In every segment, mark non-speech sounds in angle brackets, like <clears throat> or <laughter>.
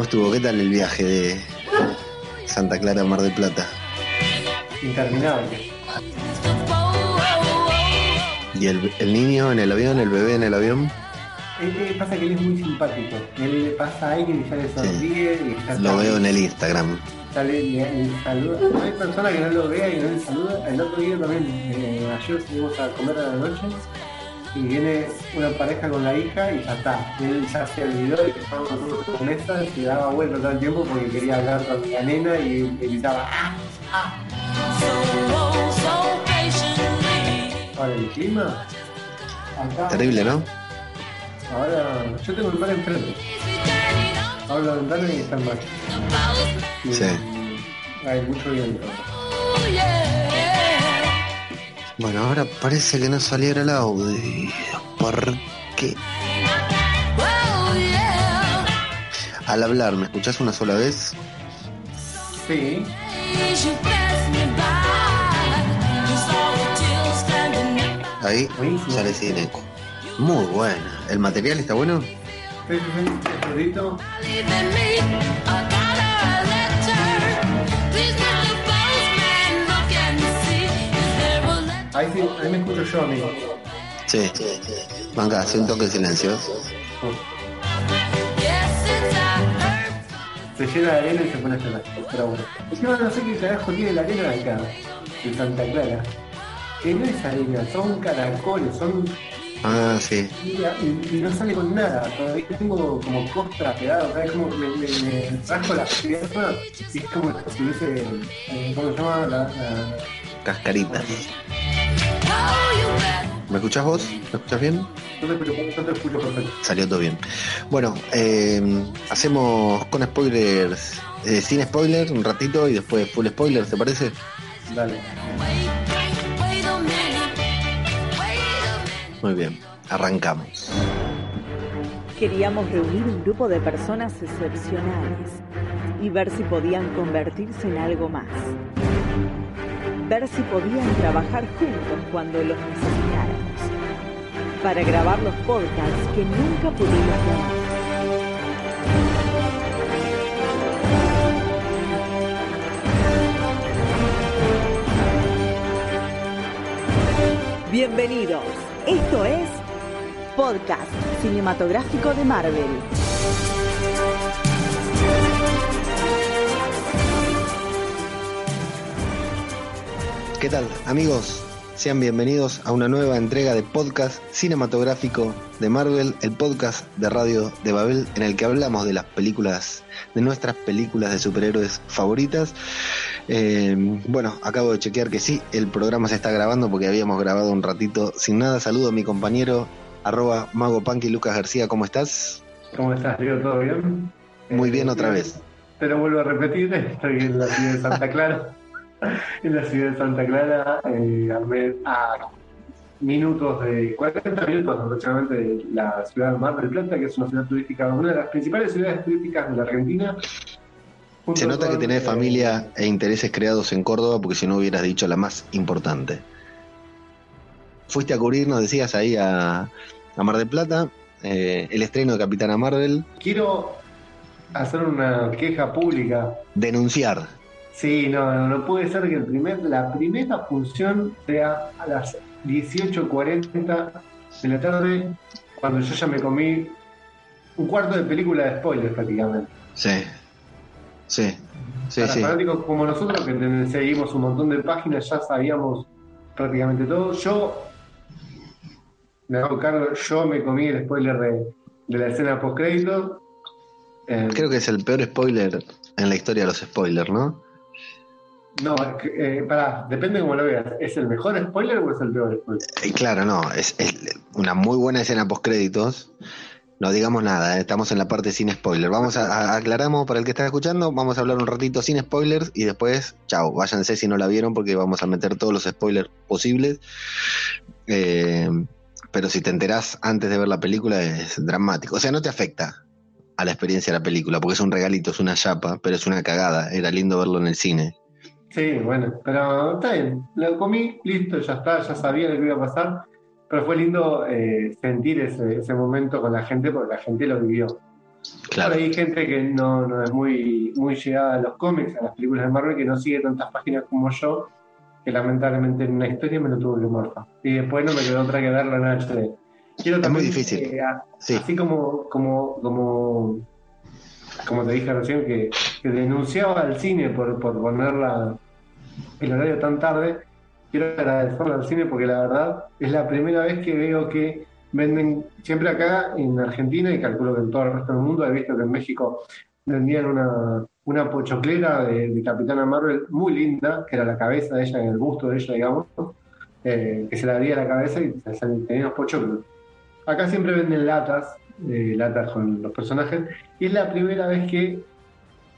¿Cómo estuvo? ¿Qué tal el viaje de Santa Clara a Mar del Plata? Interminable. ¿Y el, el niño en el avión, el bebé en el avión? Él, pasa que él es muy simpático. Él le pasa a alguien y ya le sonríe y ya Lo veo en el Instagram. Sale, le, le saluda. No hay persona que no lo vea y no le saluda. El otro día también, eh, ayer fuimos a comer a la noche y viene una pareja con la hija y ya está. Él ya se olvidó que estábamos nosotros la mesa, se daba vuelta todo el tiempo porque quería hablar con la nena y y gritaba ¡Ah! ¡Ah! Ahora el clima. Acá, Terrible, ¿no? Ahora, yo tengo el mar enfrente. Abro la ventana y está el mar. Y Sí. Hay mucho viento. Bueno, ahora parece que no saliera el audio. ¿Por qué? Al hablar, ¿me escuchás una sola vez? Sí, Ahí Buenísimo. sale sin eco. Muy buena. ¿El material está bueno? sí, sí, sí, Ahí sí, ahí me escucho yo, amigo. Sí. Venga, hace un toque de silencio. Se llena de arena y se pone a llorar. Pero bueno. Encima no sé qué carajo tiene la arena de acá, de Santa Clara. Que no es arena, son caracoles, son Ah, sí. y, no sale con nada. Todavía tengo como costra pegada, o sea, es como me, me, me rasco la pierna y es como si hubiese, eh, ¿cómo se llama? La, la- Cascaritas. ¿Me escuchás vos? ¿Me escuchás bien? no te escucho, no te escucho perfecto. Salió todo bien. Bueno, eh, hacemos con spoilers, eh, sin spoilers un ratito y después full spoilers, ¿te parece? Dale. Muy bien, arrancamos. Queríamos reunir un grupo de personas excepcionales y ver si podían convertirse en algo más. Ver si podían trabajar juntos cuando los necesitáramos. Para grabar los podcasts que nunca pudimos grabar. Bienvenidos. Esto es Podcast Cinematográfico de Marvel. ¿Qué tal, amigos? Sean bienvenidos a una nueva entrega de podcast cinematográfico de Marvel, el podcast de Radio de Babel, en el que hablamos de las películas, de nuestras películas de superhéroes favoritas. Eh, bueno, acabo de chequear que sí, el programa se está grabando porque habíamos grabado un ratito sin nada. Saludo a mi compañero, arroba Mago Lucas García, ¿cómo estás? ¿Cómo estás, Diego? ¿Todo bien? Muy bien Eh, otra vez. Te lo vuelvo a repetir, <laughs> estoy en la ciudad de Santa Clara. <laughs> en la ciudad de Santa Clara, eh, a, a minutos de 40 minutos aproximadamente de la ciudad de Mar del Plata, que es una ciudad turística, una de las principales ciudades turísticas de la Argentina. Se nota que tenés eh, familia e intereses creados en Córdoba porque si no hubieras dicho la más importante. Fuiste a cubrir, nos decías, ahí a, a Mar del Plata, eh, el estreno de Capitana Marvel, Quiero hacer una queja pública. denunciar. Sí, no, no, no puede ser que el primer, la primera función sea a las 18.40 de la tarde, cuando yo ya me comí un cuarto de película de spoilers prácticamente. Sí, sí, sí, Para sí. fanáticos como nosotros, que seguimos un montón de páginas, ya sabíamos prácticamente todo. Yo, me hago cargo, yo me comí el spoiler de, de la escena post-crédito. Eh, Creo que es el peor spoiler en la historia de los spoilers, ¿no? No, eh, pará, depende cómo lo veas. ¿Es el mejor spoiler o es el peor spoiler? Eh, claro, no, es, es una muy buena escena post créditos. No digamos nada, eh, estamos en la parte sin spoiler. Vamos a, a- aclaramos para el que está escuchando, vamos a hablar un ratito sin spoilers y después, chao, váyanse si no la vieron porque vamos a meter todos los spoilers posibles. Eh, pero si te enterás antes de ver la película es dramático. O sea, no te afecta a la experiencia de la película porque es un regalito, es una chapa, pero es una cagada. Era lindo verlo en el cine. Sí, bueno, pero está bien. Lo comí, listo, ya está, ya sabía lo que iba a pasar. Pero fue lindo eh, sentir ese, ese momento con la gente porque la gente lo vivió. Claro. hay gente que no, no, es muy, muy llegada a los cómics, a las películas de Marvel, que no sigue tantas páginas como yo, que lamentablemente en una historia me lo tuvo que morfar. Y después no me quedó otra que verlo en HD. Quiero es muy difícil. Así como, como, como, como te dije recién, que, denunciaba al cine por, por poner el horario tan tarde, quiero agradecerle al cine porque la verdad es la primera vez que veo que venden siempre acá en Argentina y calculo que en todo el resto del mundo he visto que en México vendían una, una pochoclera de, Capitana Marvel muy linda, que era la cabeza de ella, en el busto de ella, digamos, eh, que se le abría la cabeza y tenía los pochoclos. Acá siempre venden latas, eh, latas con los personajes, y es la primera vez que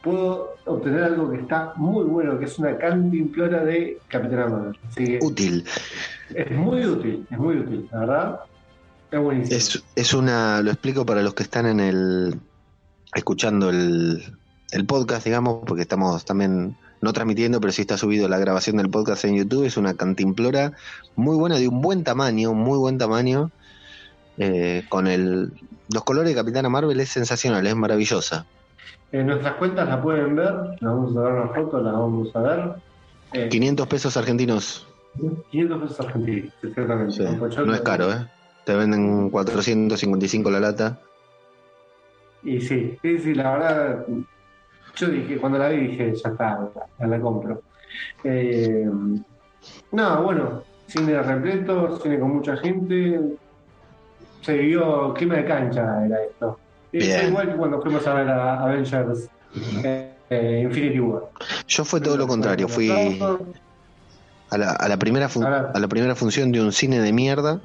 puedo obtener algo que está muy bueno, que es una cantimplora de Capitana Marvel. útil. Es muy útil, es muy útil, la verdad. Es, es una, lo explico para los que están en el, escuchando el, el podcast, digamos, porque estamos también no transmitiendo, pero sí está subido la grabación del podcast en YouTube. Es una cantimplora muy buena, de un buen tamaño, muy buen tamaño. Eh, con el, los colores de Capitana Marvel es sensacional, es maravillosa. En nuestras cuentas la pueden ver, la vamos a ver una foto, la vamos a ver. 500 eh, pesos argentinos. 500 pesos argentinos, exactamente. no es caro, ¿eh? Te venden 455 la lata. Y sí, sí, sí, la verdad, yo dije, cuando la vi dije, ya está, ya la compro. Eh, no, bueno, cine repleto, cine con mucha gente, se vivió clima de cancha, era esto. Es igual que cuando fuimos a ver a Avengers eh, eh, Infinity War. Yo fue todo lo contrario, fui a la, a la primera a la primera función de un cine de mierda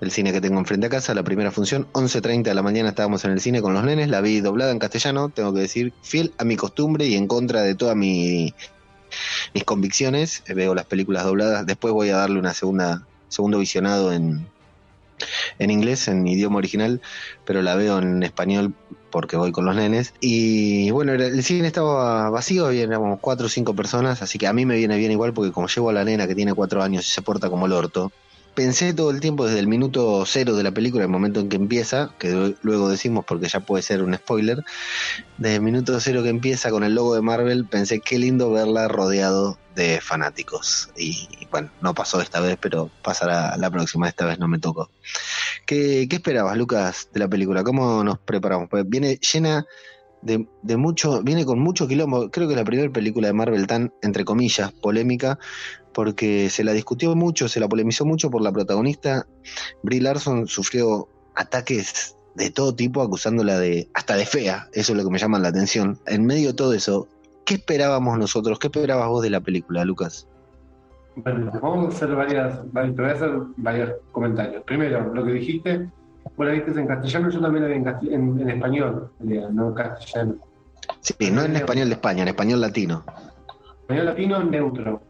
el cine que tengo enfrente a casa, la primera función, 11.30 de la mañana estábamos en el cine con los nenes, la vi doblada en castellano, tengo que decir, fiel a mi costumbre y en contra de todas mi, mis convicciones, eh, veo las películas dobladas, después voy a darle una segunda, segundo visionado en, en inglés, en idioma original, pero la veo en español porque voy con los nenes. Y bueno, el cine estaba vacío, éramos cuatro o cinco personas, así que a mí me viene bien igual porque como llevo a la nena que tiene cuatro años y se porta como el orto, pensé todo el tiempo desde el minuto cero de la película, el momento en que empieza, que luego decimos porque ya puede ser un spoiler, desde el minuto cero que empieza con el logo de Marvel, pensé qué lindo verla rodeado de fanáticos. Y, bueno, no pasó esta vez, pero pasará la próxima, esta vez no me tocó. ¿Qué, qué esperabas, Lucas, de la película? ¿Cómo nos preparamos? Pues viene llena de, de, mucho, viene con mucho quilombo. Creo que es la primera película de Marvel tan, entre comillas, polémica, porque se la discutió mucho, se la polemizó mucho por la protagonista. Brie Larson sufrió ataques de todo tipo, acusándola de hasta de fea, eso es lo que me llama la atención. En medio de todo eso, ¿qué esperábamos nosotros? ¿Qué esperabas vos de la película, Lucas? Bueno, vamos a hacer varias, te voy a hacer varios comentarios. Primero, lo que dijiste, vos la viste en castellano, yo también la vi en, en, español, no en castellano. Sí, no en español de España, en español latino. Español latino neutro.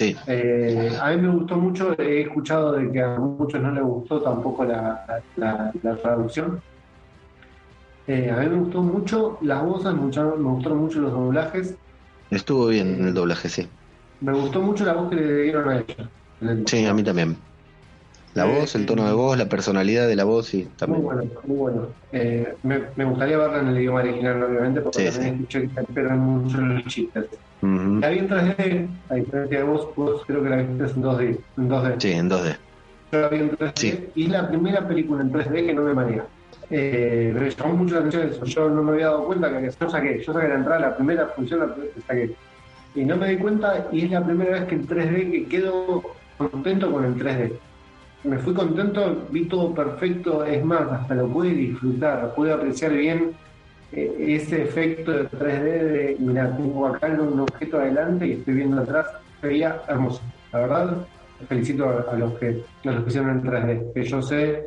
Sí. Eh, a mí me gustó mucho, he escuchado de que a muchos no les gustó tampoco la, traducción. Eh, a mí me gustó mucho las voces, me gustaron, mucho los doblajes. Estuvo bien el doblaje, sí. Me gustó mucho la voz que le dieron a ella. Sí, a mí también. La eh, voz, el tono de voz, la personalidad de la voz, sí, también. Muy bueno, muy bueno. me, gustaría verla en el idioma original, obviamente, porque también escuché que se esperan mucho los chistes. La vi en 3D, a diferencia de vos, vos creo que la viste en 2D. En 2D. Sí, en 2D. Yo la vi en 3D y la primera película en 3D que no me marea. Eh, me llamó mucho la atención eso. Yo no me había dado cuenta que yo saqué, yo saqué la entrada, la primera función la saqué. Y no me di cuenta y es la primera vez que en 3D que quedo contento con el 3D. Me fui contento, vi todo perfecto, es más, hasta lo pude disfrutar, pude apreciar bien eh, ese efecto de 3D de, mira, tengo acá un objeto adelante y estoy viendo atrás, veía hermoso. La verdad, felicito a, los que los hicieron en 3D, que yo sé,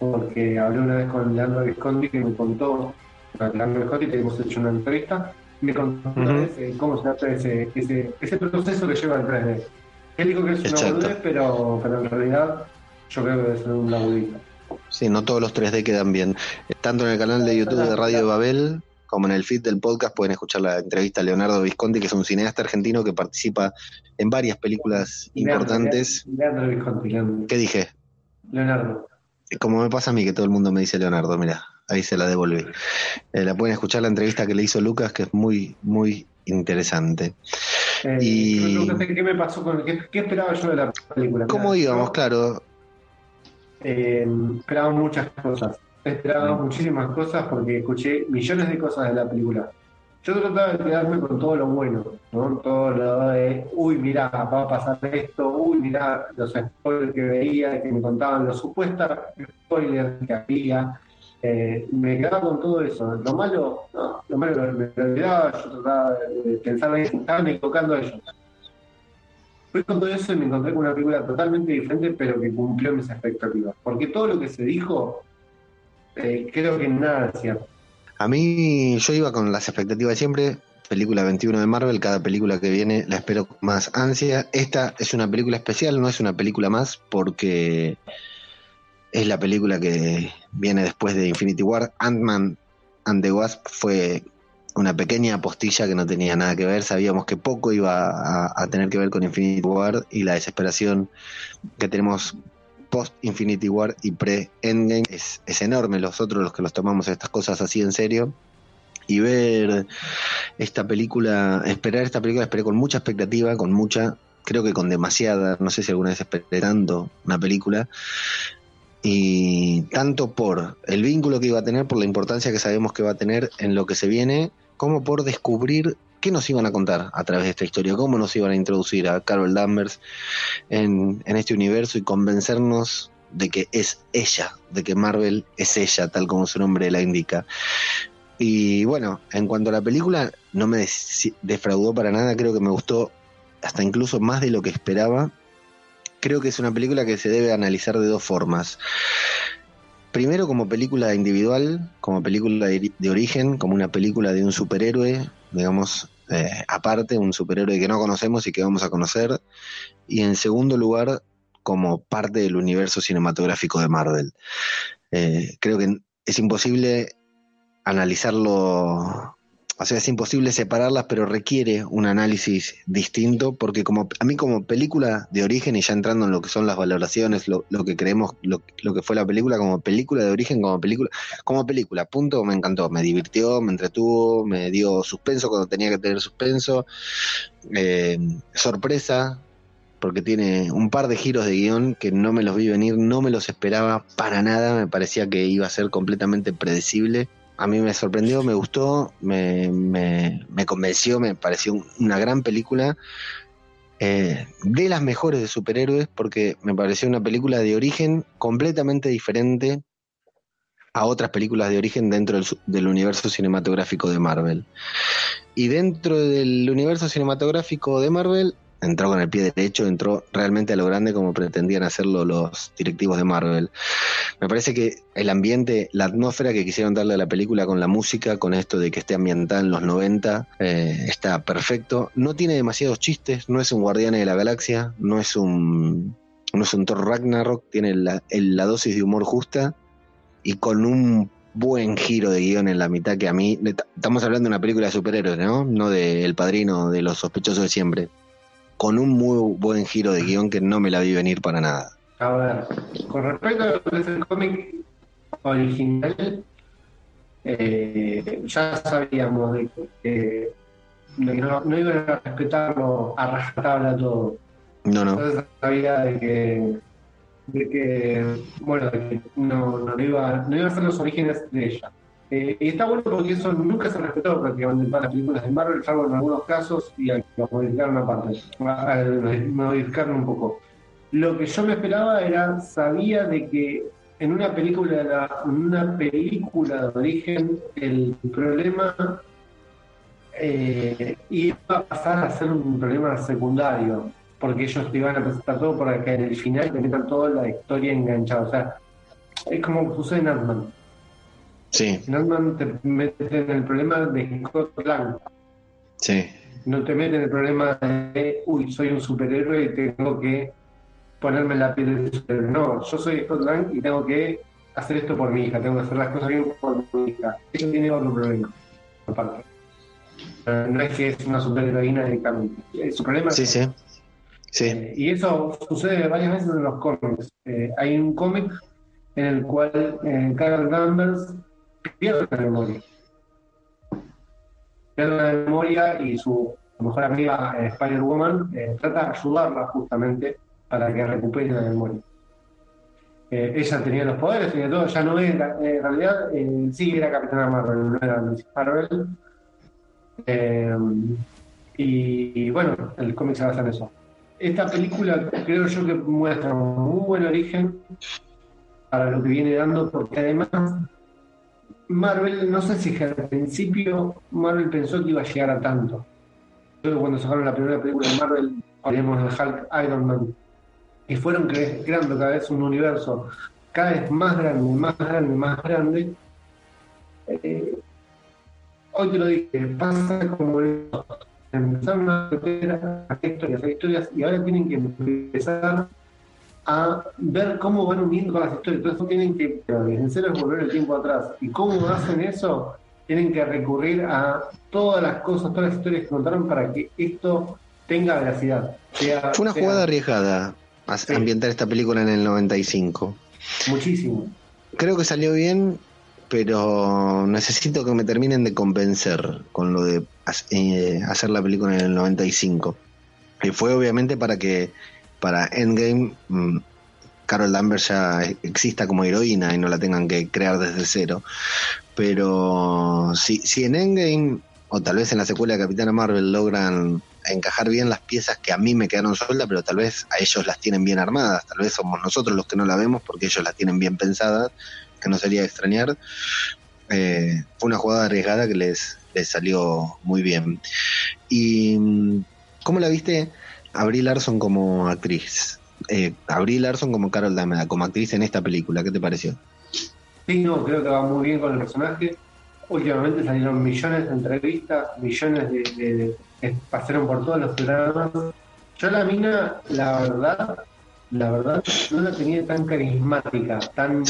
porque hablé una vez con Leandro Visconti que me contó, Leandro Visconti, te hemos hecho una entrevista, me contó cómo se hace ese, ese, ese, proceso que lleva el 3D. Él dijo que es una boludez, pero, pero en realidad yo creo que debe ser un labudito. Sí, no todos los 3D quedan bien. Tanto en el canal de YouTube de Radio de Babel como en el feed del podcast pueden escuchar la entrevista a Leonardo Visconti, que es un cineasta argentino que participa en varias películas importantes. Leonardo Visconti. ¿Qué dije? Leonardo. Como me pasa a mí que todo el mundo me dice Leonardo, mira. ahí se la devolví. Eh, la pueden escuchar la entrevista que le hizo Lucas, que es muy, muy interesante. Eh, y... No sé qué me pasó con qué, qué esperaba yo de la película. ¿Cómo íbamos? Claro. Eh, esperaba muchas cosas. Esperaba muchísimas cosas porque escuché millones de cosas de la película. Yo trataba de quedarme con todo lo bueno, ¿no? Todo lo de, uy, mirá, va a pasar esto, uy, mirá, los spoilers que veía, que me contaban, los supuestos spoilers que había. Eh, me quedaba con todo eso. Lo malo, no, lo malo me olvidaba, yo trataba de pensar en estaban equivocando ellos. Fui con todo eso y me encontré con una película totalmente diferente, pero que cumplió mis expectativas. Porque todo lo que se dijo, eh, creo que nada es cierto. A mí, yo iba con las expectativas de siempre. Película 21 de Marvel, cada película que viene la espero con más ansia. Esta es una película especial, no es una película más, porque es la película que viene después de Infinity War. Ant-Man and the Wasp fue una pequeña postilla que no tenía nada que ver. Sabíamos que poco iba a, tener que ver con Infinity War y la desesperación que tenemos post Infinity War y pre Endgame es, es enorme. Los otros, los que los tomamos estas cosas así en serio. Y ver esta película, esperar esta película, esperé con mucha expectativa, con mucha, creo que con demasiada, no sé si alguna vez esperé tanto una película, y tanto por el vínculo que iba a tener, por la importancia que sabemos que va a tener en lo que se viene, como por descubrir qué nos iban a contar a través de esta historia, cómo nos iban a introducir a Carol Danvers en, este universo y convencernos de que es ella, de que Marvel es ella, tal como su nombre la indica. Y bueno, en cuanto a la película, no me defraudó para nada, creo que me gustó hasta incluso más de lo que esperaba. Creo que es una película que se debe analizar de dos formas primero como película individual, como película de, origen, como una película de un superhéroe, digamos, eh, aparte, un superhéroe que no conocemos y que vamos a conocer. Y en segundo lugar, como parte del universo cinematográfico de Marvel. Eh, creo que es imposible analizarlo o sea, es imposible separarlas, pero requiere un análisis distinto, porque como a mí como película de origen, y ya entrando en lo que son las valoraciones, lo, que creemos, lo, que fue la película, como película de origen, como película, como película, punto, me encantó, me divirtió, me entretuvo, me dio suspenso cuando tenía que tener suspenso, eh, sorpresa, porque tiene un par de giros de guion que no me los vi venir, no me los esperaba para nada, me parecía que iba a ser completamente predecible a mí me sorprendió, me gustó, me, me, convenció, me pareció una gran película. Eh, de las mejores de superhéroes, porque me pareció una película de origen completamente diferente a otras películas de origen dentro del, del, universo cinematográfico de Marvel. Y dentro del universo cinematográfico de Marvel entró con el pie derecho, entró realmente a lo grande como pretendían hacerlo los directivos de Marvel. Me parece que el ambiente, la atmósfera que quisieron darle a la película con la música, con esto de que esté ambientada en los 90, eh, está perfecto. No tiene demasiados chistes, no es un Guardián de la Galaxia, no es un, no es un Thor Ragnarok, tiene la, la dosis de humor justa y con un buen giro de guion en la mitad que a mí, estamos hablando de una película de superhéroes, ¿no? No de El Padrino, de los sospechosos de siempre con un muy buen giro de guion que no me la vi venir para nada. A ver, con respecto a lo que es el cómic original, eh, ya sabíamos de que, no, iban a respetarlo a rajatabla todo. No, no. Entonces sabía de que, de que bueno, de que no, no, iba, no iba a ser los orígenes de ella. Eh, y está bueno porque eso nunca se respetó prácticamente para las películas de Marvel, salvo en algunos casos, y hay que modificar una parte, modificarlo un poco. Lo que yo me esperaba era, sabía de que en una película, en una película de origen, el problema eh, iba a pasar a ser un problema secundario, porque ellos te iban a presentar todo para que en el final te metan toda la historia enganchada. O sea, es como sucede en Ant-Man Sí. No te meten en el problema de Scott Lang. Sí. No te meten en el problema de, uy, soy un superhéroe y tengo que ponerme la piel de superhéroe. No, yo soy Scott Lang y tengo que hacer esto por mi hija, tengo que hacer las cosas bien por mi hija. Eso tiene otro problema, aparte. No es que es una superheroína directamente. Su problema sí, sí. Sí. Eh, y eso sucede varias veces en los cómics. Eh, hay un cómic en el cual eh, Carol Danvers pierde la memoria. Pierde la memoria y su mejor amiga eh, Spider-Woman eh, trata de ayudarla justamente para que recupere la memoria. Eh, ella tenía los poderes, tenía todo, ya no era, en realidad sí era Capitana Marvel, no era Miss Marvel. Y, bueno, el cómic se basa en eso. Esta película creo yo que muestra un muy buen origen para lo que viene dando, porque además Marvel, no sé si al principio Marvel pensó que iba a llegar a tanto. Luego cuando sacaron la primera película de Marvel, hablemos de Hulk, Iron Man, y fueron creando cada vez un universo cada vez más grande, más grande, más grande. Eh, hoy te lo dije, pasa como empezaron a hacer historias, a historias, y ahora tienen que empezar a ver cómo van uniendo con las historias. Entonces tienen que en serio volver el tiempo atrás. ¿Y cómo hacen eso? Tienen que recurrir a todas las cosas, todas las historias que contaron para que esto tenga veracidad. Fue una jugada arriesgada ambientar esta película en el 95. Muchísimo. Creo que salió bien, pero necesito que me terminen de convencer con lo de eh, hacer la película en el 95. Y fue obviamente para que para Endgame mm, Carol Danvers ya exista como heroína y no la tengan que crear desde cero. Pero si, si en Endgame o tal vez en la secuela de Capitana Marvel logran encajar bien las piezas que a mí me quedaron sueltas, pero tal vez a ellos las tienen bien armadas, tal vez somos nosotros los que no la vemos porque ellos las tienen bien pensadas, que no sería extrañar. Eh, fue una jugada arriesgada que les, les salió muy bien. ¿Y mm, cómo la viste Abril Larson como actriz? Eh, Abril Larson como Carol Dameda, como actriz en esta película, ¿qué te pareció? Sí, no, creo que va muy bien con el personaje. Últimamente salieron millones de entrevistas, millones de, pasaron por todos los programas. Yo la mina, la verdad, la verdad, no la tenía tan carismática, tan,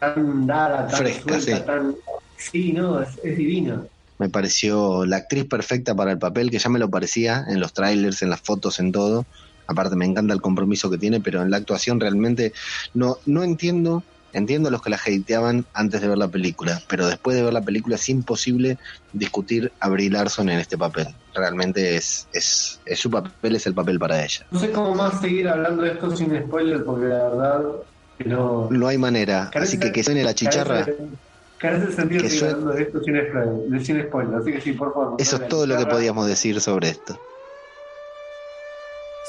tan dada, tan fresca, tan sí, no, es, es divina me pareció la actriz perfecta para el papel, que ya me lo parecía en los trailers, en las fotos, en todo. Aparte me encanta el compromiso que tiene, pero en la actuación realmente no, no entiendo, entiendo a los que la hateaban antes de ver la película, pero después de ver la película es imposible discutir a Brie Larson en este papel. Realmente es, es, es su papel, es el papel para ella. No sé cómo más seguir hablando de esto sin spoiler, porque la verdad no... No hay manera, así que que suene la chicharra. Sentido esto sin, spoiler, así que sí, por favor. Eso es todo lo que podíamos decir sobre esto.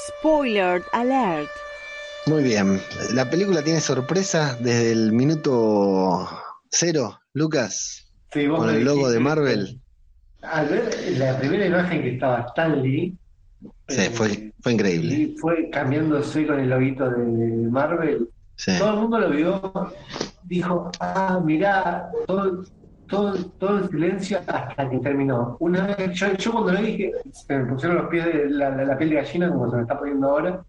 Spoiler alert. Muy bien. La película tiene sorpresa desde el minuto cero, Lucas. con el logo de Marvel. Al ver la primera imagen que estaba Stanley. Sí, fue, fue increíble. Y fue cambiándose con el loguito de Marvel. Todo el mundo lo vio, dijo, ah, mirá, todo, todo, todo el silencio hasta que terminó. Una vez, yo, yo cuando lo dije, se me pusieron los pies de la, la, piel de gallina, como se me está poniendo ahora.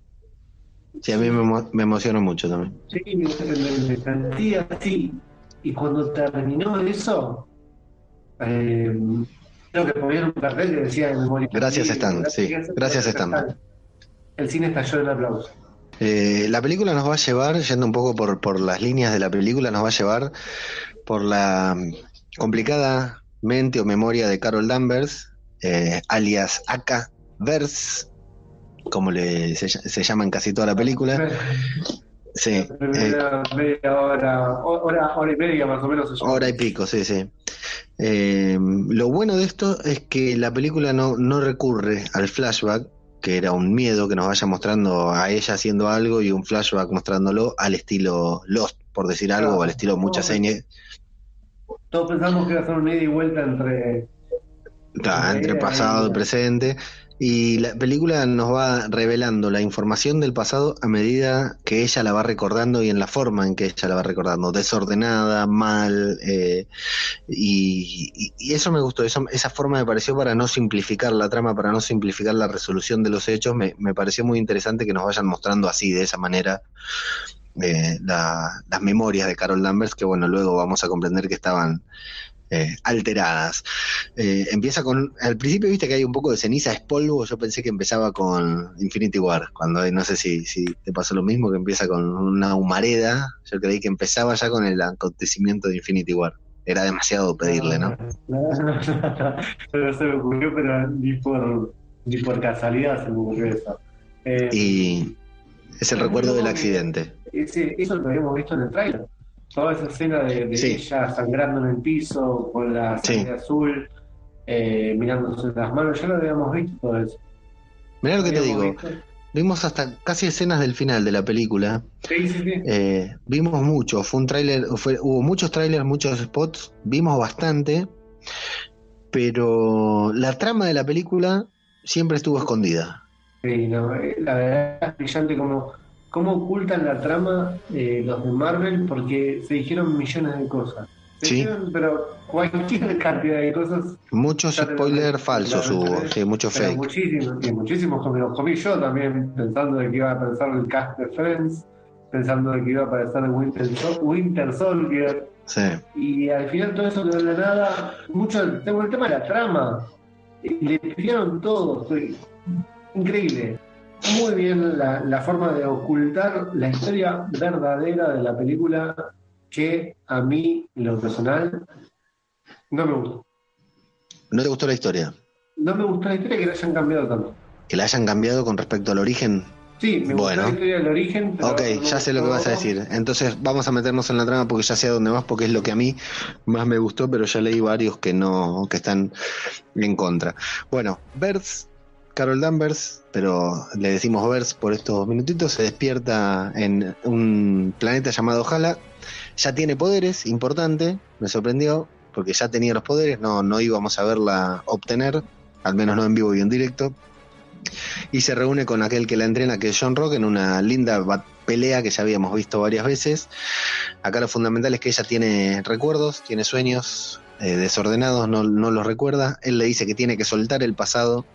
Sí, a mí me, me emocionó mucho también. Sí, me, sentía así. Y cuando terminó eso, eh, creo que ponían un cartel que decía en memoria. Gracias, Stan. Sí, gracias, Stan. El cine estalló el aplauso. Eh, la película nos va a llevar, yendo un poco por, por las líneas de la película, nos va a llevar por la complicada mente o memoria de Carol Danvers, eh, alias Aka Vers, como le, se, se, llama en casi toda la película. Sí. Eh, hora, hora, y media más o menos. Hora y pico, sí, sí. Eh, lo bueno de esto es que la película no, no recurre al flashback, que era un miedo que nos vaya mostrando a ella haciendo algo y un flashback mostrándolo al estilo Lost, por decir algo, o al estilo muchas señas todos pensamos que iba a ser una ida y vuelta entre. entre pasado y presente. Y la película nos va revelando la información del pasado a medida que ella la va recordando y en la forma en que ella la va recordando, desordenada, mal, eh, y, eso me gustó, esa forma me pareció para no simplificar la trama, para no simplificar la resolución de los hechos, me, me pareció muy interesante que nos vayan mostrando así, de esa manera, eh, las memorias de Carol Danvers, que bueno, luego vamos a comprender que estaban eh, alteradas. Eh, empieza con, al principio viste que hay un poco de ceniza, es polvo, yo pensé que empezaba con Infinity War, cuando no sé si, si te pasó lo mismo, que empieza con una humareda, yo creí que empezaba ya con el acontecimiento de Infinity War. era demasiado pedirle, ¿no? No, no, no, no, se me ocurrió, pero ni por, ni por casualidad se me ocurrió eso. Eh, Y es el recuerdo del accidente. ese- eso lo habíamos visto en el trailer. Toda esa escena de, de Sí. ella sangrando en el piso, con la Sí. sangre azul, eh, mirándose las manos, ya lo habíamos visto todo eso. Mirá lo que te digo, visto- vimos hasta casi escenas del final de la película. Sí, sí, sí. Eh, vimos mucho, fue un tráiler, hubo muchos trailers, muchos spots, vimos bastante, pero la trama de la película siempre estuvo escondida. Sí, no, eh, la verdad es brillante como, cómo ocultan la trama eh, los de Marvel porque se dijeron millones de cosas. Se Sí. dijeron, pero cualquier <laughs> cantidad de cosas, Muchos spoilers falsos hubo, sí, mucho pero fake. muchísimos, y muchísimos me los comí yo también, pensando de que iba a aparecer el cast de Friends, pensando de que iba a aparecer Winter, Sol- Winter Soldier, Sí. y al final todo eso de la nada, mucho tengo el tema de la trama, le pidieron todo, fue increíble. Muy bien la, la forma de ocultar la historia verdadera de la película que a mí, en lo personal, no me gustó. ¿No te gustó la historia? No me gustó la historia que la hayan cambiado tanto. ¿Que la hayan cambiado con respecto al origen? Sí, me Bueno. gustó la historia del origen. Ok, no ya sé lo que vas a decir. Entonces vamos a meternos en la trama porque ya sé a dónde vas, porque es lo que a mí más me gustó, pero ya leí varios que no, que están en contra. Bueno, Bers, Carol Danvers, pero le decimos Bers por estos minutitos, se despierta en un planeta llamado Hala. Ya tiene poderes, importante, me sorprendió, porque ya tenía los poderes, no, no íbamos a verla obtener, al menos no en vivo y en directo y se reúne con aquel que la entrena, que es John Rock, en una linda pelea que ya habíamos visto varias veces. Acá lo fundamental es que ella tiene recuerdos, tiene sueños eh, desordenados, no, no los recuerda. Él le dice que tiene que soltar el pasado.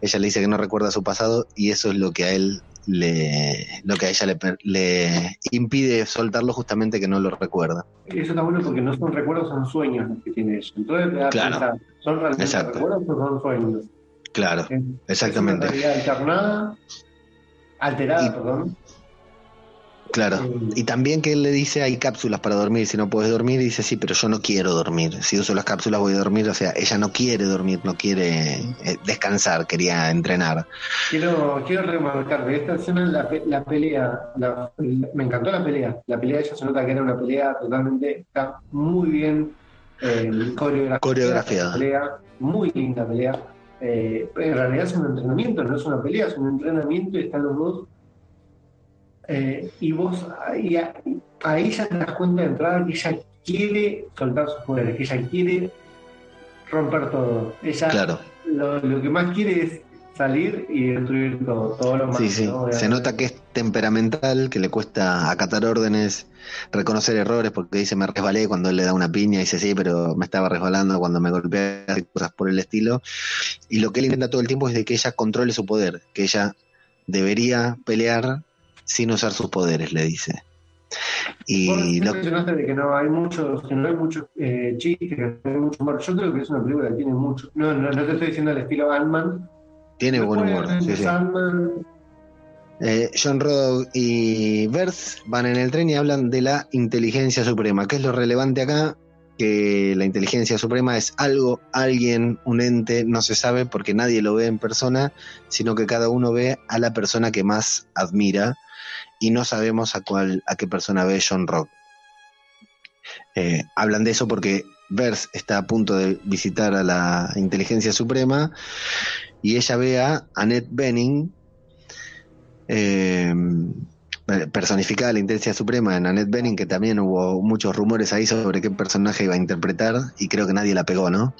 Ella le dice que no recuerda su pasado y eso es lo que a él le, lo que a ella le, le impide soltarlo justamente que no lo recuerda. Eso está bueno porque no son recuerdos, son sueños los que tiene ella. Entonces te da a Claro. pensar, ¿son realmente Exacto. recuerdos o son sueños? Claro, exactamente. Es una realidad alternada, alterada, Y- perdón. Claro. Eh, Y también que él le dice hay cápsulas para dormir, si no puedes dormir, dice sí, pero yo no quiero dormir. Si uso las cápsulas voy a dormir, o sea, ella no quiere dormir, no quiere eh, descansar, quería entrenar. Quiero, quiero remarcar de esta escena la, la pelea, la- me encantó la pelea. La pelea ella se nota que era una pelea totalmente, está muy bien eh, coreografiada. Pelea, muy linda pelea. Eh, en realidad es un entrenamiento, no es una pelea, es un entrenamiento y están los dos. Eh, y vos ahí, ahí ya te das cuenta de entrada que ella quiere soltar sus poderes, que ella quiere romper todo. Ella Claro, lo, lo que más quiere es salir y destruir todo, todo lo más. sí, sí. ¿no? Se nota que es temperamental, que le cuesta acatar órdenes, reconocer errores, porque dice me resbalé cuando él le da una piña, dice sí, pero me estaba resbalando cuando me golpeé, cosas por el estilo. Y lo que él intenta todo el tiempo es de que ella controle su poder, que ella debería pelear sin usar sus poderes, le dice. Y lo, mencionaste de que no hay muchos, que no hay muchos eh, chistes, que no hay mucho humor. Yo creo que es una película que tiene mucho. No, no, no te estoy diciendo el estilo Ant-Man. tiene buen humor. sí, Eh, John Rodog y Bers van en el tren y hablan de la inteligencia suprema. ¿Qué es lo relevante acá? Que la inteligencia suprema es algo, alguien, un ente, no se sabe porque nadie lo ve en persona, sino que cada uno ve a la persona que más admira y no sabemos a cuál, a qué persona ve John Rock. Eh, hablan de eso porque Bers está a punto de visitar a la inteligencia suprema y ella ve a Annette Benning, eh, personificada la inteligencia suprema en Annette Bening, que también hubo muchos rumores ahí sobre qué personaje iba a interpretar y creo que nadie la pegó, ¿no?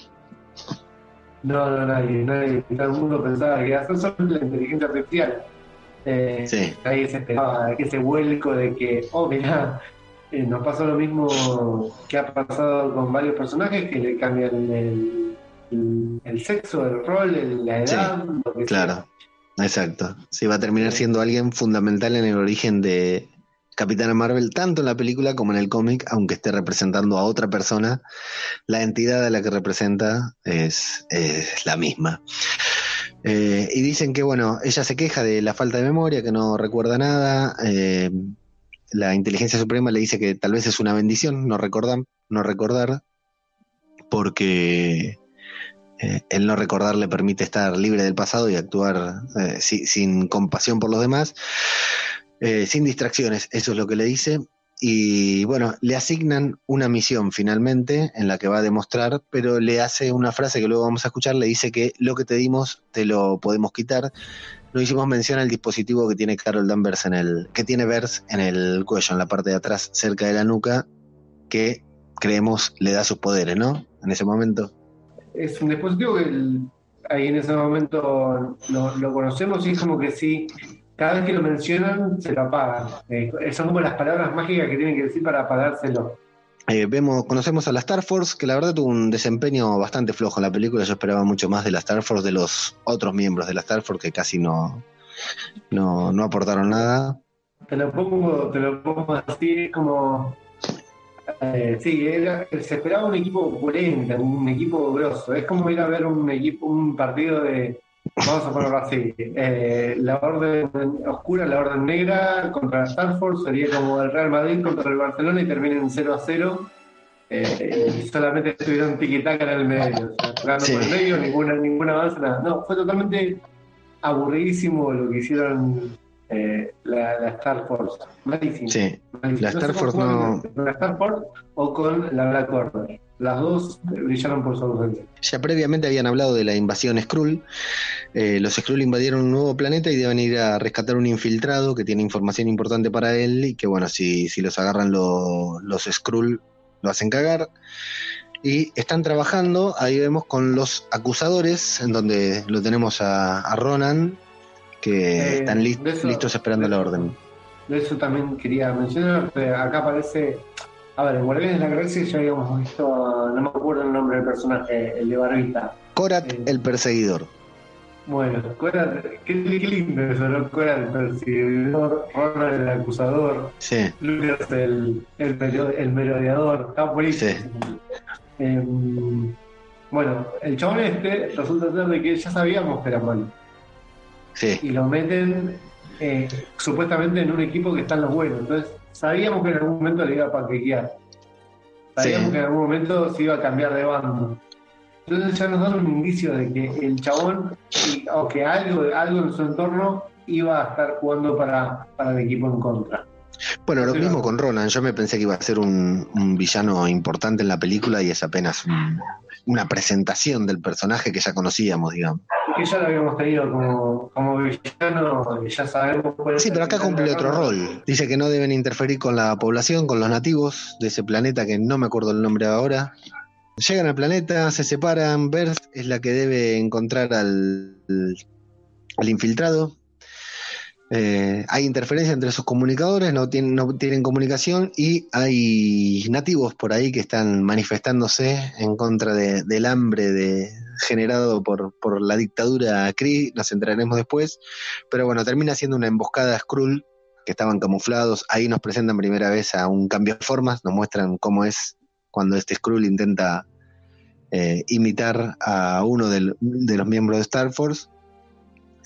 no, no, nadie, nadie. Todo el mundo pensaba que era solo la inteligencia artificial. Eh, Sí. Nadie se esperaba ese vuelco de que, oh, mirá, eh, nos pasó lo mismo que ha pasado con varios personajes que le cambian el, el, el sexo, el rol, el- la edad, lo que sea. Claro, exacto. Sí, va a terminar siendo alguien fundamental en el origen de Capitana Marvel, tanto en la película como en el cómic, aunque esté representando a otra persona, la entidad a la que representa es, es la misma. Eh, y dicen que, bueno, ella se queja de la falta de memoria, que no recuerda nada, eh, la inteligencia suprema le dice que tal vez es una bendición no recordar, no recordar porque eh, el no recordar le permite estar libre del pasado y actuar eh, sin compasión por los demás, sin distracciones, eso es lo que le dice. Y bueno, le asignan una misión finalmente en la que va a demostrar, pero le hace una frase que luego vamos a escuchar, le dice que lo que te dimos te lo podemos quitar. No hicimos mención al dispositivo que tiene Carol Danvers en el, que tiene Vers en el cuello, en la parte de atrás, cerca de la nuca, que creemos le da sus poderes, ¿no? En ese momento. Es un dispositivo que ahí en ese momento lo, conocemos y es como que sí, cada vez que lo mencionan se lo apagan. Eh, son como las palabras mágicas que tienen que decir para apagárselo. Eh, vemos, conocemos a la Star Force, que la verdad tuvo un desempeño bastante flojo en la película. Yo esperaba mucho más de la Star Force, de los otros miembros de la Star Force que casi no, no, no aportaron nada. Te lo pongo, te lo pongo así, como eh, sí, se esperaba un equipo opulento, un equipo grosso. Es como ir a ver un equipo, un partido de, vamos a ponerlo así, eh, la orden oscura, la orden negra contra la Stanford, sería como el Real Madrid contra el Barcelona y terminen 0 a 0. Eh, y solamente estuvieron tiquitaca en el medio, o sea, por el medio, ninguna, ninguna avance, nada. No, fue totalmente aburridísimo lo que hicieron eh, la, Star Force. Malísimo. Sí, la Star Force no. la Star Force o con la Black Order. Las dos brillaron por su ausencia. Ya previamente habían hablado de la invasión Skrull. Eh, los Skrull invadieron un nuevo planeta y deben ir a rescatar un infiltrado que tiene información importante para él y que, bueno, si, si los agarran los Skrull, lo hacen cagar. Y están trabajando, ahí vemos con los acusadores, en donde lo tenemos a, a Ronan, que eh, están listos esperando la orden. De eso también quería mencionar, acá aparece, a ver, en Guardianes de la Galaxia ya habíamos visto, no me acuerdo el nombre del personaje, el de Barbita. Korat eh, el Perseguidor. Bueno, Korat, qué, lindo eso, ¿no? Korat el Perseguidor, Ronald el Acusador, sí. Lucas el, el, el merodeador, está buenísimo. Sí. Em, bueno, el chabón este resulta ser de que ya sabíamos que era malo. Y lo meten eh, supuestamente en un equipo que está en los buenos. Entonces, sabíamos que en algún momento le iba a panquequear. Sabíamos que en algún momento se iba a cambiar de bando. Entonces ya nos dan un indicio de que el chabón, o que algo, algo en su entorno iba a estar jugando para, para el equipo en contra. Bueno, lo mismo con Ronan. Yo me pensé que iba a ser un, un villano importante en la película y es apenas una presentación del personaje que ya conocíamos, digamos que ya lo habíamos tenido como, como villano, ya sabemos cuál Sí, pero acá cumple otro rol. Dice que no deben interferir con la población, con los nativos de ese planeta que no me acuerdo el nombre ahora. Llegan al planeta, se separan, Bert es la que debe encontrar al, al infiltrado, eh, hay interferencia entre sus comunicadores, no tienen, no tienen comunicación y hay nativos por ahí que están manifestándose en contra del hambre de, generado por, por la dictadura Kree, nos entraremos después, pero bueno, termina siendo una emboscada Skrull que estaban camuflados, ahí nos presentan primera vez a un cambio de formas, nos muestran cómo es cuando este Skrull intenta eh, imitar a uno de los miembros de Star Force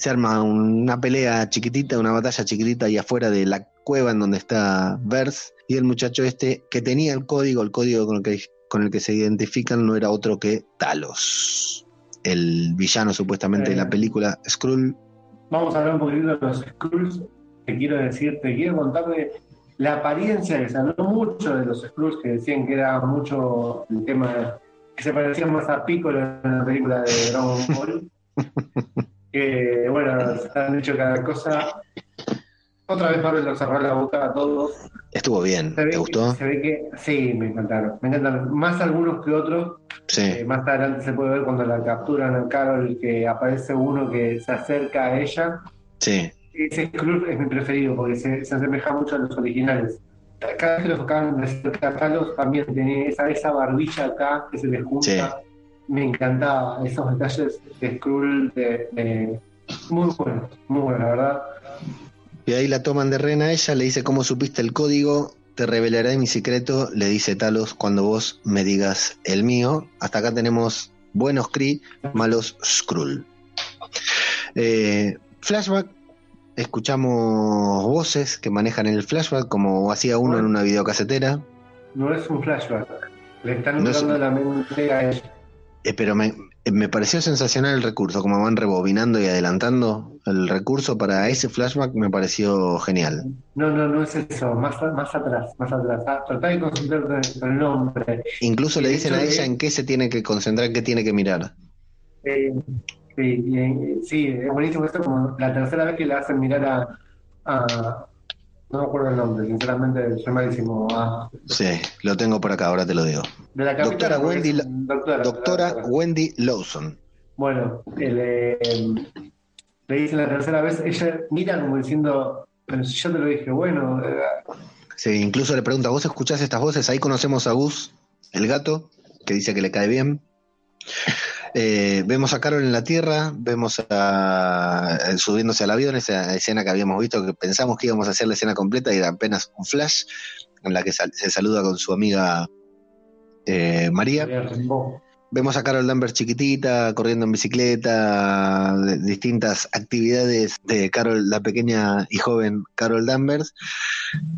se arma una pelea chiquitita, una batalla chiquitita ahí afuera de la cueva en donde está Vers y el muchacho este que tenía el código, el código con el que, con el que se identifican no era otro que Talos, el villano supuestamente de la eh. película Skrull. Vamos a hablar un poquito de los Skrulls. Te quiero decir, te quiero contar de la apariencia que se habló mucho de los Skrulls que decían que era mucho el tema que se parecían más a Piccolo en la película de Dragon Ball. <laughs> que bueno, se han hecho cada cosa. Otra vez Marvel nos cerró la boca a todos. Estuvo bien, ¿te gustó? se ve que sí, me encantaron. Me encantaron más algunos que otros. Sí. Eh, más adelante se puede ver cuando la capturan a Carol que aparece uno que se acerca a ella. Sí. Ese club es mi preferido porque se, se asemeja mucho a los originales. Cada vez que los acaban de acercar a Carlos también tiene esa, esa barbilla acá que se les junta me encantaba esos detalles de Skrull, de, muy buenos, muy buenos, la verdad. Y ahí la toman de rena a ella, le dice, ¿cómo supiste el código? Te revelaré mi secreto, le dice Talos, cuando vos me digas el mío. Hasta acá tenemos buenos Kree, malos Skrull. Eh, flashback, escuchamos voces que manejan el flashback, como hacía uno en una videocasetera. No es un flashback. Le están no la mente a ella. Eh, pero me, me, pareció sensacional el recurso, como van rebobinando y adelantando. El recurso para ese flashback me pareció genial. No, no, no es eso, más, más atrás, más atrás. Ah, de concentrarte en el nombre. Incluso le dicen a ella en qué se tiene que concentrar, en qué tiene que mirar. Eh, sí, sí, es buenísimo esto, como la tercera vez que le hacen mirar a no me acuerdo el nombre, sinceramente soy malísimo. Ah. Sí, lo tengo por acá, ahora te lo digo. doctora Wendy, doctora, Wendy Lawson. Bueno, le, le dice la tercera vez, ella mira como diciendo, pero si yo te lo dije, bueno. Eh, sí, incluso le pregunta, ¿vos escuchás estas voces? Ahí conocemos a Gus, el gato, que dice que le cae bien. Eh, vemos a Carol en la Tierra, vemos a eh, subiéndose al avión, esa escena que habíamos visto, que pensamos que íbamos a hacer la escena completa y era apenas un flash, en la que se saluda con su amiga eh, María. Vemos a Carol Danvers chiquitita, corriendo en bicicleta, distintas actividades de Carol, la pequeña y joven Carol Danvers.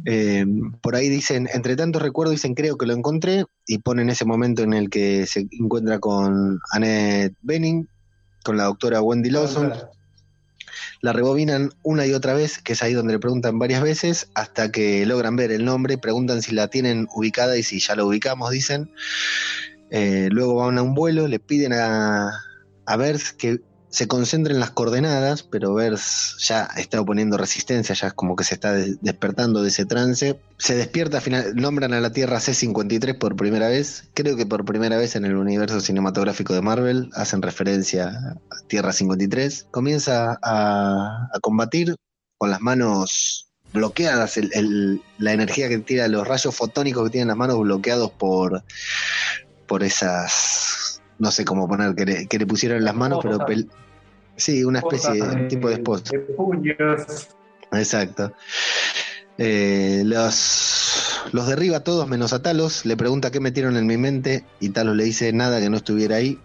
Eh, por ahí dicen, entre tantos recuerdos, dicen, creo que lo encontré, y ponen ese momento en el que se encuentra con Annette Benning, con la doctora Wendy Lawson. La rebobinan una y otra vez, que es ahí donde le preguntan varias veces, hasta que logran ver el nombre, preguntan si la tienen ubicada y si ya lo ubicamos, dicen. Eh, luego van a un vuelo, le piden a, a Bers que se concentre en las coordenadas, pero Bers ya está oponiendo resistencia, ya es como que se está despertando de ese trance. Se despierta, final, nombran a la Tierra C-53 por primera vez. Creo que por primera vez en el universo cinematográfico de Marvel hacen referencia a Tierra 53. Comienza a, combatir con las manos bloqueadas, la energía que tira, los rayos fotónicos que tienen las manos bloqueados por, por esas, no sé cómo poner, que le, que le pusieron las manos, pero sí, una especie de tipo de esposa. Exacto. Eh, los, los derriba a todos menos a Talos, le pregunta qué metieron en mi mente y Talos le dice nada que no estuviera ahí.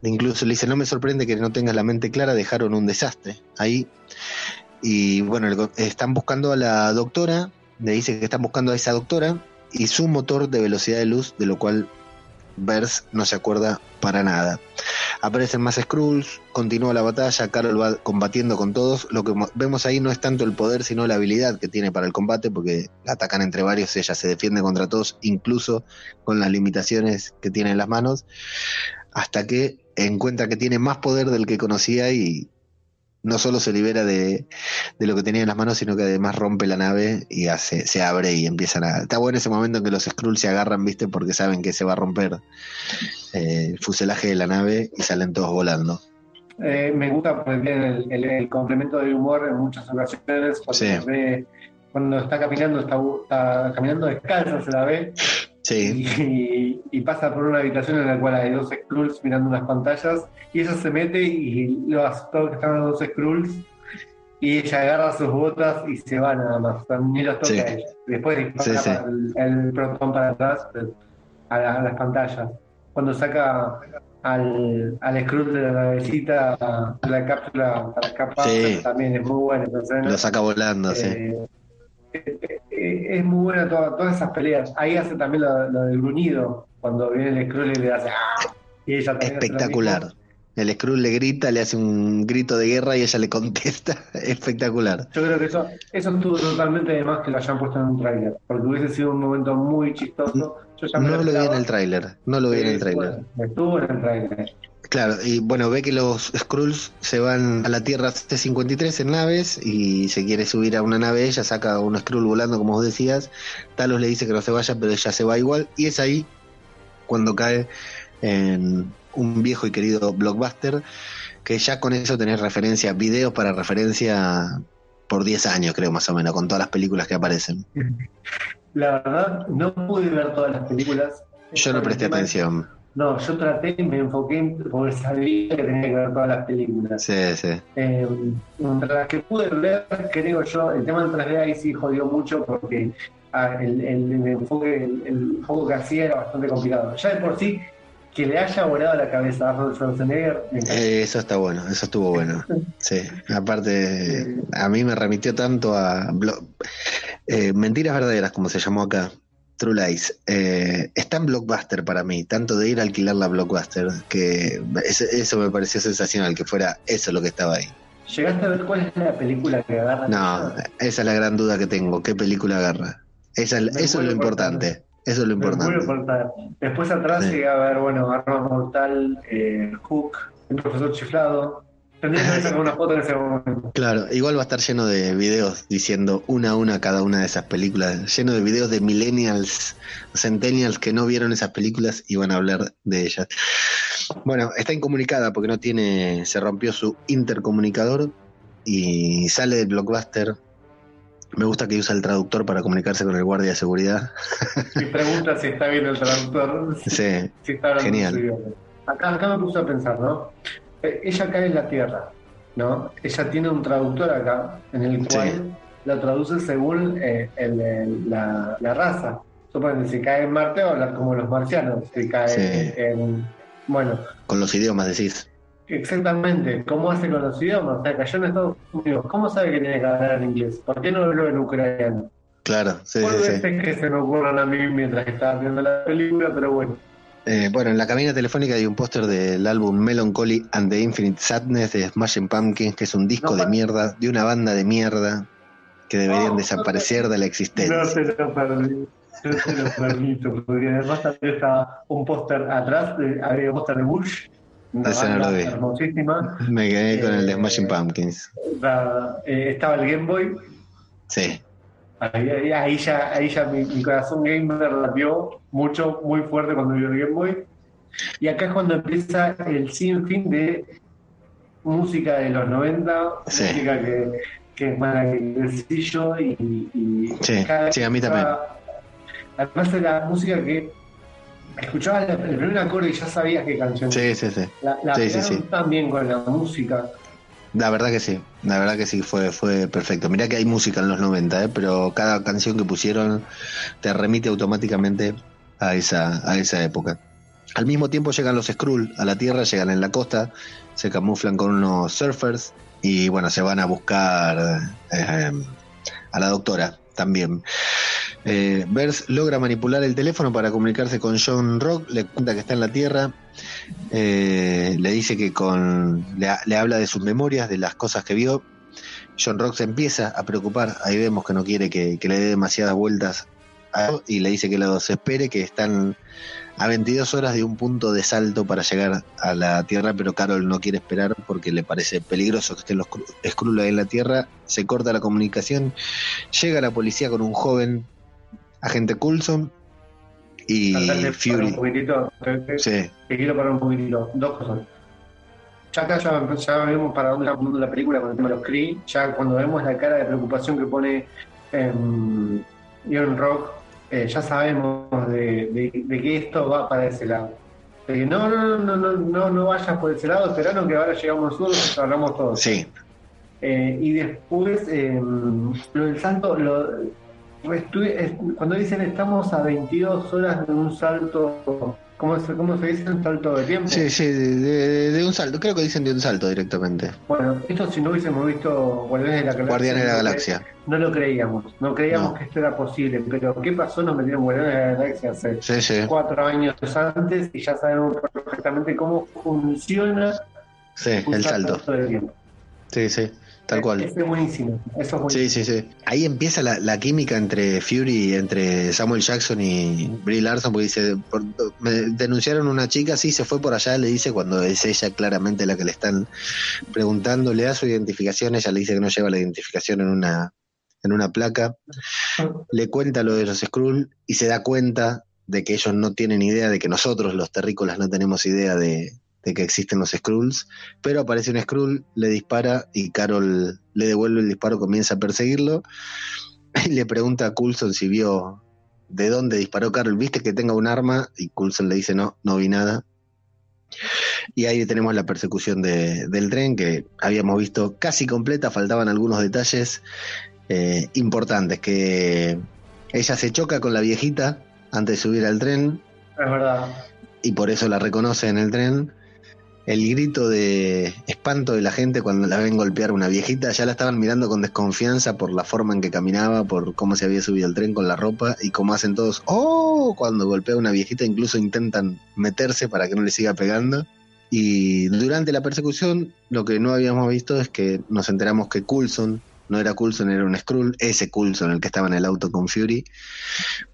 Incluso le dice, no me sorprende que no tengas la mente clara, dejaron un desastre ahí. Y bueno, están buscando a la doctora, le dice que están buscando a esa doctora y su motor de velocidad de luz, de lo cual Vers no se acuerda para nada. Aparecen más Skrulls, continúa la batalla, Carol va combatiendo con todos. Lo que vemos ahí no es tanto el poder, sino la habilidad que tiene para el combate, porque atacan entre varios, ella se defiende contra todos, incluso con las limitaciones que tiene en las manos, hasta que encuentra que tiene más poder del que conocía y no solo se libera de, lo que tenía en las manos, sino que además rompe la nave y hace, se abre y empiezan a... Está bueno ese momento en que los Skrulls se agarran, ¿viste? Porque saben que se va a romper eh, el fuselaje de la nave y salen todos volando. Eh, me gusta pues, el, complemento del humor en muchas ocasiones. Cuando, cuando está caminando, está, está caminando descalzo, se la ve y, pasa por una habitación en la cual hay dos Skrulls mirando unas pantallas y ella se mete y lo todo que están los dos Skrulls y ella agarra sus botas y se va nada más. Ni los toca ella. Después dispara el, protón para atrás a, las pantallas. Cuando saca al, al Skrull de la navecita, la cápsula para escapar, también es muy buena. Lo saca volando, sí eh, es muy buena todas esas peleas. Ahí hace también lo, del gruñido, cuando viene el Skrull y le hace ¡Ah! y ella Espectacular. El Skrull le grita, le hace un grito de guerra y ella le contesta. <laughs> Espectacular. Yo creo que eso, eso estuvo totalmente de más que lo hayan puesto en un tráiler, porque hubiese sido un momento muy chistoso. no lo, vi en el tráiler, no lo vi en el tráiler. Estuvo en el tráiler. Claro, y bueno, ve que los Skrulls se van a la Tierra T-53 en naves y se quiere subir a una nave, ella saca un Skrull volando, como vos decías, Talos le dice que no se vaya, pero ella se va igual, y es ahí cuando cae en un viejo y querido blockbuster, que ya con eso tenés referencia, videos para referencia por 10 años, creo, más o menos, con todas las películas que aparecen. La verdad, no pude ver todas las películas. Yo no presté atención. No, yo traté, me enfoqué porque sabía que tenía que ver todas las películas. Sí, sí. Eh, las que pude ver, creo yo, el tema del 3D ahí sí jodió mucho porque ah, el, el, enfoque, el, que hacía era bastante complicado. Ya de por sí, que le haya volado la cabeza a Arnold Schwarzenegger. Eh, eso está bueno, eso estuvo <laughs> bueno. Sí, aparte, a mí me remitió tanto a eh, Mentiras Verdaderas, como se llamó acá, True Lies. Eh, está en Blockbuster para mí, tanto de ir a alquilar la Blockbuster, que eso me pareció sensacional, que fuera eso lo que estaba ahí. ¿Llegaste a ver cuál es la película que agarra? No, esa es la gran duda que tengo, ¿qué película agarra? Esa, eso es lo importante. Eso es lo importante. Después atrás sí. llega a ver, bueno, Arma Mortal, eh, Hook, el profesor chiflado. Tendría que sacar una foto en ese momento. Claro, igual va a estar lleno de videos diciendo una a una cada una de esas películas, lleno de videos de millennials, centennials que no vieron esas películas y van a hablar de ellas. Bueno, está incomunicada porque no tiene, se rompió su intercomunicador y sale del blockbuster me gusta que usa el traductor para comunicarse con el guardia de seguridad. <laughs> Y pregunta si está bien el traductor. Sí, <laughs> si está genial. Acá, acá me puse a pensar, ¿no? Ella cae en la Tierra, ¿no? Ella tiene un traductor acá, en el cual la traduce según eh, la, raza. Supongo si cae en Marte va a hablar como los marcianos, si cae en... Bueno. Con los idiomas decís. Exactamente, ¿cómo hace con los idiomas? O sea, cayó en Estados Unidos, ¿cómo sabe que tiene que hablar en inglés? ¿Por qué no hablo en ucraniano? Claro, sí, sí, sí. que se me ocurran a mí mientras estaba viendo la película, pero bueno. Eh, bueno, en la cabina telefónica hay un póster del álbum Melancholy and the Infinite Sadness de Smashing Pumpkins, que es un disco de mierda, de una banda de mierda que deberían desaparecer de la existencia. No se lo perdí. No se lo permito, porque además también está un póster atrás, había un póster de Bush, Hermosísima. Me quedé con el de Smashing eh, Pumpkins. Eh, estaba el Game Boy. Sí. Ahí, ya, ahí ya mi, corazón gamer latió mucho, muy fuerte cuando vio el Game Boy. Y acá es cuando empieza el sinfín de música de los 90, música que, que es maravilloso y, y sí, sí, a mí también. Además de la música que escuchabas el primer acorde y ya sabías qué canción. Sí, sí, sí. La, la sí, sí, también con la música. La verdad que sí, la verdad que sí, fue, fue perfecto. Mirá que hay música en los 90, ¿eh? pero cada canción que pusieron te remite automáticamente a esa, a esa época. Al mismo tiempo llegan los Skrull a la Tierra, llegan en la costa, se camuflan con unos surfers y bueno, se van a buscar eh, a la doctora también. Eh, logra manipular el teléfono para comunicarse con John Rock, le cuenta que está en la Tierra, eh, le dice que con le, habla de sus memorias, de las cosas que vio. John Rock se empieza a preocupar, ahí vemos que no quiere que, le dé demasiadas vueltas y le dice que lo espere, que están a 22 horas de un punto de salto para llegar a la Tierra, pero Carol no quiere esperar porque le parece peligroso que estén los Skrull en la Tierra. Se corta la comunicación, llega la policía con un joven agente Coulson y Fury. Un poquitito, sí. te quiero parar un poquitito, dos cosas. Ya acá ya, vemos para dónde está la película con el tema de los Kree, ya cuando vemos la cara de preocupación que pone eh, Iron Rock, eh, ya sabemos de, de, que esto va para ese lado. no, no, no, no, no, no vayas por ese lado, esperaron que ahora llegamos nosotros y hablamos todos. Sí. Eh, y después, eh, lo del santo, lo, cuando dicen estamos a 22 horas de un salto, ¿cómo se, cómo se dice? ¿Un salto de tiempo? Sí, sí, de, un salto, creo que dicen de un salto directamente. Bueno, esto si no hubiésemos visto Guardianes de la Galaxia, Guardianes de la Galaxia. No lo creíamos, no creíamos que esto era posible, pero ¿qué pasó? Nos metieron Guardianes de la Galaxia hace cuatro años antes y ya sabemos perfectamente cómo funciona el salto. Sí, sí. Tal cual. es buenísimo. Eso Sí, sí, sí. Ahí empieza la, química entre Fury, entre Samuel Jackson y Brie Larson, porque dice, me denunciaron una chica, sí, se fue por allá, le dice, cuando es ella claramente la que le están preguntando, le da su identificación, ella le dice que no lleva la identificación en una, en una placa, le cuenta lo de los Skrull y se da cuenta de que ellos no tienen idea, de que nosotros los terrícolas no tenemos idea de, de que existen los Skrulls, pero aparece un Skrull, le dispara y Carol le devuelve el disparo, comienza a perseguirlo <laughs> y le pregunta a Coulson si vio de dónde disparó Carol, ¿viste que tenga un arma? Y Coulson le dice no, no vi nada. Y ahí tenemos la persecución del tren que habíamos visto casi completa, faltaban algunos detalles eh, importantes, que ella se choca con la viejita antes de subir al tren. Es verdad y por eso la reconoce en el tren. El grito de espanto de la gente cuando la ven golpear una viejita, ya la estaban mirando con desconfianza por la forma en que caminaba, por cómo se había subido el tren con la ropa y cómo hacen todos, ¡oh! Cuando golpea a una viejita, incluso intentan meterse para que no le siga pegando. Y durante la persecución, lo que no habíamos visto es que nos enteramos que Coulson, no era Coulson, era un Skrull, ese Coulson, el que estaba en el auto con Fury,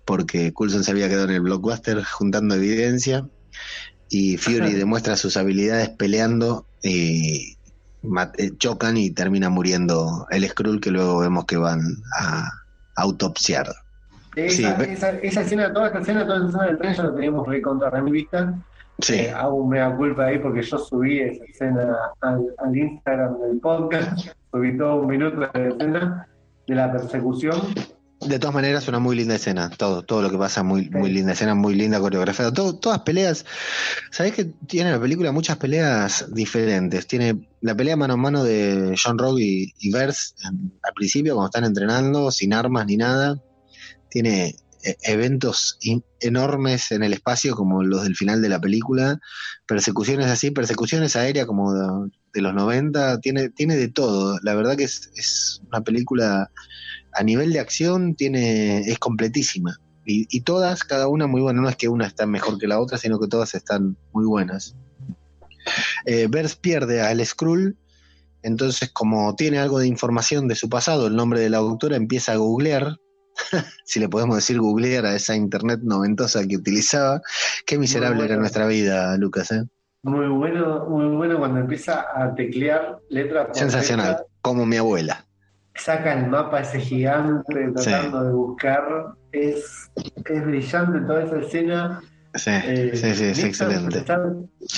porque Coulson se había quedado en el blockbuster juntando evidencia y Fury demuestra sus habilidades peleando y eh, chocan y termina muriendo el Skrull que luego vemos que van a autopsiar. Esa, esa, esa, escena, toda esta escena, toda esa escena del tren ya lo teníamos recontra vista. Sí. Eh, hago un mea culpa ahí porque yo subí esa escena al, al Instagram del podcast, <laughs> subí todo un minuto de la escena de la persecución de todas maneras, una muy linda escena. Todo, todo lo que pasa, muy, muy linda escena, muy linda coreografía. Todas peleas. Sabés que tiene la película muchas peleas diferentes. Tiene la pelea mano a mano de John Rogue y, y Verse al principio, cuando están entrenando, sin armas ni nada. Tiene eh, eventos enormes en el espacio, como los del final de la película. Persecuciones así, persecuciones aéreas como de, de los 90. Tiene, tiene de todo. La verdad que es, es una película a nivel de acción tiene es completísima. Y, todas, cada una muy buena. No es que una está mejor que la otra, sino que todas están muy buenas. Eh, pierde al Skrull, entonces como tiene algo de información de su pasado, el nombre de la autora empieza a googlear, <laughs> si le podemos decir googlear a esa internet noventosa que utilizaba. Qué miserable era nuestra vida, Lucas. ¿eh? Muy bueno, muy bueno cuando empieza a teclear letras. Sensacional, como mi abuela saca el mapa ese gigante tratando de buscar. Es, es brillante toda esa escena. Sí, eh, sí, sí, es excelente.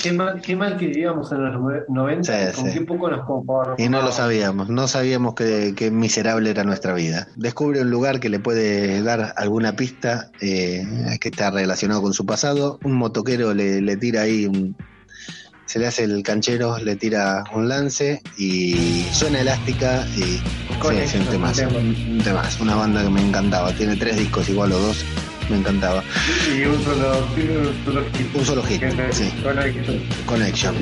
qué, mal, qué mal que vivíamos en los 90, con qué poco nos conformamos. Y no lo sabíamos, no sabíamos que, que, miserable era nuestra vida. Descubre un lugar que le puede dar alguna pista eh, que está relacionado con su pasado. Un motoquero le, le tira ahí un, se le hace el canchero, le tira un lance y suena elástica y sí, un tema, un tema, una banda que me encantaba, tiene tres discos igual o dos, me encantaba. Y un solo, un solo hit. Un solo hit, sí. Connection.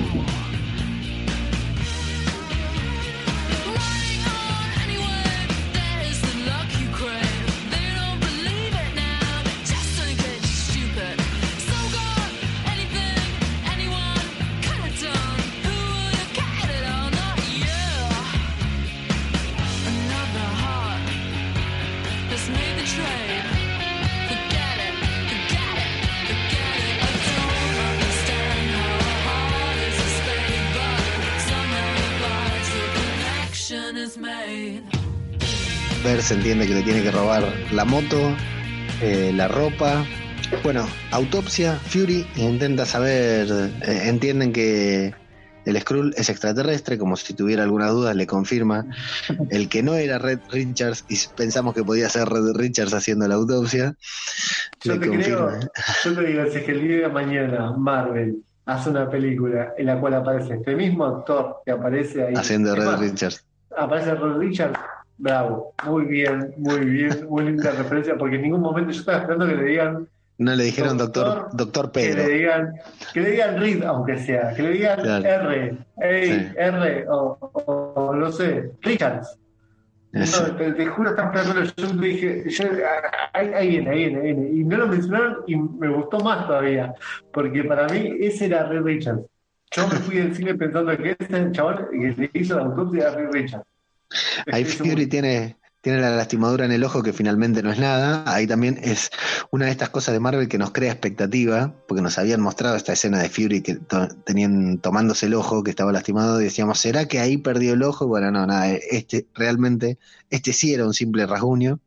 Se entiende que le tiene que robar la moto, eh, la ropa. Bueno, autopsia, Fury intenta saber, eh, entienden que el Skrull es extraterrestre, como si tuviera alguna duda, le confirma el que no era Red Richards y pensamos que podía ser Red Richards haciendo la autopsia. Yo te creo, yo te digo, si es que el día de mañana Marvel hace una película en la cual aparece este mismo actor que aparece ahí. Haciendo Red Richards. Aparece Red Richards, Bravo, muy bien, muy bien, muy linda referencia, porque en ningún momento yo estaba esperando que le digan. No le dijeron doctor, doctor, Pedro. Que le digan, que le digan Reed, aunque sea, que le digan R, R, o, no sé, Richards. No, te, juro, están esperando. Yo dije, yo, ahí, ahí, viene, ahí viene, ahí viene. Y no lo mencionaron y me gustó más todavía, porque para mí ese era Reed Richards. Yo me fui del cine pensando que ese es el chaval que le hizo la autopsia Reed Richards. Ahí Fury tiene, tiene la lastimadura en el ojo que finalmente no es nada. Ahí también es una de estas cosas de Marvel que nos crea expectativa, porque nos habían mostrado esta escena de Fury que tenían tomándose el ojo, que estaba lastimado, y decíamos, ¿será que ahí perdió el ojo? Bueno, no, nada, este realmente, este sí era un simple rasguño.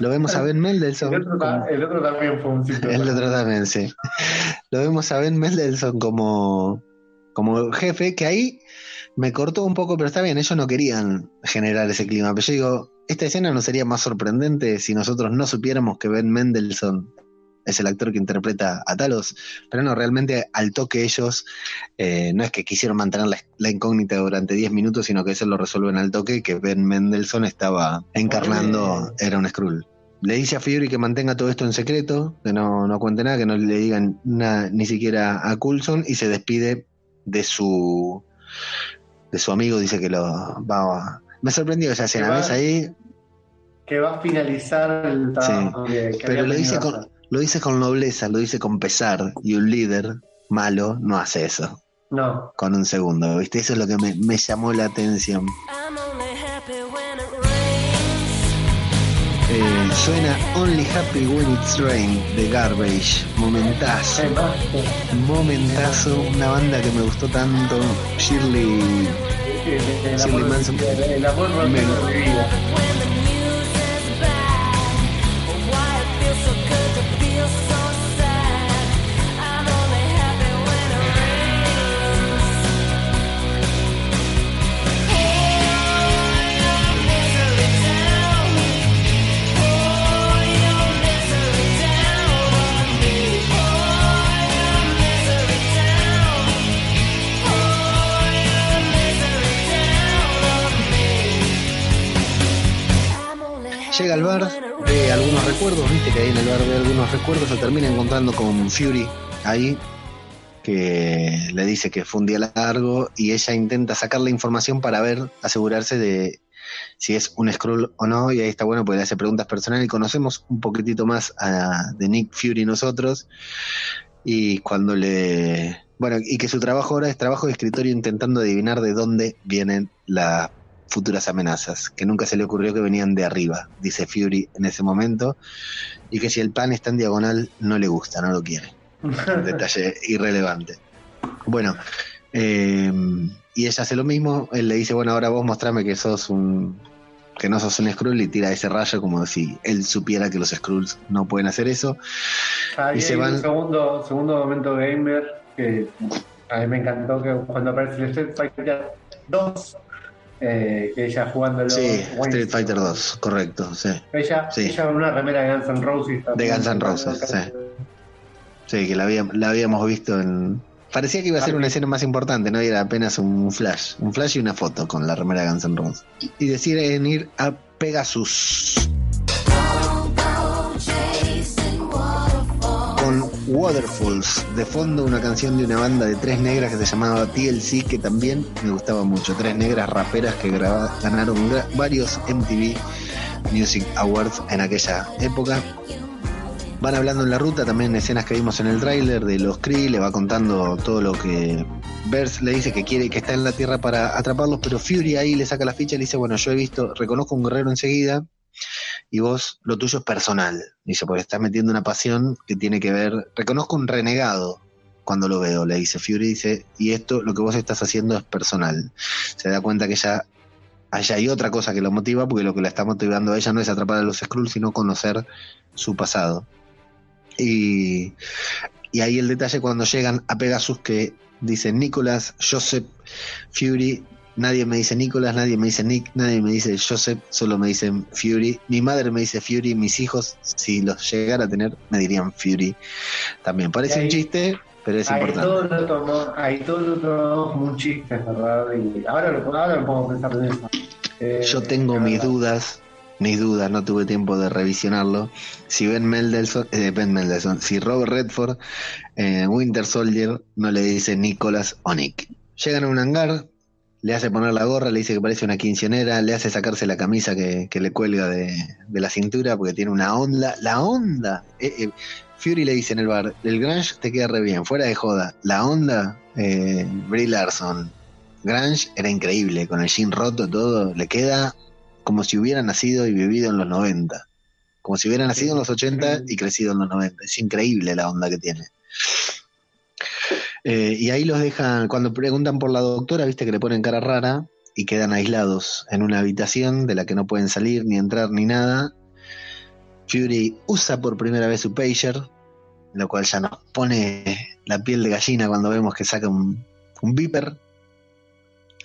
Lo vemos a Ben Mendelssohn. El otro, también fue un simple El otro también, sí. Lo vemos a Ben Mendelssohn como, como jefe, que ahí me cortó un poco, pero está bien, ellos no querían generar ese clima. Pero yo digo, esta escena no sería más sorprendente si nosotros no supiéramos que Ben Mendelssohn es el actor que interpreta a Talos, pero no, realmente al toque ellos, eh, no es que quisieron mantener la, incógnita durante 10 minutos, sino que eso lo resuelven al toque, que Ben Mendelssohn estaba encarnando, era un Skrull. le dice a Fury que mantenga todo esto en secreto, que no, no cuente nada, que no le digan nada ni siquiera a Coulson y se despide de su de su amigo, dice que lo va a... Me sorprendió esa escena, ¿ves ahí? Que va a finalizar el trabajo Pero lo dice, con, lo dice con nobleza, lo dice con pesar, y un líder malo no hace eso. No. Con un segundo, ¿viste? Eso es lo que me, me llamó la atención. Eh, suena Only Happy When It's Rain de Garbage. Momentazo. Momentazo. Una banda que me gustó tanto. Shirley. Shirley Manson. El amor me, llega al bar, ve algunos recuerdos, viste que ahí en el bar ve algunos recuerdos, se termina encontrando con Fury ahí, que le dice que fue un día largo y ella intenta sacar la información para ver, asegurarse de si es un Skrull o no, y ahí está bueno porque le hace preguntas personales y conocemos un poquitito más a, de Nick Fury nosotros, y cuando le... Bueno, y que su trabajo ahora es trabajo de escritorio intentando adivinar de dónde vienen las futuras amenazas, que nunca se le ocurrió que venían de arriba, dice Fury en ese momento, y que si el pan está en diagonal no le gusta, no lo quiere. detalle irrelevante. Bueno, eh, y ella hace lo mismo, él le dice, bueno, ahora vos mostrame que sos un que no sos un Skrull y tira ese rayo como si él supiera que los Skrulls no pueden hacer eso. y se van... un segundo, segundo momento gamer que a mí me encantó que cuando aparece el Street Fighter 2 eh, que ella jugándolo. Sí, Street Fighter 2, correcto, sí. Ella, sí. ella una remera de Guns N' Roses. De Guns N' Roses, sí. Sí, que la, habíamos, la habíamos visto en... Parecía que iba a ser una escena más importante, ¿no? Y era apenas un flash. Un flash y una foto con la remera de Guns N' Roses. Y deciden ir a Pegasus. Waterfalls, de fondo una canción de una banda de tres negras que se llamaba TLC, que también me gustaba mucho. Tres negras raperas que ganaron varios MTV Music Awards en aquella época. Van hablando en la ruta, también escenas que vimos en el tráiler de los Kree, le va contando todo lo que Bers le dice que quiere, que está en la Tierra para atraparlos, pero Fury ahí le saca la ficha y le dice, bueno, yo he visto, reconozco un guerrero enseguida, y vos lo tuyo es personal, dice, porque estás metiendo una pasión que tiene que ver, reconozco un renegado cuando lo veo, le dice Fury, dice, y esto, lo que vos estás haciendo es personal. Se da cuenta que ya allá hay otra cosa que lo motiva, porque lo que la está motivando a ella no es atrapar a los Skrulls, sino conocer su pasado. Y, y ahí el detalle cuando llegan a Pegasus que dice Nicolás, Joseph, Fury Nadie me dice Nicolás, nadie me dice Nick, nadie me dice Joseph, solo me dicen Fury. Mi madre me dice Fury, mis hijos, si los llegara a tener, me dirían Fury. También parece un chiste, pero es importante. Todo lo tomó, ahí todo lo tomó como un chiste, ¿verdad? Y ahora, lo, ahora pongo a pensar en eso. Eh, Yo tengo mis dudas, mis dudas, no tuve tiempo de revisionarlo. Si Ben Mendelssohn, eh, ben Mendelssohn, si Robert Redford, eh, Winter Soldier, no le dice Nicolás o Nick. Llegan a un hangar, le hace poner la gorra, le dice que parece una quincionera, le hace sacarse la camisa que, le cuelga de, la cintura porque tiene una onda. La onda. Eh, eh, Fury le dice en el bar, el Grange te queda re bien, fuera de joda. La onda, eh, Brie Larson. Grange era increíble, con el jean roto todo, le queda como si hubiera nacido y vivido en los 90. Como si hubiera nacido en los 80 y crecido en los 90. Es increíble la onda que tiene. Eh, y ahí los dejan, cuando preguntan por la doctora, viste que le ponen cara rara y quedan aislados en una habitación de la que no pueden salir, ni entrar, ni nada. Fury usa por primera vez su pager, lo cual ya nos pone la piel de gallina cuando vemos que saca un, un beeper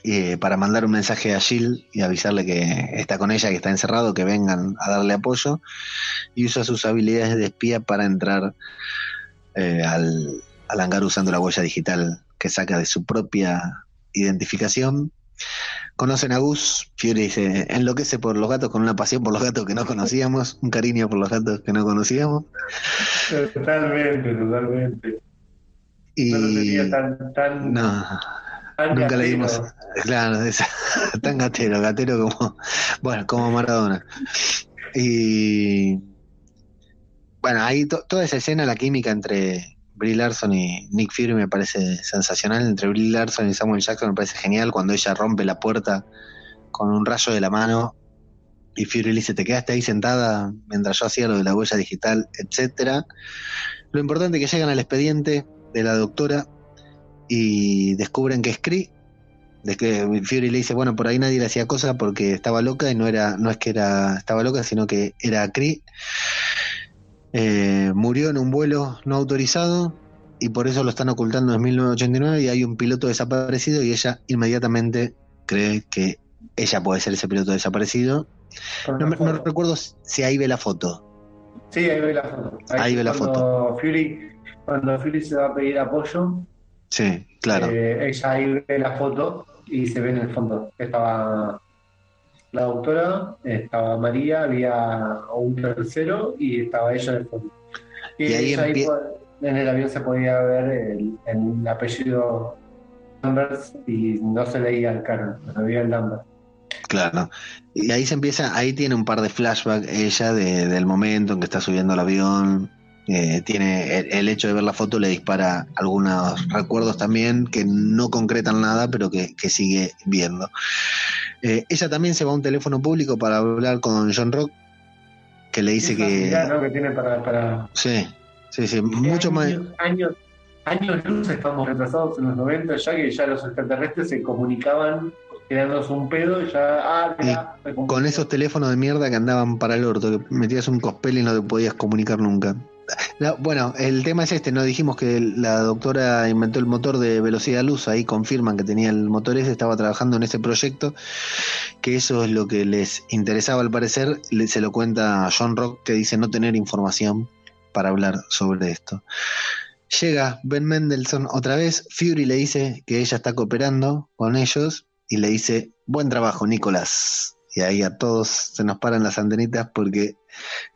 eh, para mandar un mensaje a Jill y avisarle que está con ella, que está encerrado, que vengan a darle apoyo. Y usa sus habilidades de espía para entrar eh, al, al hangar usando la huella digital que saca de su propia identificación Conocen a Gus, Fury dice, enloquece por los gatos con una pasión por los gatos que no conocíamos, un cariño por los gatos que no conocíamos. Totalmente, totalmente. Y No lo tenía tan, tan, no, tan nunca le gatero. dimos, claro, esa- <laughs> tan gatero, gatero como, bueno, como Maradona. Y bueno, ahí to- toda esa escena, la química entre Brie Larson y Nick Fury me parece sensacional. Entre Brie Larson y Samuel Jackson me parece genial cuando ella rompe la puerta con un rayo de la mano y Fury le dice, te quedaste ahí sentada mientras yo hacía lo de la huella digital, etcétera. Lo importante es que llegan al expediente de la doctora y descubren que es Cree. De que Fury le dice, bueno, por ahí nadie le hacía cosa porque estaba loca y no era, no es que era, estaba loca, sino que era Cree. Eh, murió en un vuelo no autorizado y por eso lo están ocultando en 1989 y hay un piloto desaparecido y ella inmediatamente cree que ella puede ser ese piloto desaparecido. No, la me- no foto. recuerdo si ahí ve la foto. Sí, ahí ve la foto. Ahí ve la cuando Fury, cuando Fury se va a pedir apoyo, Sí, claro. eh, ella ahí ve la foto y se ve en el fondo. Estaba la doctora, estaba María, había un tercero y estaba ella en el fondo. Y, Y ahí ahí en el avión se podía ver el, el apellido Lambert y no se leía el cara, no había el Lambert. Claro. Y ahí se empieza, ahí tiene un par de flashbacks ella de- del momento en que está subiendo al avión. Eh, tiene el, el hecho de ver la foto le dispara algunos recuerdos también que no concretan nada, pero que, que sigue viendo. Eh, ella también se va a un teléfono público para hablar con John Rock, que le dice que ¿no? que tiene para, para sí, sí, sí, mucho más. años, años, años luz estamos retrasados en los 90, ya que ya los extraterrestres se comunicaban tirándonos un pedo y ya, ah, Con esos teléfonos de mierda que andaban para el orto, que metías un cospel y no te podías comunicar nunca. Bueno, el tema es este, no dijimos que la doctora inventó el motor de velocidad luz, ahí confirman que tenía el motor ese, estaba trabajando en ese proyecto, que eso es lo que les interesaba al parecer, se lo cuenta John Rock que dice no tener información para hablar sobre esto. Llega Ben Mendelssohn otra vez, Fury le dice que ella está cooperando con ellos y le dice, buen trabajo, Nicolás. Y ahí a todos se nos paran las antenitas porque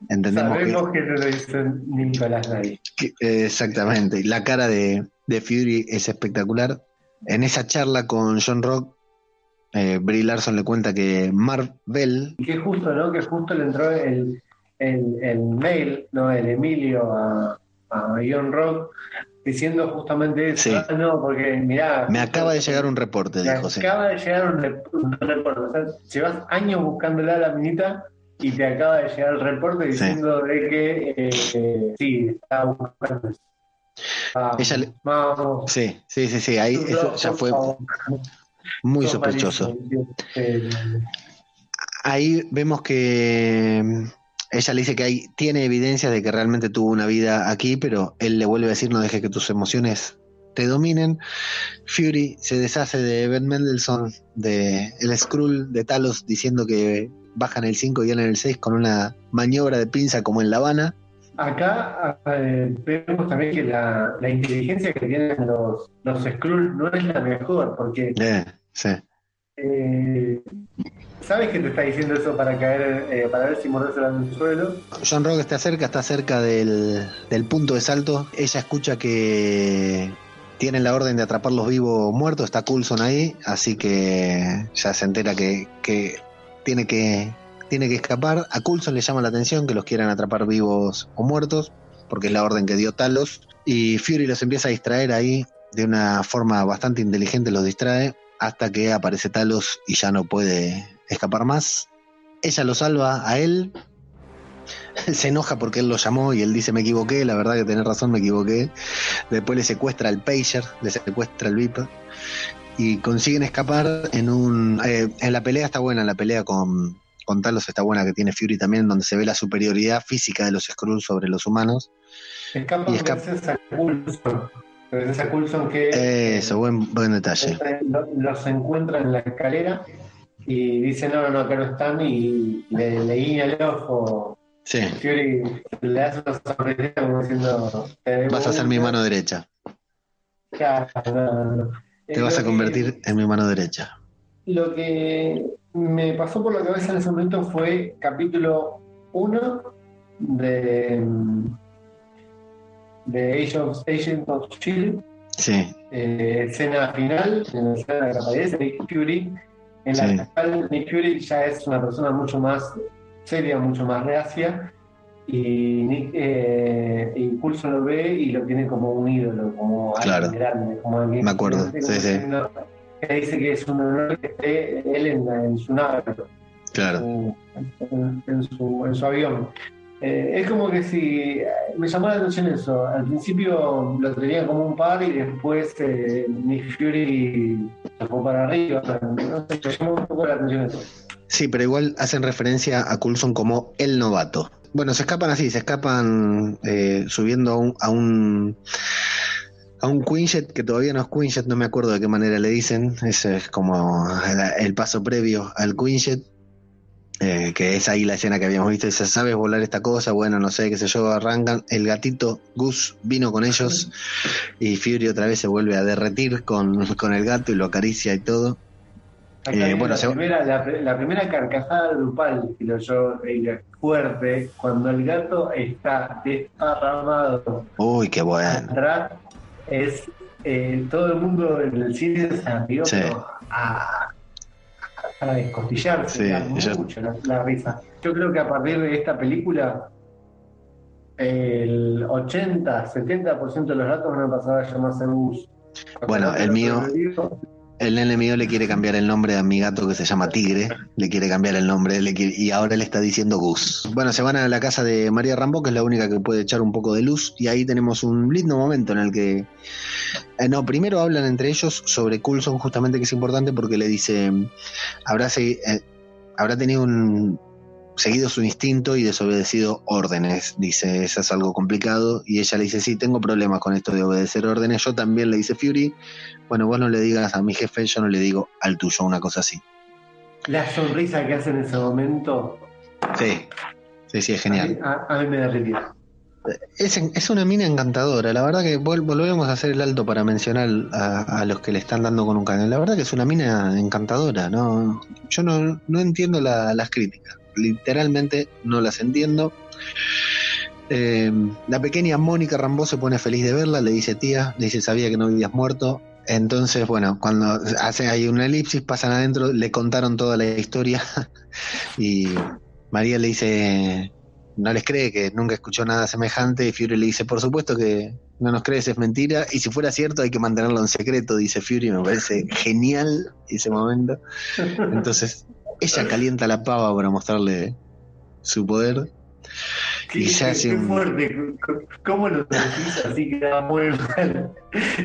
entendemos que, Sabemos que, te lo dicen Nicolás que- exactamente, la cara de, de Fury es espectacular. En esa charla con John Rock, eh, Brie Larson le cuenta que Marvel, Y que justo, ¿no? Que justo le entró el, el, el mail, ¿no? El Emilio a, a John Rock diciendo justamente eso. Sí. Ah, no, porque mirá. me acaba de llegar un reporte, Me dijo. sí. acaba de llegar un, rep- un reporte. O sea, llevas años buscándola a la minita y te acaba de llegar el reporte Sí. diciendo de que eh, sí, está buscando. Vamos, Ella le- vamos. Sí, sí, sí, sí, ahí eso ya fue muy sospechoso. Eh, Ahí vemos que ella le dice que hay, tiene evidencias de que realmente tuvo una vida aquí, pero él le vuelve a decir no dejes que tus emociones te dominen. Fury se deshace de Ben Mendelssohn, de el Skrull de Talos, diciendo que bajan el 5 y en el 6 con una maniobra de pinza como en La Habana. Acá eh, vemos también que la, la inteligencia que tienen los, los Skrull no es la mejor, porque Eh, sí. eh, sabes que te está diciendo eso para caer, eh, para ver si morderse al suelo. John Rock está cerca, está cerca del, del punto de salto. Ella escucha que tienen la orden de atrapar los vivos muertos. Está Coulson ahí, así que ya se entera que, que tiene que tiene que escapar. A Coulson le llama la atención que los quieran atrapar vivos o muertos, porque es la orden que dio Talos. Y Fury los empieza a distraer ahí de una forma bastante inteligente, los distrae hasta que aparece Talos y ya no puede escapar más. Ella lo salva a él, <laughs> se enoja porque él lo llamó y él dice me equivoqué, la verdad que tenés razón, me equivoqué. Después le secuestra el pager, le secuestra el VIP y consiguen escapar en un... eh, en la pelea está buena, la pelea con, con Talos está buena que tiene Fury también, donde se ve la superioridad física de los Skrulls sobre los humanos. Escapan Y escapa- gracias a Coulson. Que Eso, buen, buen detalle. lo- los encuentra en la escalera y dice no, no, no, acá no están y le, le guiña el ojo. Sí, Fury le hace una sonrisa como diciendo "Te debo vas a ser una". mi mano derecha, Claro, no, no. te vas a que- convertir en mi mano derecha. lo que me pasó por la cabeza en ese momento fue capítulo 1 de, de Age of, Agent of Shield. Sí, eh, escena final, en la escena que aparece Nick Fury, en la Sí. cual Nick Fury ya es una persona mucho más seria, mucho más reacia, y, Nick, eh, y Coulson lo ve y lo tiene como un ídolo, como Claro. alguien grande, como alguien Me acuerdo, como sí, que dice que es un honor que esté él en, en su nave, claro. en, en su, en su avión. Eh, es como que si me llamó la atención eso. Al principio lo tenía como un par y después eh, Nick Fury se fue para arriba. No sé, me llamó un poco la atención eso. Sí, pero igual hacen referencia a Coulson como el novato. Bueno, se escapan así, se escapan eh, subiendo a un, a un a un Quinjet que todavía no es Quinjet, no me acuerdo de qué manera le dicen. Ese es como el paso previo al Quinjet. Eh, que es ahí la escena que habíamos visto, dice, ¿sabes volar esta cosa? Bueno, no sé, qué sé yo, arrancan, el gatito Gus vino con ellos y Fury otra vez se vuelve a derretir con, con el gato y lo acaricia y todo. Eh, bueno, la, se- primera, la, la primera carcajada grupal que lo yo fuerte cuando el gato está desparramado Uy, qué bueno. atrás es eh, todo el mundo en el cine se abrió Sí. pero a, a descostillarse Sí, yo- mucho la, la risa. Yo creo que a partir de esta película el 80, 70% de los gatos van a pasar a llamarse bus. Bueno, el mío- El nene mío le quiere cambiar el nombre a mi gato que se llama Tigre, le quiere cambiar el nombre y ahora le está diciendo Gus. Bueno, se van a la casa de María Rambo, que es la única que puede echar un poco de luz, y ahí tenemos un lindo momento en el que... eh, no, primero hablan entre ellos sobre Coulson, justamente que es importante porque le dice, habrá, eh, habrá tenido un... seguido su instinto y desobedecido órdenes, dice, eso es algo complicado, y ella le dice, sí, tengo problemas con esto de obedecer órdenes, yo también le dice Fury, bueno, vos no le digas a mi jefe, yo no le digo al tuyo, una cosa así. La sonrisa que hace en ese momento Sí, sí, sí, es a, genial. mí- a- a mí me derritió. Es, es una mina encantadora, la verdad que vol- volvemos a hacer el alto para mencionar a, a los que le están dando con un cañón. La verdad que es una mina encantadora, ¿no? Yo no, no entiendo la- las críticas, literalmente no las entiendo. Eh, la pequeña Mónica Rambó se pone feliz de verla, le dice tía, le dice sabía que no vivías muerto. Entonces, bueno, cuando hace ahí una elipsis, pasan adentro, le contaron toda la historia <laughs> y María le dice, no les cree que nunca escuchó nada semejante y Fury le dice, por supuesto que no nos crees, es mentira y si fuera cierto hay que mantenerlo en secreto, dice Fury, me parece genial ese momento. Entonces, ella calienta la pava para mostrarle su poder. Sí, Y se qué- qué un- fuerte, cómo lo decís así queda muy mal.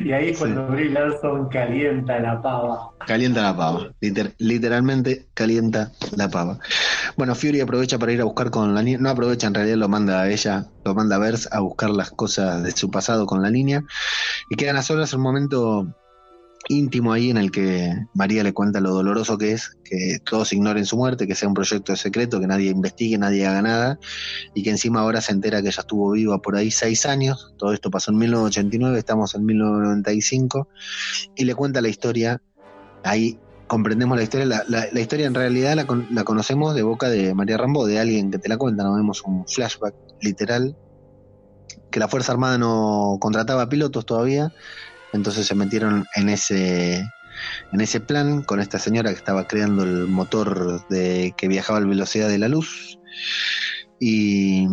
Y ahí es cuando Brie Larson calienta la pava. Calienta la pava, liter- literalmente calienta la pava. Bueno, Fury aprovecha para ir a buscar con la niña, no aprovecha, en realidad lo manda a ella, lo manda a Vers a buscar las cosas de su pasado con la niña y quedan a solas un momento íntimo ahí en el que María le cuenta lo doloroso que es que todos ignoren su muerte, que sea un proyecto secreto, que nadie investigue, nadie haga nada y que encima ahora se entera que ella estuvo viva por ahí seis años, todo esto pasó en 1989, estamos en 1995 y le cuenta la historia ahí comprendemos la historia. La, la- historia en realidad la, la conocemos de boca de María Rambo, de alguien que te la cuenta. No vemos un flashback literal. Que la Fuerza Armada no contrataba pilotos todavía. Entonces se metieron en ese, en ese plan con esta señora que estaba creando el motor de, que viajaba a la velocidad de la luz. Y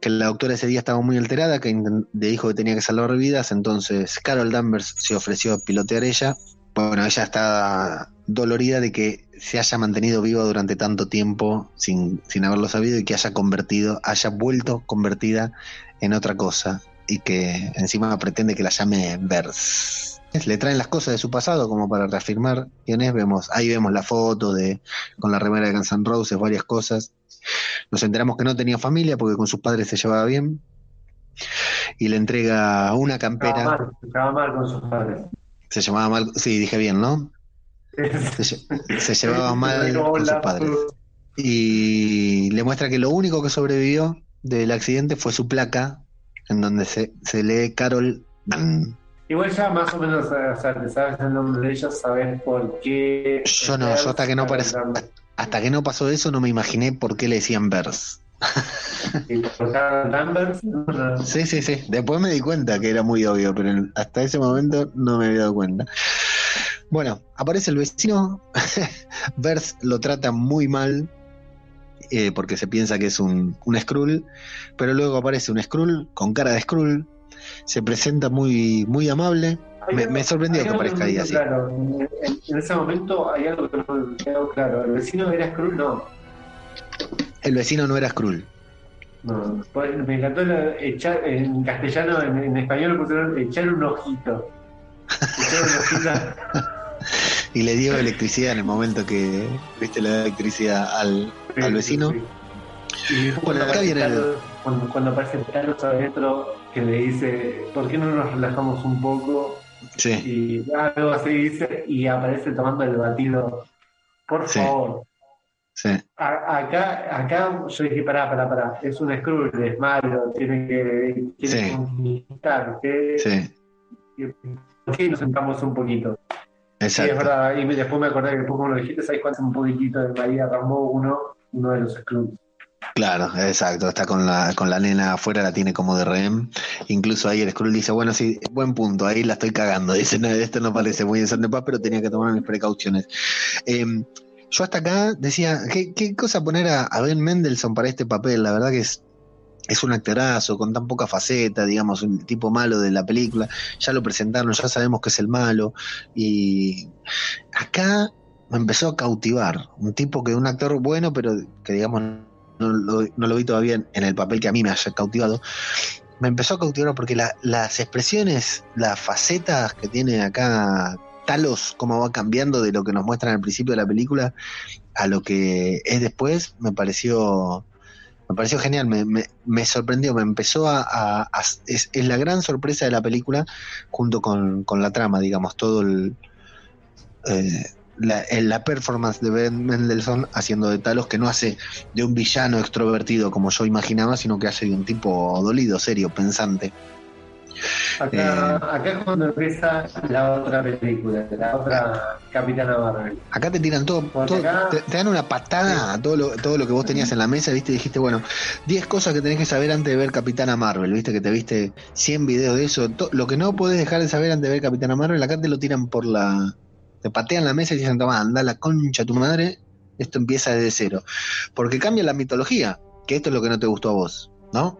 que la doctora ese día estaba muy alterada, que dijo que tenía que salvar vidas. Entonces Carol Danvers se ofreció a pilotear ella bueno, ella está dolorida de que se haya mantenido viva durante tanto tiempo sin, sin haberlo sabido y que haya convertido, haya vuelto convertida en otra cosa y que encima pretende que la llame Vers. Le traen las cosas de su pasado como para reafirmar quién es. Vemos, ahí vemos la foto de con la remera de Guns N' Roses, varias cosas. Nos enteramos que no tenía familia porque con sus padres se llevaba bien. Y le entrega una campera. mal, estaba mal con sus padres. Se llamaba mal, sí, dije bien, ¿no? Se, se llevaba <laughs> mal con sus padres. Y le muestra que lo único que sobrevivió del accidente fue su placa, en donde se, se lee Carol Dan. Igual ya más o menos, o sea, te sabes el nombre de ellos, sabes por qué. Yo no, yo hasta que no parece, hasta que no pasó eso no me imaginé por qué le decían Vers. Sí, sí, sí. Después me di cuenta que era muy obvio, pero hasta ese momento no me había dado cuenta. Bueno, aparece el vecino. <laughs> Vers lo trata muy mal. Eh, porque se piensa que es un, un Skrull, pero luego aparece un Skrull con cara de Skrull, se presenta muy, muy amable, me, sorprendió que aparezca ahí así. Claro, en, ese momento hay algo que no me quedó claro. ¿El vecino era Skrull? No. El vecino no era Skrull. No, pues, me encantó echar, en castellano, en, español pusieron echar un ojito. <laughs> Echar un ojito. Y le dio electricidad en el momento que viste la electricidad al, al vecino. Y bueno, acá viene cuando, cuando aparece Talos adentro, que le dice, ¿por qué no nos relajamos un poco? Sí. Y algo así dice, y aparece tomando el batido. Por favor. Sí. acá, acá yo dije, pará, pará, pará, es un Scrooge, es malo, tiene que, tiene sí. conquistar. Sí. ¿Por qué nos sentamos un poquito? Exacto. Sí, es verdad, y después me acordé que después como lo dijiste, ¿sabes cuánto un poquitito de María Rambo uno, uno de los Scrooge? Claro, exacto, está con la, con la nena afuera, la tiene como de rehén. Incluso ahí el Skrull dice, bueno, sí, buen punto, ahí la estoy cagando. <laughs> Dice, no, esto no parece muy en de paz, pero tenía que tomar mis precauciones. Eh, yo hasta acá decía, ¿qué, qué cosa poner a, a, Ben Mendelssohn para este papel? La verdad que es, es un actorazo con tan poca faceta, digamos, un tipo malo de la película. Ya lo presentaron, ya sabemos que es el malo. Y acá me empezó a cautivar. Un tipo que un actor bueno, pero que digamos no lo, vi todavía en, en, el papel que a mí me haya cautivado. Me empezó a cautivar porque la, las expresiones, las facetas que tiene acá Talos, cómo va cambiando de lo que nos muestran al principio de la película a lo que es después, me pareció me pareció genial, me, me, me sorprendió, me empezó a... es, la gran sorpresa de la película junto con, con la trama, digamos, todo el... Eh, la, la, performance de Ben Mendelssohn haciendo de Talos que no hace de un villano extrovertido como yo imaginaba, sino que hace de un tipo dolido, serio, pensante. Acá, eh, acá es cuando empieza la otra película, la otra Capitana Marvel. Acá te tiran todo, todo acá, te, te, dan una patada a todo lo, todo lo que vos tenías en la mesa, viste, y dijiste, bueno, 10 cosas que tenés que saber antes de ver Capitana Marvel, viste, que te viste 100 videos de eso, to, lo que no podés dejar de saber antes de ver Capitana Marvel, acá te lo tiran por la, te patean la mesa y dicen, toma, anda la concha a tu madre, esto empieza desde cero. Porque cambia la mitología, que esto es lo que no te gustó a vos, ¿no?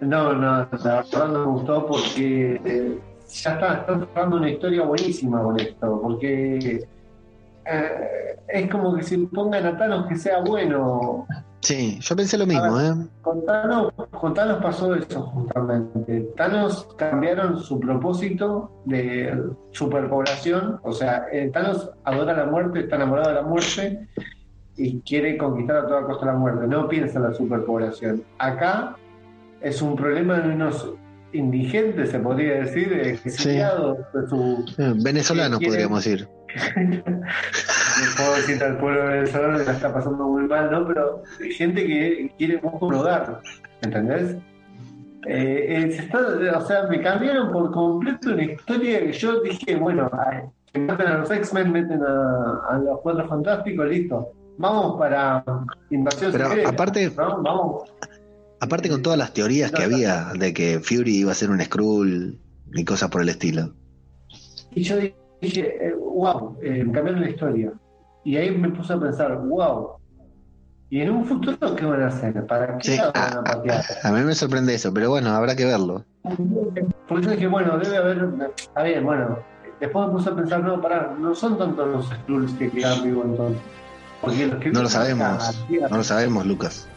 No, no, la verdad me gustó porque eh, ya está, está tratando una historia buenísima con esto, porque eh, es como que si pongan a Thanos que sea bueno. Sí, yo pensé lo mismo, ver, ¿eh? Con Thanos, con Thanos pasó eso justamente. Thanos cambiaron su propósito de superpoblación, o sea, eh, Thanos adora la muerte, está enamorado de la muerte y quiere conquistar a toda costa la muerte, no piensa en la superpoblación. Acá es un problema de unos indigentes, se podría decir, exiliados sí. de su... Venezolanos, podríamos decir. no puedo decir al pueblo venezolano que la está pasando muy mal, ¿no? Pero hay gente que quiere un hogar, ¿entendés? Eh, eh, está, o sea, me cambiaron por completo una historia que yo dije, bueno, que meten a los X-Men, meten a, a, los Cuatro Fantásticos, listo. Vamos para Invasión Pero secreta, aparte, ¿no? Vamos. Aparte con todas las teorías que había de que Fury iba a ser un Skrull y cosas por el estilo. Y yo dije, eh, wow, eh, cambiaron la historia. Y ahí me puse a pensar, wow. ¿Y en un futuro qué van a hacer? ¿Para qué sí, van a? A, a, mí me sorprende eso, pero bueno, habrá que verlo. Porque yo dije, bueno, debe haber. Está bien, bueno. Después me puse a pensar, no, pará, no son tantos los Skrulls que quedan vivos entonces. Porque los que no lo sabemos, no lo sabemos, Lucas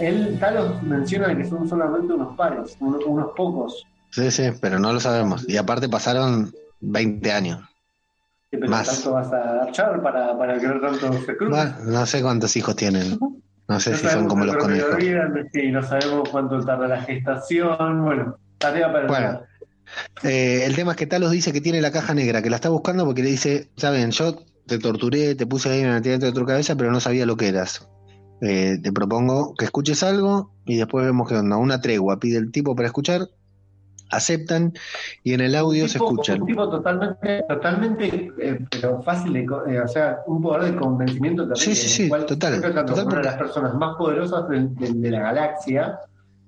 él Talos menciona que son solamente unos pares, unos, unos, pocos. Sí, sí, pero no lo sabemos. Y aparte pasaron 20 años. Pero Más. ¿Tanto vas a echar para, para que no tanto se crucen? Bueno, no sé cuántos hijos tienen. No sé no si son como los conejos. Sí, no sabemos cuánto tarda la gestación. Bueno, tarea para bueno, eh, el tema es que Talos dice que tiene la caja negra, que la está buscando porque le dice, saben, yo te torturé, te puse ahí en la dentro de tu cabeza, pero no sabía lo que eras. Eh, te propongo que escuches algo y después vemos que onda. Una tregua pide el tipo para escuchar aceptan y en el audio se escuchan. Un tipo totalmente, totalmente eh, pero fácil de, eh, o sea, un poder de convencimiento también. Sí, sí, sí, total. total una de las personas más poderosas de, la galaxia,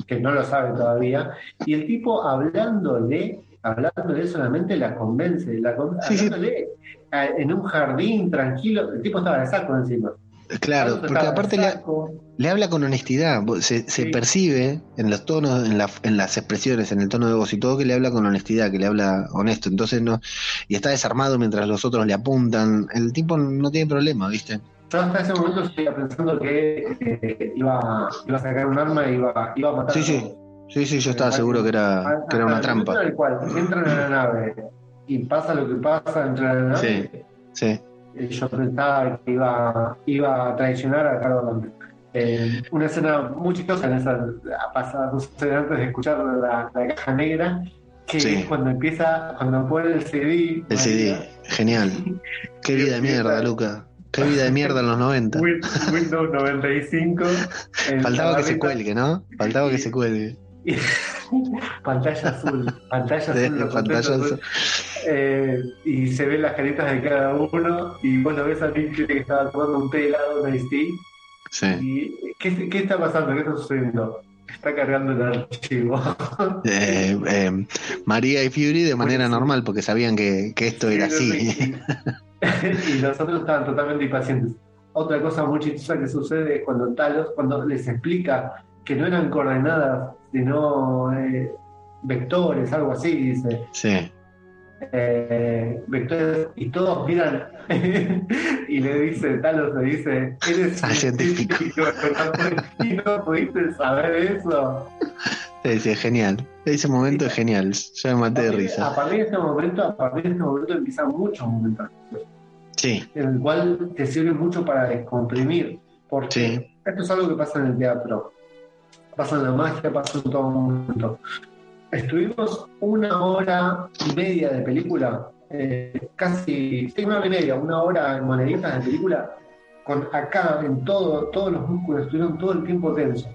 que no lo sabe todavía, y el tipo hablándole, hablándole solamente la convence, la, hablándole en un jardín tranquilo, el tipo estaba de saco encima. Claro, porque aparte le, habla con honestidad, se, percibe en los tonos, en, en, las expresiones, en el tono de voz y todo que le habla con honestidad, que le habla honesto, entonces no, y está desarmado mientras los otros le apuntan, el tipo no tiene problema, ¿viste? Yo hasta ese momento estaba pensando que eh, iba, iba, a sacar un arma y iba, iba a matar. Sí, sí, sí, sí, yo estaba seguro que era, que era una trampa. En el cual entran en la nave y pasa lo que pasa, entran en la nave. Sí, sí yo pensaba que iba, iba a traicionar a Carlos eh, una escena muy chistosa en esa pasada antes de escuchar la, caja negra que es cuando empieza cuando pone el CD el CD genial. Qué vida de mierda Luca. Qué vida de mierda en los 90 Windows 95 faltaba que se cuelgue ¿no? faltaba que se cuelgue <laughs> pantalla azul, pantalla azul. pantalla azul. Eh, y se ven las caritas de cada uno y vos lo ves a Nick que estaba tomando un té helado de Sí. Y, ¿qué, ¿qué, está pasando? ¿Qué está sucediendo? Está cargando el archivo. <laughs> Eh, eh, María y Fury de manera normal porque sabían que, que esto era así. <laughs> y los otros estaban totalmente impacientes. Otra cosa muy chistosa que sucede es cuando Talos, cuando les explica que no eran coordenadas, sino eh, vectores, algo así, dice. Sí. Eh, vectores, y todos miran <laughs> y le dice, Talos le dice, eres <laughs> un científico, <laughs> y no pudiste saber eso. Sí, sí, es genial. Ese momento es genial. Yo me maté de risa. A partir de este momento, a partir de este momento empiezan muchos momentos. Sí. En el cual te sirve mucho para descomprimir. Porque esto es algo que pasa en el teatro pasa en la magia, pasa en todo momento. Estuvimos una hora y media de película, eh, casi, sí, una hora y media, una hora en moneditas de película, con acá en todo, todos los músculos estuvieron todo el tiempo tensos.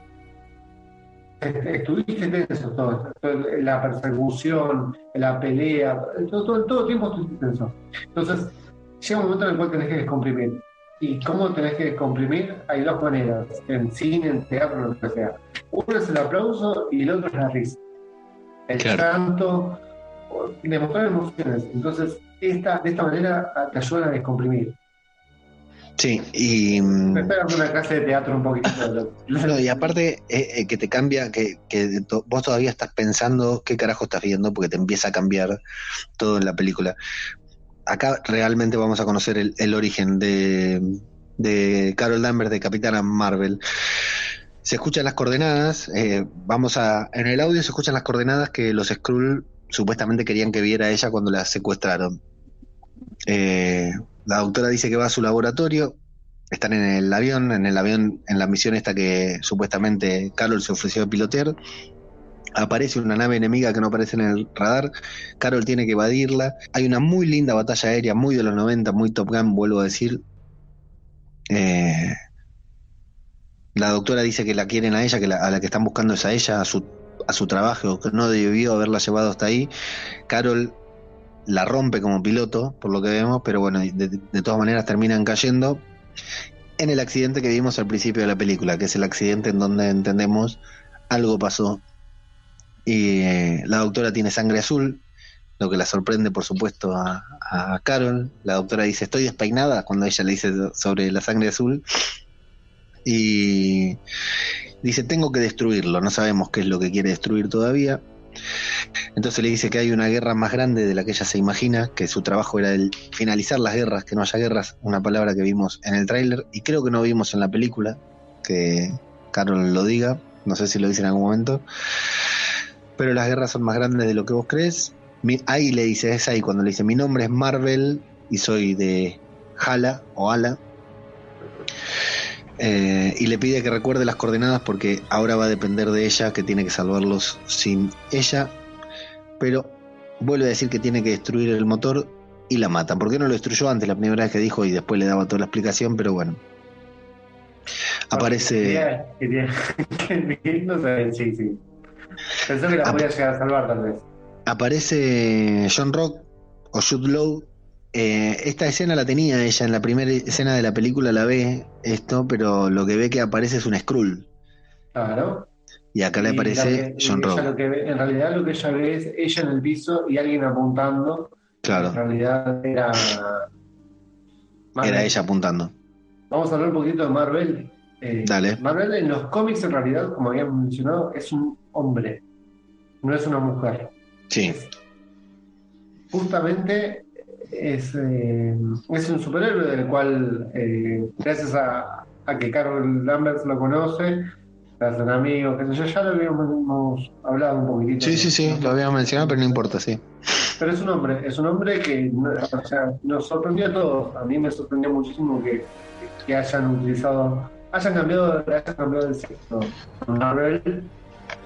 Estuviste tenso todo, la persecución, la pelea, todo, todo, el tiempo estuviste tenso. Entonces, llega un momento en el cual tenés que descomprimir. ¿Y cómo tenés que descomprimir? Hay dos maneras, en cine, en teatro, lo que sea. Uno es el aplauso y el otro es la risa. El canto, demostrar emociones. Entonces, esta, de esta manera te ayuda a descomprimir. Sí, y. Me esperas una clase de teatro un poquito. <laughs> no, y aparte eh, eh, que te cambia, que, que vos todavía estás pensando qué carajo estás viendo, porque te empieza a cambiar todo en la película acá realmente vamos a conocer el, origen de, de, Carol Danvers, de Capitana Marvel. Se escuchan las coordenadas, eh, vamos a, en el audio se escuchan las coordenadas que los Skrull supuestamente querían que viera ella cuando la secuestraron. Eh, la doctora dice que va a su laboratorio, están en el avión, en el avión, en la misión esta que supuestamente Carol se ofreció a pilotear, aparece una nave enemiga que no aparece en el radar, Carol tiene que evadirla, hay una muy linda batalla aérea, muy de los 90, muy Top Gun, vuelvo a decir. Eh, la doctora dice que la quieren a ella, que a la que están buscando es a ella, a su, a su trabajo, que no debió haberla llevado hasta ahí. Carol la rompe como piloto, por lo que vemos, pero bueno, de todas maneras terminan cayendo en el accidente que vimos al principio de la película, que es el accidente en donde entendemos algo pasó y eh, la doctora tiene sangre azul, lo que la sorprende, por supuesto, a, Carol. La doctora dice, estoy despeinada, cuando ella le dice sobre la sangre azul. Y dice, tengo que destruirlo, no sabemos qué es lo que quiere destruir todavía. Entonces le dice que hay una guerra más grande de la que ella se imagina, que su trabajo era el finalizar las guerras, que no haya guerras, una palabra que vimos en el tráiler y creo que no vimos en la película, que Carol lo diga, no sé si lo dice en algún momento pero las guerras son más grandes de lo que vos crees. ahí le dice, es ahí cuando le dice, mi nombre es Marvel y soy de Hala o Ala. Eh, y le pide que recuerde las coordenadas porque ahora va a depender de ella, que tiene que salvarlos sin ella. Pero vuelve a decir que tiene que destruir el motor y la matan. ¿Por qué no lo destruyó antes, la primera vez que dijo y después le daba toda la explicación? Pero bueno. Aparece. <laughs> sí, sí. Pensó que la podía llegar a salvar tal vez. aparece John Rock o Jude Law. Eh, esta escena la tenía ella en la primera escena de la película, la ve esto, pero lo que ve que aparece es un Skrull. Claro. Y acá le aparece que- John Rock. lo que ve- en realidad lo que ella ve es ella en el piso y alguien apuntando. En Claro, realidad era. Marvel. era ella apuntando. Vamos a hablar un poquito de Marvel. Eh, Dale. Marvel en los cómics, en realidad, como habíamos mencionado, es un hombre, no es una mujer. Sí, justamente es, eh, es un superhéroe del cual, eh, gracias a, a que Carol Danvers lo conoce, se hacen amigos, qué sé yo, ya lo habíamos hablado un poquitito. sí, sí, sí, lo habíamos mencionado, pero no importa, sí. Pero es un hombre, es un hombre que o sea, nos sorprendió a todos. A mí me sorprendió muchísimo que, que hayan utilizado, hayan cambiado, hayan cambiado el sexo Marvel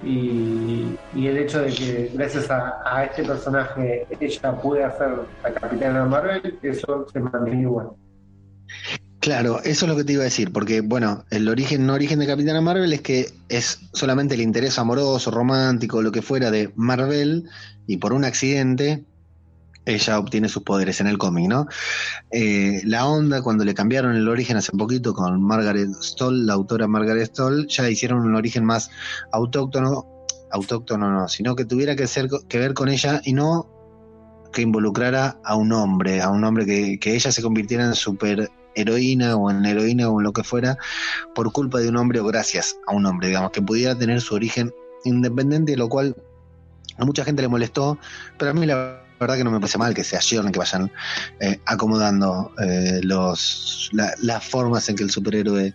y, y el hecho de que gracias a, este personaje ella puede hacer la capitana Marvel, eso se mantiene igual. Claro, eso es lo que te iba a decir, porque bueno, el origen, no origen de Capitana Marvel es que es solamente el interés amoroso, romántico, lo que fuera de Marvel, y por un accidente ella obtiene sus poderes en el cómic, ¿no? Eh, la onda, cuando le cambiaron el origen hace poquito con Margaret Stoll, la autora Margaret Stoll, ya hicieron un origen más autóctono, autóctono no, sino que tuviera que, ser, que ver con ella y no que involucrara a un hombre, a un hombre que, que ella se convirtiera en super heroína o en heroína o en lo que fuera por culpa de un hombre o gracias a un hombre, digamos, que pudiera tener su origen independiente, lo cual a mucha gente le molestó, pero a mí la verdad que no me parece mal que se ayornen, que vayan eh, acomodando eh, los la- las formas en que el superhéroe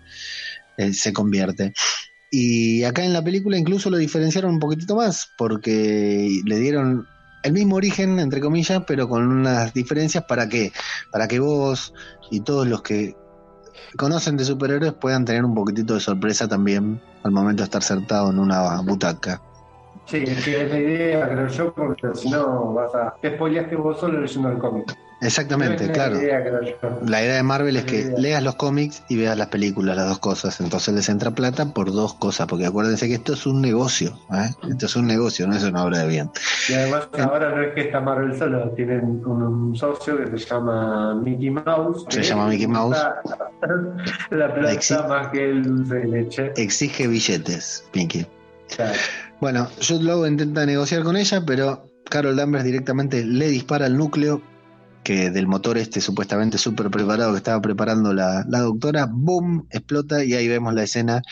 eh, se convierte. Y acá en la película incluso lo diferenciaron un poquitito más, porque le dieron el mismo origen, entre comillas, pero con unas diferencias para que, para que vos y todos los que conocen de superhéroes puedan tener un poquitito de sorpresa también al momento de estar sentado en una butaca. Sí, es que es la idea, creo yo, porque si no vas a. Te spoileaste vos solo leyendo el cómic. Exactamente, claro. idea. La idea de Marvel es que idea. leas los cómics y veas las películas, las dos cosas. Entonces les entra plata por dos cosas, porque acuérdense que esto es un negocio. ¿eh? Esto es un negocio, no es una obra de bien. Y además ahora no es que está Marvel solo, tienen un, un socio que se llama Mickey Mouse. Se llama Mickey Mouse. <laughs> La plata más que el dulce de leche. Exige billetes, Pinky. Claro. Bueno, Jude Law intenta negociar con ella, pero Carol Danvers directamente le dispara al núcleo que del motor este supuestamente súper preparado que estaba preparando la, la doctora, ¡boom! explota y ahí vemos la escena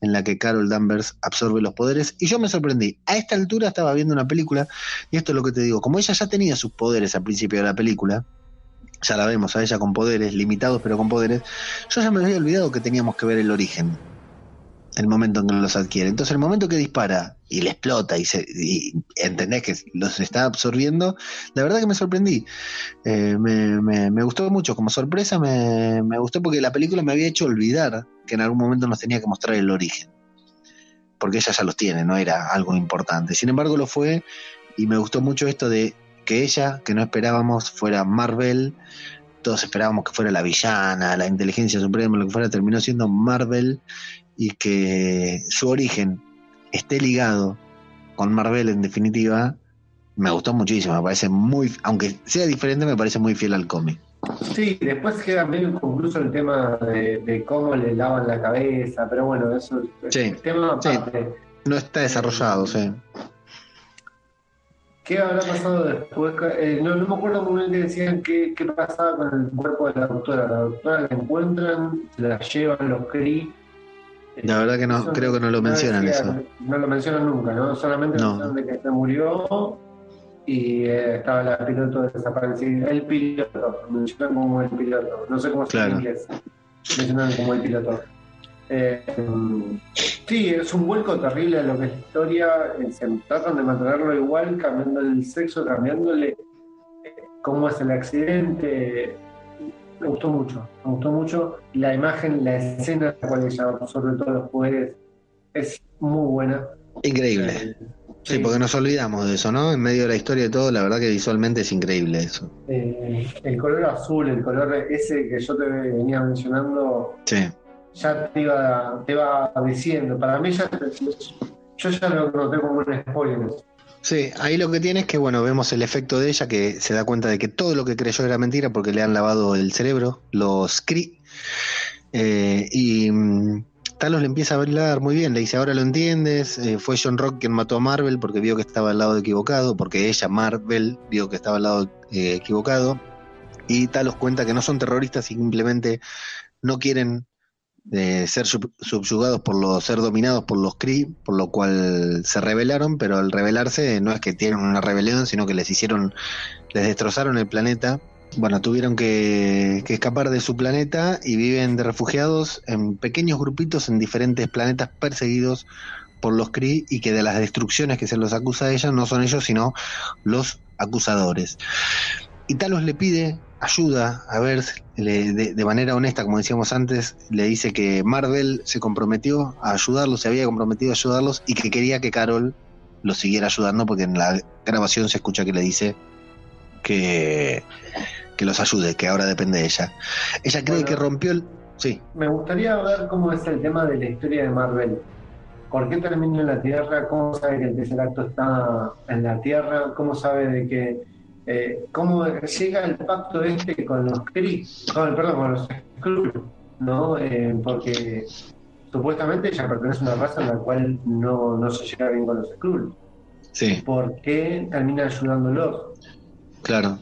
en la que Carol Danvers absorbe los poderes y yo me sorprendí. A esta altura estaba viendo una película y esto es lo que te digo, como ella ya tenía sus poderes al principio de la película, ya la vemos a ella con poderes, limitados pero con poderes, yo ya me había olvidado que teníamos que ver el origen el momento en que los adquiere. Entonces, el momento que dispara y le explota y, se, y entendés que los está absorbiendo, la verdad que me sorprendí. Eh, me, me- me gustó mucho. Como sorpresa, me, me gustó porque la película me había hecho olvidar que en algún momento nos tenía que mostrar el origen. Porque ella ya los tiene, no era algo importante. Sin embargo, lo fue y me gustó mucho esto de que ella, que no esperábamos, fuera Marvel. Todos esperábamos que fuera la villana, la inteligencia suprema, lo que fuera, terminó siendo Marvel y que su origen esté ligado con Marvel en definitiva, me gustó muchísimo, me parece muy, aunque sea diferente, me parece muy fiel al cómic. Sí, después queda medio inconcluso el tema de, de cómo le lavan la cabeza, pero bueno, eso es Sí, tema sí. aparte. No está desarrollado, sí. ¿Qué habrá pasado después? Eh, no, no me acuerdo muy bien que decían qué, qué pasaba con el cuerpo de la doctora. La doctora la encuentran, la llevan los Kree. La verdad que no, Eso creo que no lo mencionan decía- eso. No lo mencionan nunca, ¿no? Solamente mencionan de que se murió y eh, estaba la piloto desaparecida. El piloto, lo mencionan como el piloto. No sé cómo se Claro. en inglés. Mencionan como el piloto. Eh, sí, es un vuelco terrible a lo que es la historia. eh, Se tratan de mantenerlo igual, cambiando el sexo, cambiándole cómo es el accidente. Me gustó mucho, me gustó mucho. La imagen, la escena cual ella absorbe todos los poderes es muy buena. Increíble. Eh, Sí, porque nos olvidamos de eso, ¿no? En medio de la historia y todo, la verdad que visualmente es increíble eso. eh, el color azul, el color ese que yo te venía mencionando, Sí, ya te iba, te iba diciendo. Para mí, ya, yo ya lo noté como un spoiler. Sí, ahí lo que tiene es que, bueno, vemos el efecto de ella que se da cuenta de que todo lo que creyó era mentira porque le han lavado el cerebro, los Kree. Eh, y mm, Talos le empieza a hablar muy bien, le dice, ahora lo entiendes, eh, fue John Rock quien mató a Marvel porque vio que estaba al lado equivocado, porque ella, Marvel, vio que estaba al lado eh, equivocado. Y Talos cuenta que no son terroristas, simplemente no quieren de ser subyugados por los, ser dominados por los Kree, por lo cual se rebelaron, pero al rebelarse no es que tienen una rebelión, sino que les hicieron, les destrozaron el planeta. Bueno, tuvieron que, escapar de su planeta y viven de refugiados en pequeños grupitos en diferentes planetas perseguidos por los Kree y que de las destrucciones que se los acusa a ellos no son ellos, sino los acusadores. Y Talos le pide ayuda a ver de, manera honesta, como decíamos antes, le dice que Marvel se comprometió a ayudarlos, se había comprometido a ayudarlos y que quería que Carol lo siguiera ayudando porque en la grabación se escucha que le dice que, que los ayude, que ahora depende de ella. Ella cree que rompió el... Sí. Me gustaría ver cómo es el tema de la historia de Marvel. ¿Por qué terminó en la Tierra? ¿Cómo sabe que el tercer acto está en la Tierra? ¿Cómo sabe de que eh, cómo llega el pacto este con los Kree, con, perdón, con los Skrulls, ¿no? Eh, porque supuestamente ella pertenece a una raza en la cual no, no se llega bien con los Skrulls. Sí. ¿Por qué termina ayudándolos? Claro,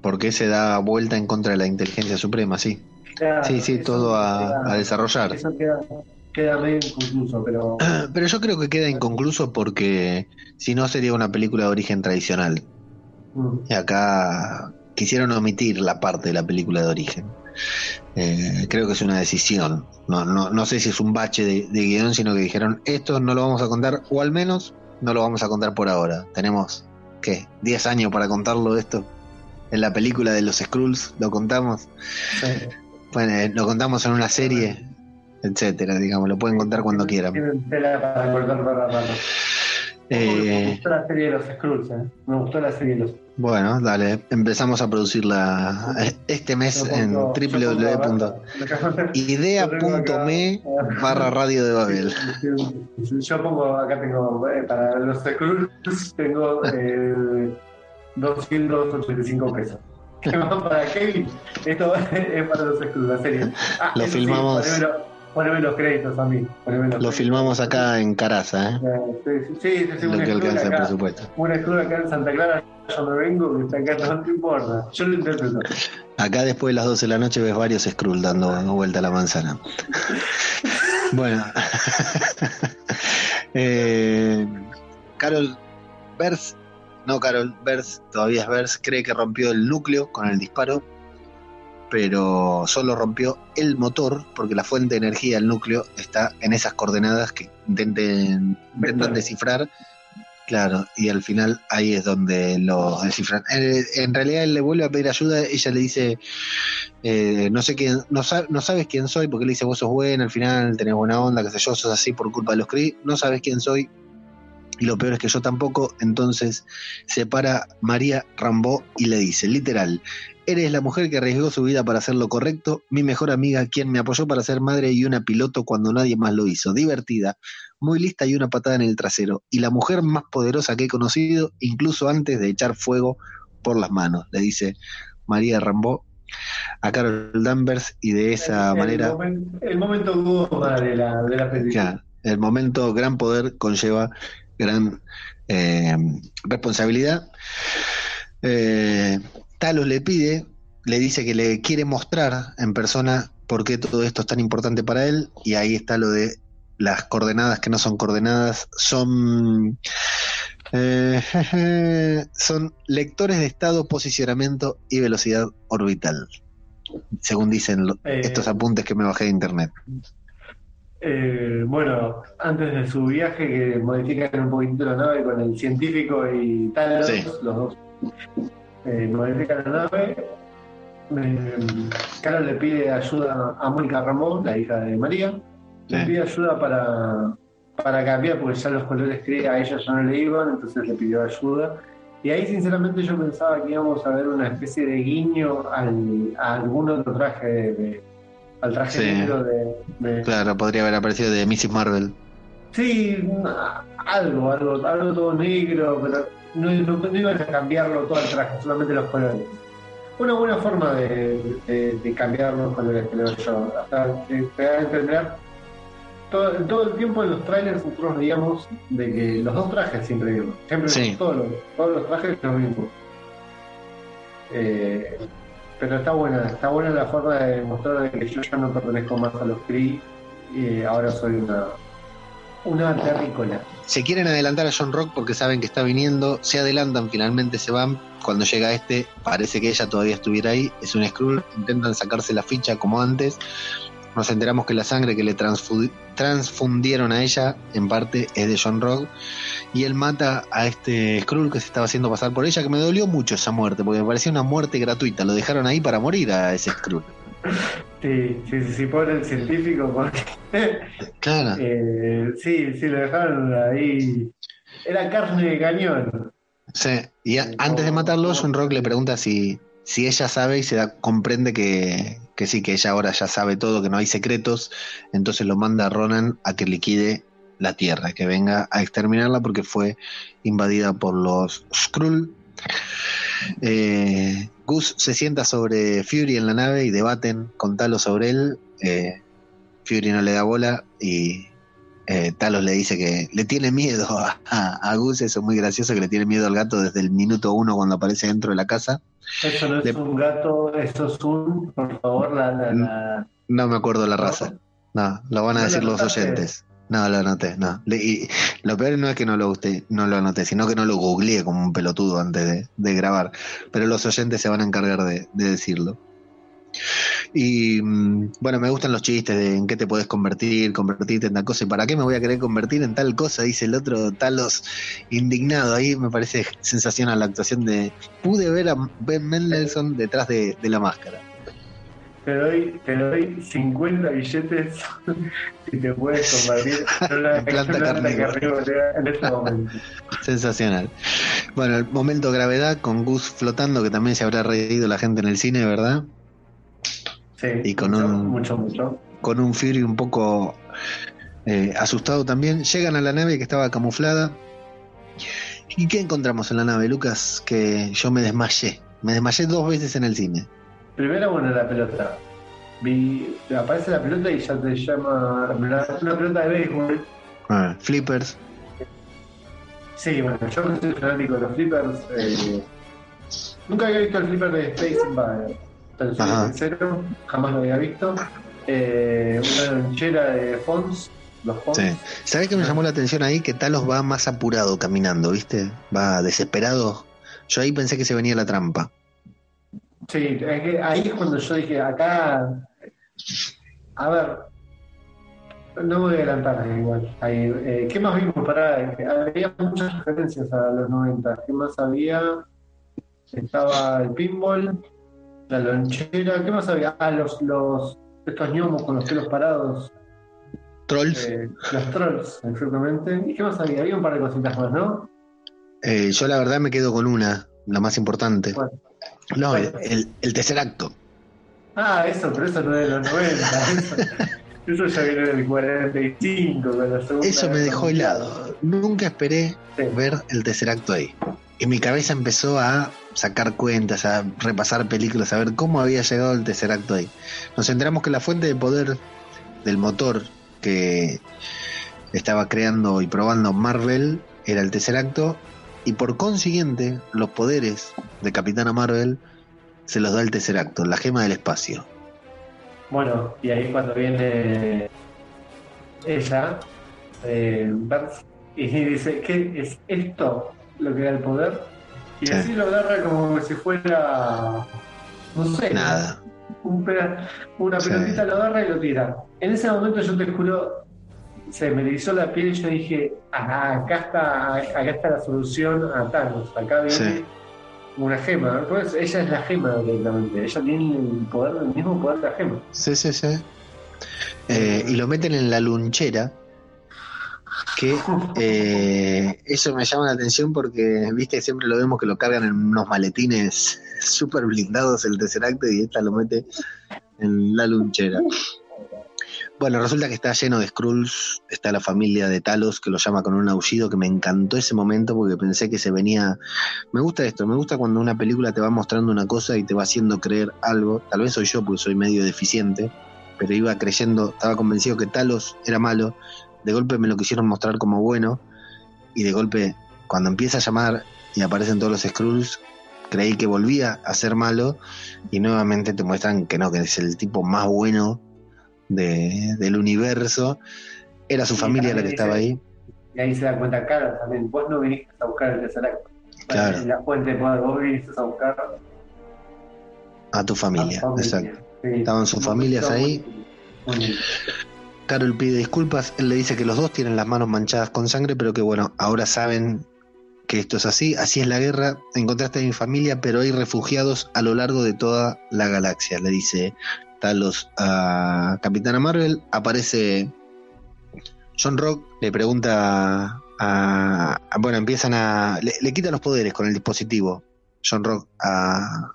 porque se da vuelta en contra de la inteligencia suprema, sí. sí, sí, todo a, desarrollar. Eso queda, queda medio inconcluso, pero... <clears throat> Pero yo creo que queda inconcluso porque si no sería una película de origen tradicional. Y acá quisieron omitir la parte de la película de origen. Eh, creo que es una decisión. No, no, no sé si es un bache de, guion, sino que dijeron, esto no lo vamos a contar, o al menos no lo vamos a contar por ahora. Tenemos, ¿qué? ¿10 años para contarlo esto? En la película de los Skrulls lo contamos. Bueno, eh, lo contamos en una serie, etcétera, digamos, lo pueden contar cuando quieran. Me gustó la serie de los Skrulls, ¿eh? Me gustó la serie de los bueno, dale, empezamos a producirla este mes en www.idea.me barra radio de Babel. Yo pongo, acá tengo, eh, para los Skrulls tengo eh, 285 pesos. <laughs> <laughs> para Kevin, esto <laughs> es para los Skrulls, la serie. Ah, Lo filmamos. Poneme los créditos a mí. Lo filmamos acá en Caraza, ¿eh? Sí, sí, sí. Lo que alcanza el presupuesto. Una escuela acá en Santa Clara, yo me vengo, que está acá, no te importa. Yo lo interpreto. Acá después de las 12 de la noche ves varios Skrull dando vuelta a la manzana. <laughs> bueno. <laughs> eh, Carol Bers, no Carol Bers, todavía es Bers, cree que rompió el núcleo con el disparo pero solo rompió el motor porque la fuente de energía del núcleo está en esas coordenadas que intenten, intentan descifrar. Claro, y al final ahí es donde lo descifran. Eh, en, realidad él le vuelve a pedir ayuda, ella le dice, eh, no sé quién, no, no, sabes quién soy, porque le dice, vos sos buena, al final tenés buena onda, qué sé yo, sos así por culpa de los Kree, no sabes quién soy, y lo peor es que yo tampoco, entonces se para María Rambó y le dice, literal, Eres la mujer que arriesgó su vida para hacer lo correcto, mi mejor amiga, quien me apoyó para ser madre y una piloto cuando nadie más lo hizo, divertida, muy lista y una patada en el trasero, y la mujer más poderosa que he conocido, incluso antes de echar fuego por las manos, le dice María Rambó a Carol Danvers y de esa manera... el momento de la, de la película. el momento gran poder conlleva gran eh, responsabilidad. Eh, Talos le pide, le dice que le quiere mostrar en persona por qué todo esto es tan importante para él, y ahí está lo de las coordenadas que no son coordenadas, son, eh, <laughs> son lectores de estado, posicionamiento y velocidad orbital, según dicen eh, estos apuntes que me bajé de internet. Eh, bueno, antes de su viaje, que modifican un poquito la nave con el científico y Talos, los dos eh, modifica la nave. Eh, Carol le pide ayuda a Mónica Ramón, la hija de María. Le pide ayuda para, para cambiar, porque ya los colores que a ella ya no le iban, entonces le pidió ayuda. Y ahí, sinceramente, yo pensaba que íbamos a ver una especie de guiño al, a algún otro traje de, al traje negro de, Claro, podría haber aparecido de Mrs. Marvel. Sí, algo, algo, algo todo negro, pero no, no, ibas a cambiarlo todo el traje, solamente los colores. Una buena forma de, de, cambiar los colores, creo yo. Hasta a entender. Todo, todo, el tiempo en los trailers nosotros veíamos de que los dos trajes siempre vimos. Siempre todos, los, todos los trajes los vimos. Eh, pero está buena, está buena la forma de mostrar que yo ya no pertenezco más a los Kree y ahora soy una, una terrícola. Se quieren adelantar a John Rock porque saben que está viniendo, se adelantan, finalmente se van. Cuando llega este, parece que ella todavía estuviera ahí. Es un Skrull, intentan sacarse la ficha como antes. Nos enteramos que la sangre que le transfundieron a ella, en parte, es de John Rock. Y él mata a este Skrull que se estaba haciendo pasar por ella, que me dolió mucho esa muerte, porque me parecía una muerte gratuita. Lo dejaron ahí para morir a ese Skrull. Sí, sí, sí, por el científico, porque. Claro. <laughs> Eh, sí, sí, lo dejaron ahí. Era carne de cañón. Sí, y antes de matarlo, John Rock le pregunta si, si ella sabe y se da, comprende que, que sí, que ella ahora ya sabe todo, que no hay secretos, entonces lo manda a Ronan a que liquide la Tierra, que venga a exterminarla porque fue invadida por los Skrull. Eh, Gus se sienta sobre Fury en la nave y debaten con Talos sobre él. Eh, Fury no le da bola y eh, Talos le dice que le tiene miedo a, Gus, eso es muy gracioso, que le tiene miedo al gato desde el minuto uno cuando aparece dentro de la casa. Eso no es un gato, eso es un, por favor, la... No me acuerdo la raza. No, lo van a decir los oyentes. No, lo anoté, no. y lo peor no es que no lo, usted, no lo anoté, sino que no lo googleé como un pelotudo antes de, grabar. Pero los oyentes se van a encargar de, decirlo. Y mm, bueno, me gustan los chistes de en qué te puedes convertir, convertirte en tal cosa. ¿Y para qué me voy a querer convertir en tal cosa? Dice el otro, Talos indignado. Ahí me parece sensacional la actuación de. Pude ver a Ben Mendelssohn detrás de la máscara te doy, te doy 50 billetes <laughs> y te puedes convertir en una planta carnívora en este momento. Sensacional. Bueno, el momento gravedad con Gus flotando, que también se habrá reído la gente en el cine, ¿verdad? Sí. Y con un, mucho, mucho. Con un Fury un poco eh, asustado también. Llegan a la nave que estaba camuflada. ¿Y qué encontramos en la nave, Lucas? Que yo me desmayé. Me desmayé dos veces en el cine. Primero, bueno, la pelota. Vi, aparece la pelota y ya te llama una, pelota de béisbol. Ah, flippers. Sí, bueno, yo no soy fanático de los flippers. Eh, nunca había visto el flipper de Space Invader. Entonces, sincero, jamás lo había visto. Eh, una lonchera de Fons. Los Fons. Sí. ¿Sabes qué me llamó la atención ahí? Que Talos va más apurado caminando, ¿viste? Va desesperado. Yo ahí pensé que se venía la trampa. Sí, ahí es cuando yo dije, acá, a ver, no voy a adelantar igual. Eh, ¿Qué más vimos? Para, había muchas referencias a los 90. ¿Qué más había? Estaba el pinball, la lonchera. ¿Qué más había? Ah, los, los estos gnomos con los pelos parados. Trolls. Eh, los trolls, exactamente. ¿Y qué más había? Había un par de cositas más, ¿no? Eh, yo la verdad me quedo con una, la más importante. No, el, el, tercer acto. Ah, eso, pero eso no es de los 90. Eso, ya viene del 45. eso me dejó helado. Nunca esperé ver el tercer acto ahí. Y mi cabeza empezó a sacar cuentas, a repasar películas, a ver cómo había llegado el tercer acto ahí. Nos enteramos que la fuente de poder del motor que estaba creando y probando Marvel era el tercer acto y por consiguiente los poderes de Capitana Marvel se los da el tercer acto, la gema del espacio. Bueno, y ahí cuando viene ella, eh, y dice, ¿qué es esto lo que da el poder? Y así lo agarra como si fuera, no sé, nada. una pelotita lo agarra y lo tira. En ese momento yo te juro, se me erizó la piel y yo dije, ah, acá está, acá está la solución a Thanos, acá viene una gema. Pues ella es la gema directamente, ella tiene el poder, el mismo poder de la gema. Sí, sí, sí. Eh, y lo meten en la lunchera. Que <laughs> eh, eso me llama la atención porque, viste, siempre lo vemos que lo cargan en unos maletines <laughs> súper blindados el tercer acto y esta lo mete en la lunchera. Bueno, resulta que está lleno de Skrulls, está la familia de Talos que lo llama con un aullido que me encantó ese momento porque pensé que se venía... Me gusta esto, me gusta cuando una película te va mostrando una cosa y te va haciendo creer algo, tal vez soy yo porque soy medio deficiente, pero iba creyendo, estaba convencido que Talos era malo, de golpe me lo quisieron mostrar como bueno y de golpe cuando empieza a llamar y aparecen todos los Skrulls, creí que volvía a ser malo y nuevamente te muestran que no, que es el tipo más bueno de, del universo. Era su familia la que estaba ahí. Y ahí se da cuenta Carol también. Vos no viniste a buscar el tercer acto. Claro. En la fuente de poder, vos viniste a buscar A tu familia, a tu familia. exacto. Sí. Estaban sus familias ahí. muy- Carol pide disculpas, él le dice que los dos tienen las manos manchadas con sangre, pero que bueno, ahora saben que esto es así, así es la guerra, encontraste a mi familia, pero hay refugiados a lo largo de toda la galaxia, le dice Talos a Capitana Marvel, aparece John Rock, le pregunta a, a- bueno, empiezan a, le, le quita los poderes con el dispositivo, John Rock a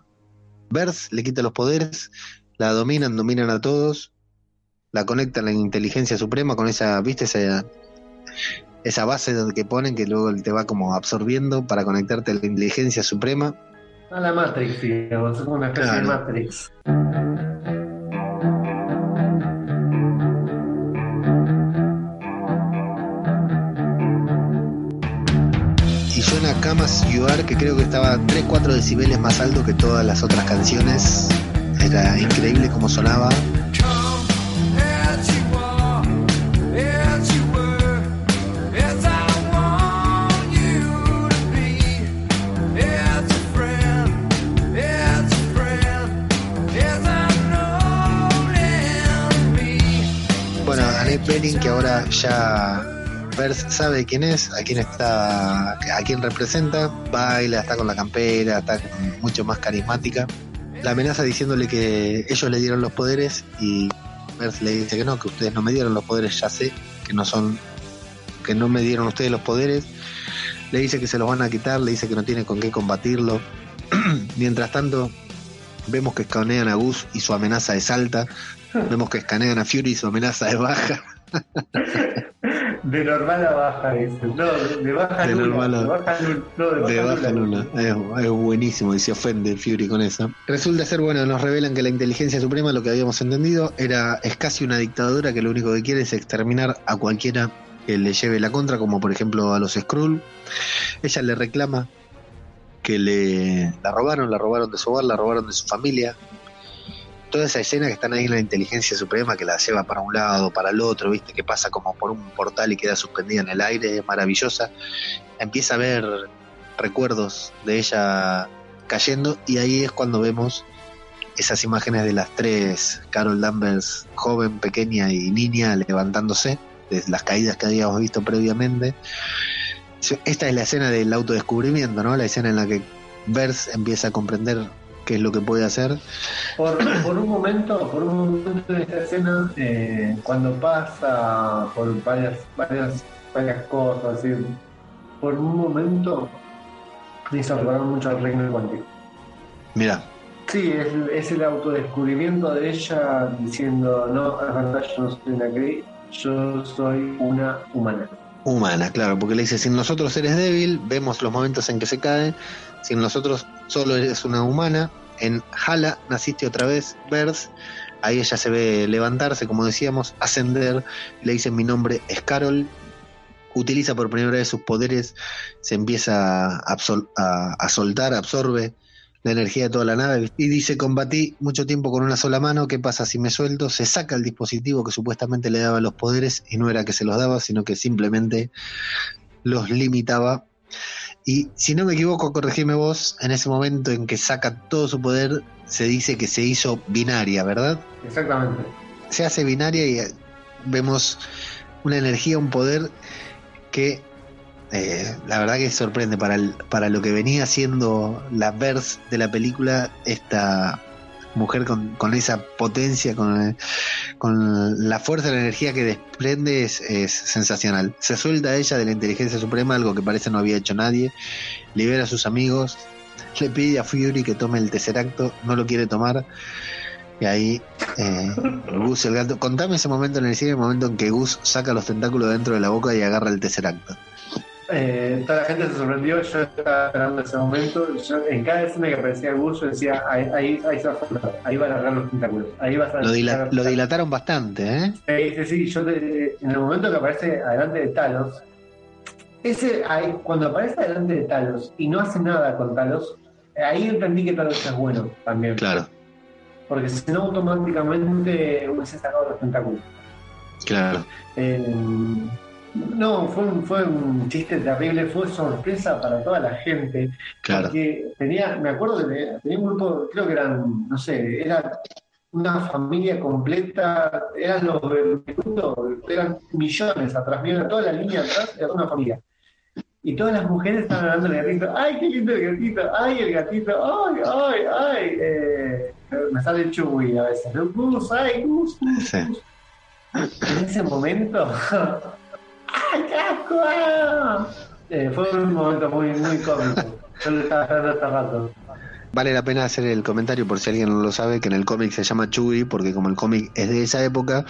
Bert, le quita los poderes, la dominan, dominan a todos, la conectan a la inteligencia suprema con esa, ¿viste? Esa, esa base donde que ponen que luego te va como absorbiendo para conectarte a la inteligencia suprema. A la Matrix, digamos, es una especie Claro. de Matrix. Camas You Are, que creo que estaba 3-4 decibeles más alto que todas las otras canciones. Era increíble como sonaba. Bueno, Annette Bening, que ahora ya Vers sabe quién es, a quién está, a quién representa, baila, está con la campera, está mucho más carismática. La amenaza diciéndole que ellos le dieron los poderes y Vers le dice que no, que ustedes no me dieron los poderes, ya sé, que no son, que no me dieron ustedes los poderes. Le dice que se los van a quitar, le dice que no tiene con qué combatirlo. <clears throat> Mientras tanto, vemos que escanean a Gus y su amenaza es alta. Vemos que escanean a Fury y su amenaza es baja. <laughs> De normal a baja, dice. No, de, baja De normal a- de baja. No, de baja, De baja nula. luna. Es, es buenísimo y se ofende Fury con eso. Resulta ser, bueno, nos revelan que la inteligencia suprema, lo que habíamos entendido, era es casi una dictadura que lo único que quiere es exterminar a cualquiera que le lleve la contra, como por ejemplo a los Skrull. Ella le reclama que le la robaron, la robaron de su hogar, la robaron de su familia. Toda esa escena que están ahí en la inteligencia suprema que la lleva para un lado, para el otro, viste, que pasa como por un portal y queda suspendida en el aire, es maravillosa. Empieza a ver recuerdos de ella cayendo y ahí es cuando vemos esas imágenes de las tres, Carol Danvers, joven, pequeña y niña, levantándose de las caídas que habíamos visto previamente. Esta es la escena del autodescubrimiento, ¿no? La escena en la que Vers empieza a comprender qué es lo que puede hacer. Por, por un momento, por un momento en esta escena, eh, cuando pasa por varias, varias, varias cosas, por un momento me hizo recordar mucho al reino cuántico. Mira, Sí, es, es el autodescubrimiento de ella diciendo, no, es verdad, yo no soy una gay, yo soy una humana. humana, claro, porque le dice, sin nosotros eres débil, vemos los momentos en que se cae, sin nosotros solo eres una humana, en Hala naciste otra vez, Vers, ahí ella se ve levantarse, como decíamos, ascender, le dicen mi nombre es Carol, utiliza por primera vez sus poderes, se empieza a, a soltar, absorbe la energía de toda la nave y dice combatí mucho tiempo con una sola mano, ¿qué pasa si me suelto? Se saca el dispositivo que supuestamente le daba los poderes y no era que se los daba, sino que simplemente los limitaba. Y si no me equivoco, corregime vos, en ese momento en que saca todo su poder, se dice que se hizo binaria, ¿verdad? Exactamente. se hace binaria y eh, vemos una energía, un poder que eh, la verdad que sorprende para, el- para lo que venía siendo la verse de la película, esta mujer con, con esa potencia, con, con la fuerza la energía que desprende es, sensacional. Se suelta ella de la inteligencia suprema, algo que parece no había hecho nadie, libera a sus amigos, le pide a Fury que tome el tercer acto, no lo quiere tomar Y ahí eh, Gus el gato. Contame ese momento en el cine, el momento en que Gus saca los tentáculos dentro de la boca y agarra el Tesseracto. Eh, toda la gente se sorprendió, yo estaba esperando ese momento. Yo, en cada escena que aparecía Gus, yo decía, ahí, ahí, ahí se va a soltar, ahí va a agarrar los tentáculos. Ahí va a Lo, dila- lo dilataron bastante, ¿eh? Sí, sí, yo te- en el momento que aparece adelante de Talos, ese, ahí, cuando aparece adelante de Talos y no hace nada con Talos, ahí entendí que Talos es bueno también. Claro, Porque si no, automáticamente hubiese sacado los tentáculos. claro. Eh, no, fue un, fue un chiste terrible, fue sorpresa para toda la gente. Claro. Porque tenía, me acuerdo que tenía, un grupo, creo que eran, no sé, era una familia completa, eran los Bermudos, eran millones atrás, mira, toda la línea atrás era una familia. Y todas las mujeres estaban hablando del gatito, ¡ay, qué lindo el gatito! ¡ay, el gatito! ¡ay, ay, ay! Eh, me sale el chugui a veces. Gus, ¡ay, Gus, Gus, Sí. Gus! En ese momento, <laughs> ¡ay, qué asco! ah! Eh, fue un momento muy, muy cómico. Yo lo estaba esperando hasta rato. Vale la pena hacer el comentario por si alguien no lo sabe, que en el cómic se llama Chewie, porque como el cómic es de esa época,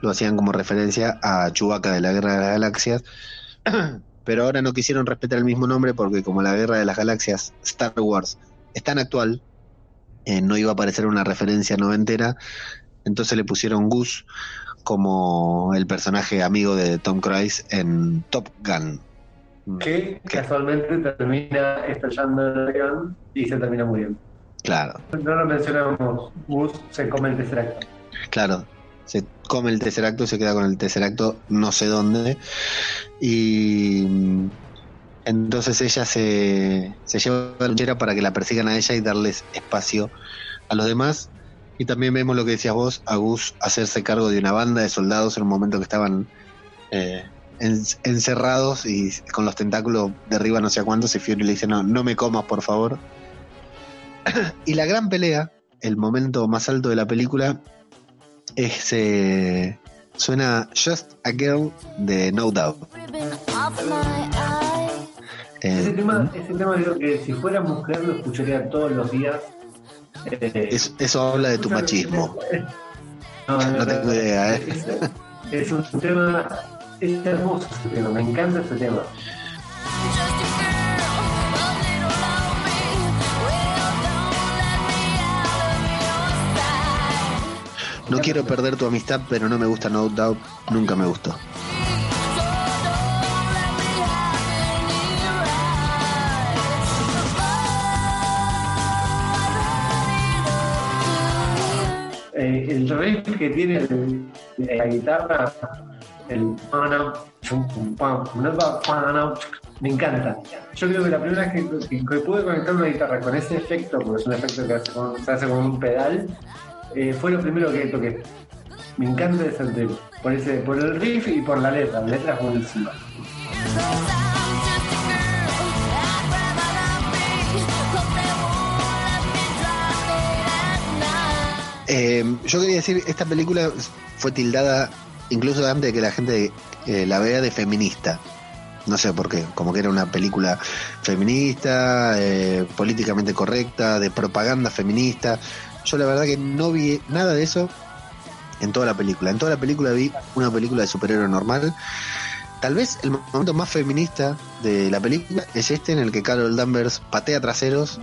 lo hacían como referencia a Chewbacca de la Guerra de las Galaxias. <clears throat> Pero ahora no quisieron respetar el mismo nombre porque como la Guerra de las Galaxias Star Wars es tan actual, eh, no iba a aparecer una referencia noventera, entonces le pusieron Gus como el personaje amigo de Tom Cruise en Top Gun. Que casualmente termina estallando el avión y se termina muriendo. Claro, No lo mencionamos, Gus se come el Tesseracto. Claro, se come el Tesseracto y se queda con el Tesseracto no sé dónde. Y mm, entonces ella se, se lleva a la luchera para que la persigan a ella y darles espacio a los demás. Y también vemos lo que decías vos, a Gus hacerse cargo de una banda de soldados en un momento que estaban eh, en- encerrados y con los tentáculos derriba no sé a cuántos y Fury le dice, no, no me comas por favor. <clears throat> y la gran pelea, el momento más alto de la película, es eh, suena Just a Girl de No Doubt. Ese Eh, tema, ese tema digo que si fuera mujer lo escucharía todos los días. Eh, es- eso habla de tu machismo. No, No tengo idea, ¿eh? Es, es un tema, es hermoso ese tema, me encanta ese tema. No quiero perder tu amistad, pero no me gusta No Doubt, nunca me gustó. El riff que tiene la guitarra, el me encanta. Yo creo que la primera vez que, que- que pude conectar una guitarra con ese efecto, porque es un efecto que hace con- se hace con un pedal, eh, fue lo primero que toqué. Me encanta ese tema, por, ese, por el riff y por la letra, la letra es buenísima. Eh, yo quería decir, esta película fue tildada, incluso antes de que la gente eh, la vea, de feminista. No sé por qué, como que era una película feminista, eh, políticamente correcta, de propaganda feminista. Yo la verdad que no vi nada de eso en toda la película. En toda la película vi una película de superhéroe normal. Tal vez el momento más feminista de la película es este en el que Carol Danvers patea traseros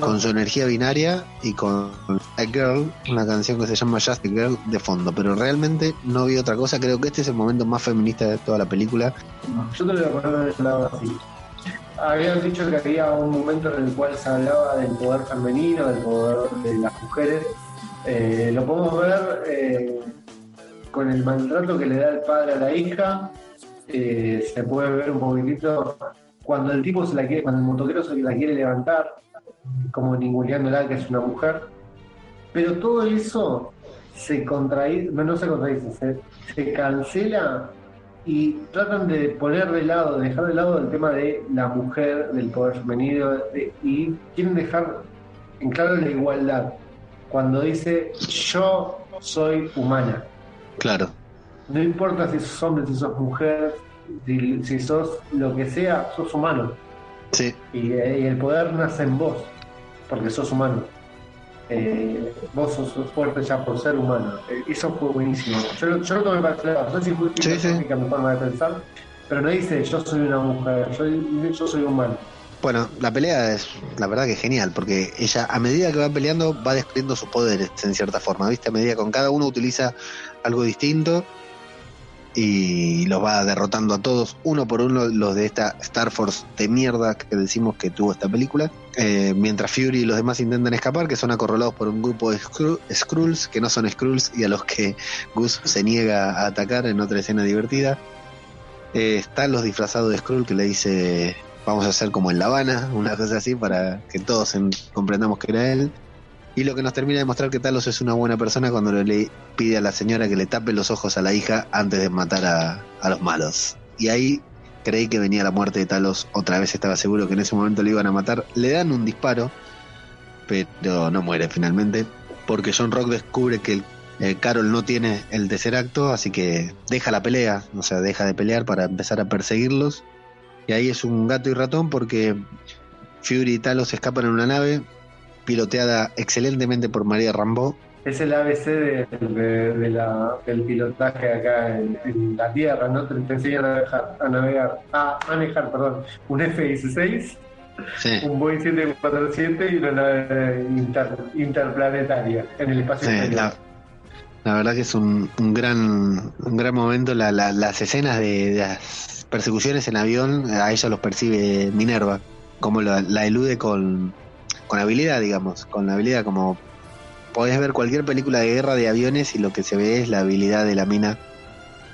con su energía binaria y con A Girl, una canción que se llama Just a Girl de fondo. Pero realmente no vi otra cosa. Creo que este es el momento más feminista de toda la película. Yo te lo poner de ese lado así. Habían dicho que había un momento en el cual se hablaba del poder femenino, del poder de las mujeres. Eh, lo podemos ver eh, con el maltrato que le da el padre a la hija. Eh, se puede ver un poquitito cuando el tipo se la quiere, cuando el motoquero se la quiere levantar, como ninguneándola que es una mujer. Pero todo eso se contradice, no, se contradice, se, se cancela y tratan de poner de lado, de dejar de lado el tema de la mujer, del poder femenino, de- y quieren dejar en claro la igualdad. Cuando dice yo soy humana, Claro, no importa si sos hombre, si sos mujer, si, si sos lo que sea, sos humano. sí, Y, eh, y el poder nace en vos, porque sos humano. eh, vos sos fuerte ya por ser humano. Eh, eso fue buenísimo. Yo, yo lo tomé para ese lado. No sé si fue Sí, sí. mi forma de pensar, pero no dice yo soy una mujer, yo, yo soy humano. Bueno, la pelea es la verdad que genial, porque ella a medida que va peleando va descubriendo sus poderes en cierta forma, ¿viste? A medida con cada uno utiliza algo distinto y los va derrotando a todos, uno por uno, los de esta Star Force de mierda que decimos que tuvo esta película. Eh, mientras Fury y los demás intentan escapar, que son acorralados por un grupo de Skru- Skrulls, que no son Skrulls y a los que Gus se niega a atacar en otra escena divertida. Eh, están los disfrazados de Skrull que le dice vamos a hacer como en La Habana, una cosa así para que todos en- comprendamos que era él. Y lo que nos termina de mostrar que Talos es una buena persona cuando le pide a la señora que le tape los ojos a la hija antes de matar a, a los malos. Y ahí creí que venía la muerte de Talos, otra vez estaba seguro que en ese momento le iban a matar. Le dan un disparo, pero no muere finalmente, porque John Rock descubre que eh, Carol no tiene el tercer acto, así que deja la pelea, o sea, deja de pelear para empezar a perseguirlos. Y ahí es un gato y ratón porque Fury y Talos escapan en una nave piloteada excelentemente por María Rambo. Es el ABC de, de- de la- del pilotaje acá en, en la Tierra, ¿no? Te, te enseñan a, navegar, a navegar, a manejar, perdón, un F-16, Sí, un Boeing 747 y una nave inter- interplanetaria en el espacio sí, exterior. la, la verdad que es un, un gran un gran momento la- la- las escenas de, de las persecuciones en avión, a ella los percibe Minerva, como la, la elude con, con habilidad, digamos, con la habilidad como podés ver cualquier película de guerra de aviones y lo que se ve es la habilidad de la mina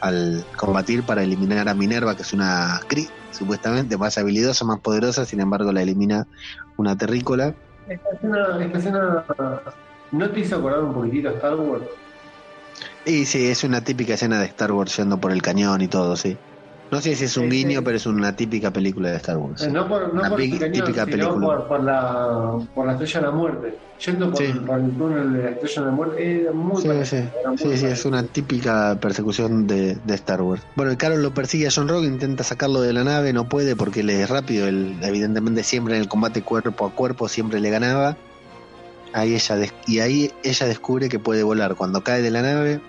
al combatir para eliminar a Minerva, que es una Kree, supuestamente más habilidosa, más poderosa, sin embargo la elimina una terrícola. Esta escena, esta escena no te hizo acordar un poquitito a Star Wars. Y sí, es una típica escena de Star Wars yendo por el cañón y todo, sí. No sé si es un guiño, pero es una típica película de Star Wars. Eh. No por, no Una por cañón, típica sino película. por, por la, por la estrella de la muerte. Yendo por, Sí. por el túnel de la estrella de la muerte, muy Sí, sí, es una típica persecución de, de Star Wars. Bueno, el Carol lo persigue a John Rock, intenta sacarlo de la nave, no puede porque él es rápido, él evidentemente siempre en el combate cuerpo a cuerpo siempre le ganaba. Ahí ella y ahí ella descubre que puede volar. Cuando cae de la nave,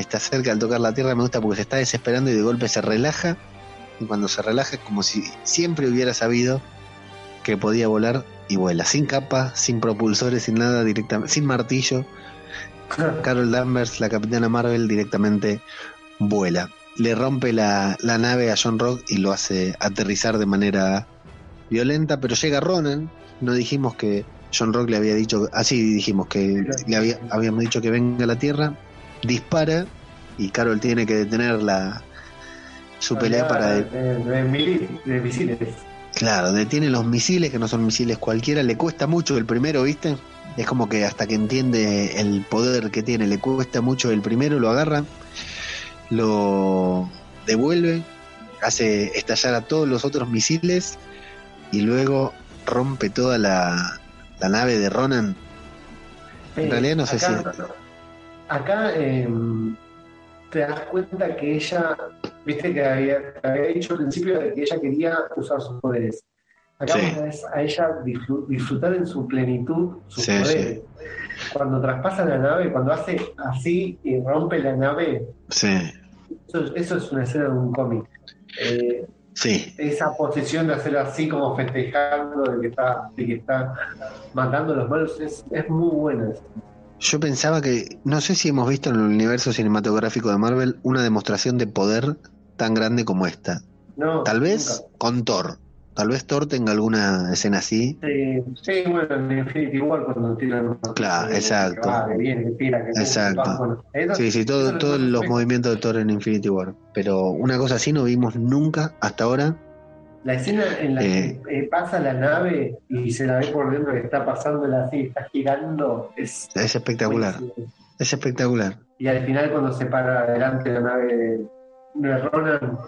está cerca al tocar la tierra, me gusta porque se está desesperando y de golpe se relaja. Y cuando se relaja es como si siempre hubiera sabido que podía volar y vuela, sin capa, sin propulsores, sin nada, directamente, sin martillo. <laughs> Carol Danvers, la capitana Marvel, directamente vuela. Le rompe la, la nave a John Rock y lo hace aterrizar de manera violenta, pero llega Ronan. No dijimos que John Rock le había dicho, así dijimos que le había, habíamos dicho que venga a la Tierra, dispara y Carol tiene que detener la, su pelea para de, de, mili- de misiles. Claro, detiene los misiles, que no son misiles cualquiera, le cuesta mucho el primero, ¿viste? Es como que hasta que entiende el poder que tiene, le cuesta mucho el primero, lo agarra, lo devuelve, hace estallar a todos los otros misiles y luego rompe toda la, la nave de Ronan. En Eh, realidad no sé acá, Acá eh, te das cuenta que ella, viste que había, dicho al principio de que ella quería usar sus poderes. Acá Sí. ves a ella disfru- disfrutar en su plenitud sus Sí, poderes. Cuando traspasa la nave, cuando hace así y rompe la nave, Sí, eso, eso es una escena de un cómic. Eh, sí, esa posición de hacer así como festejando de que está, de que está matando a los malos es, es muy buena. Yo pensaba que, no sé si hemos visto en el universo cinematográfico de Marvel una demostración de poder tan grande como esta. No, Tal vez con Thor. Tal vez Thor tenga alguna escena así. Sí, sí, bueno, en Infinity War cuando tiran. Claro, que exacto. va, que viene, que tira, que Exacto. va, bueno, eso- Sí, sí, todo, todos lo los que- movimientos de Thor en Infinity War. Pero una cosa así no vimos nunca hasta ahora. La escena en la Eh. que eh, pasa la nave y se la ve por dentro que está pasándola así, está girando, es Es espectacular. buenísimo. Es espectacular. Y al final cuando se para adelante la nave de, de Ronan,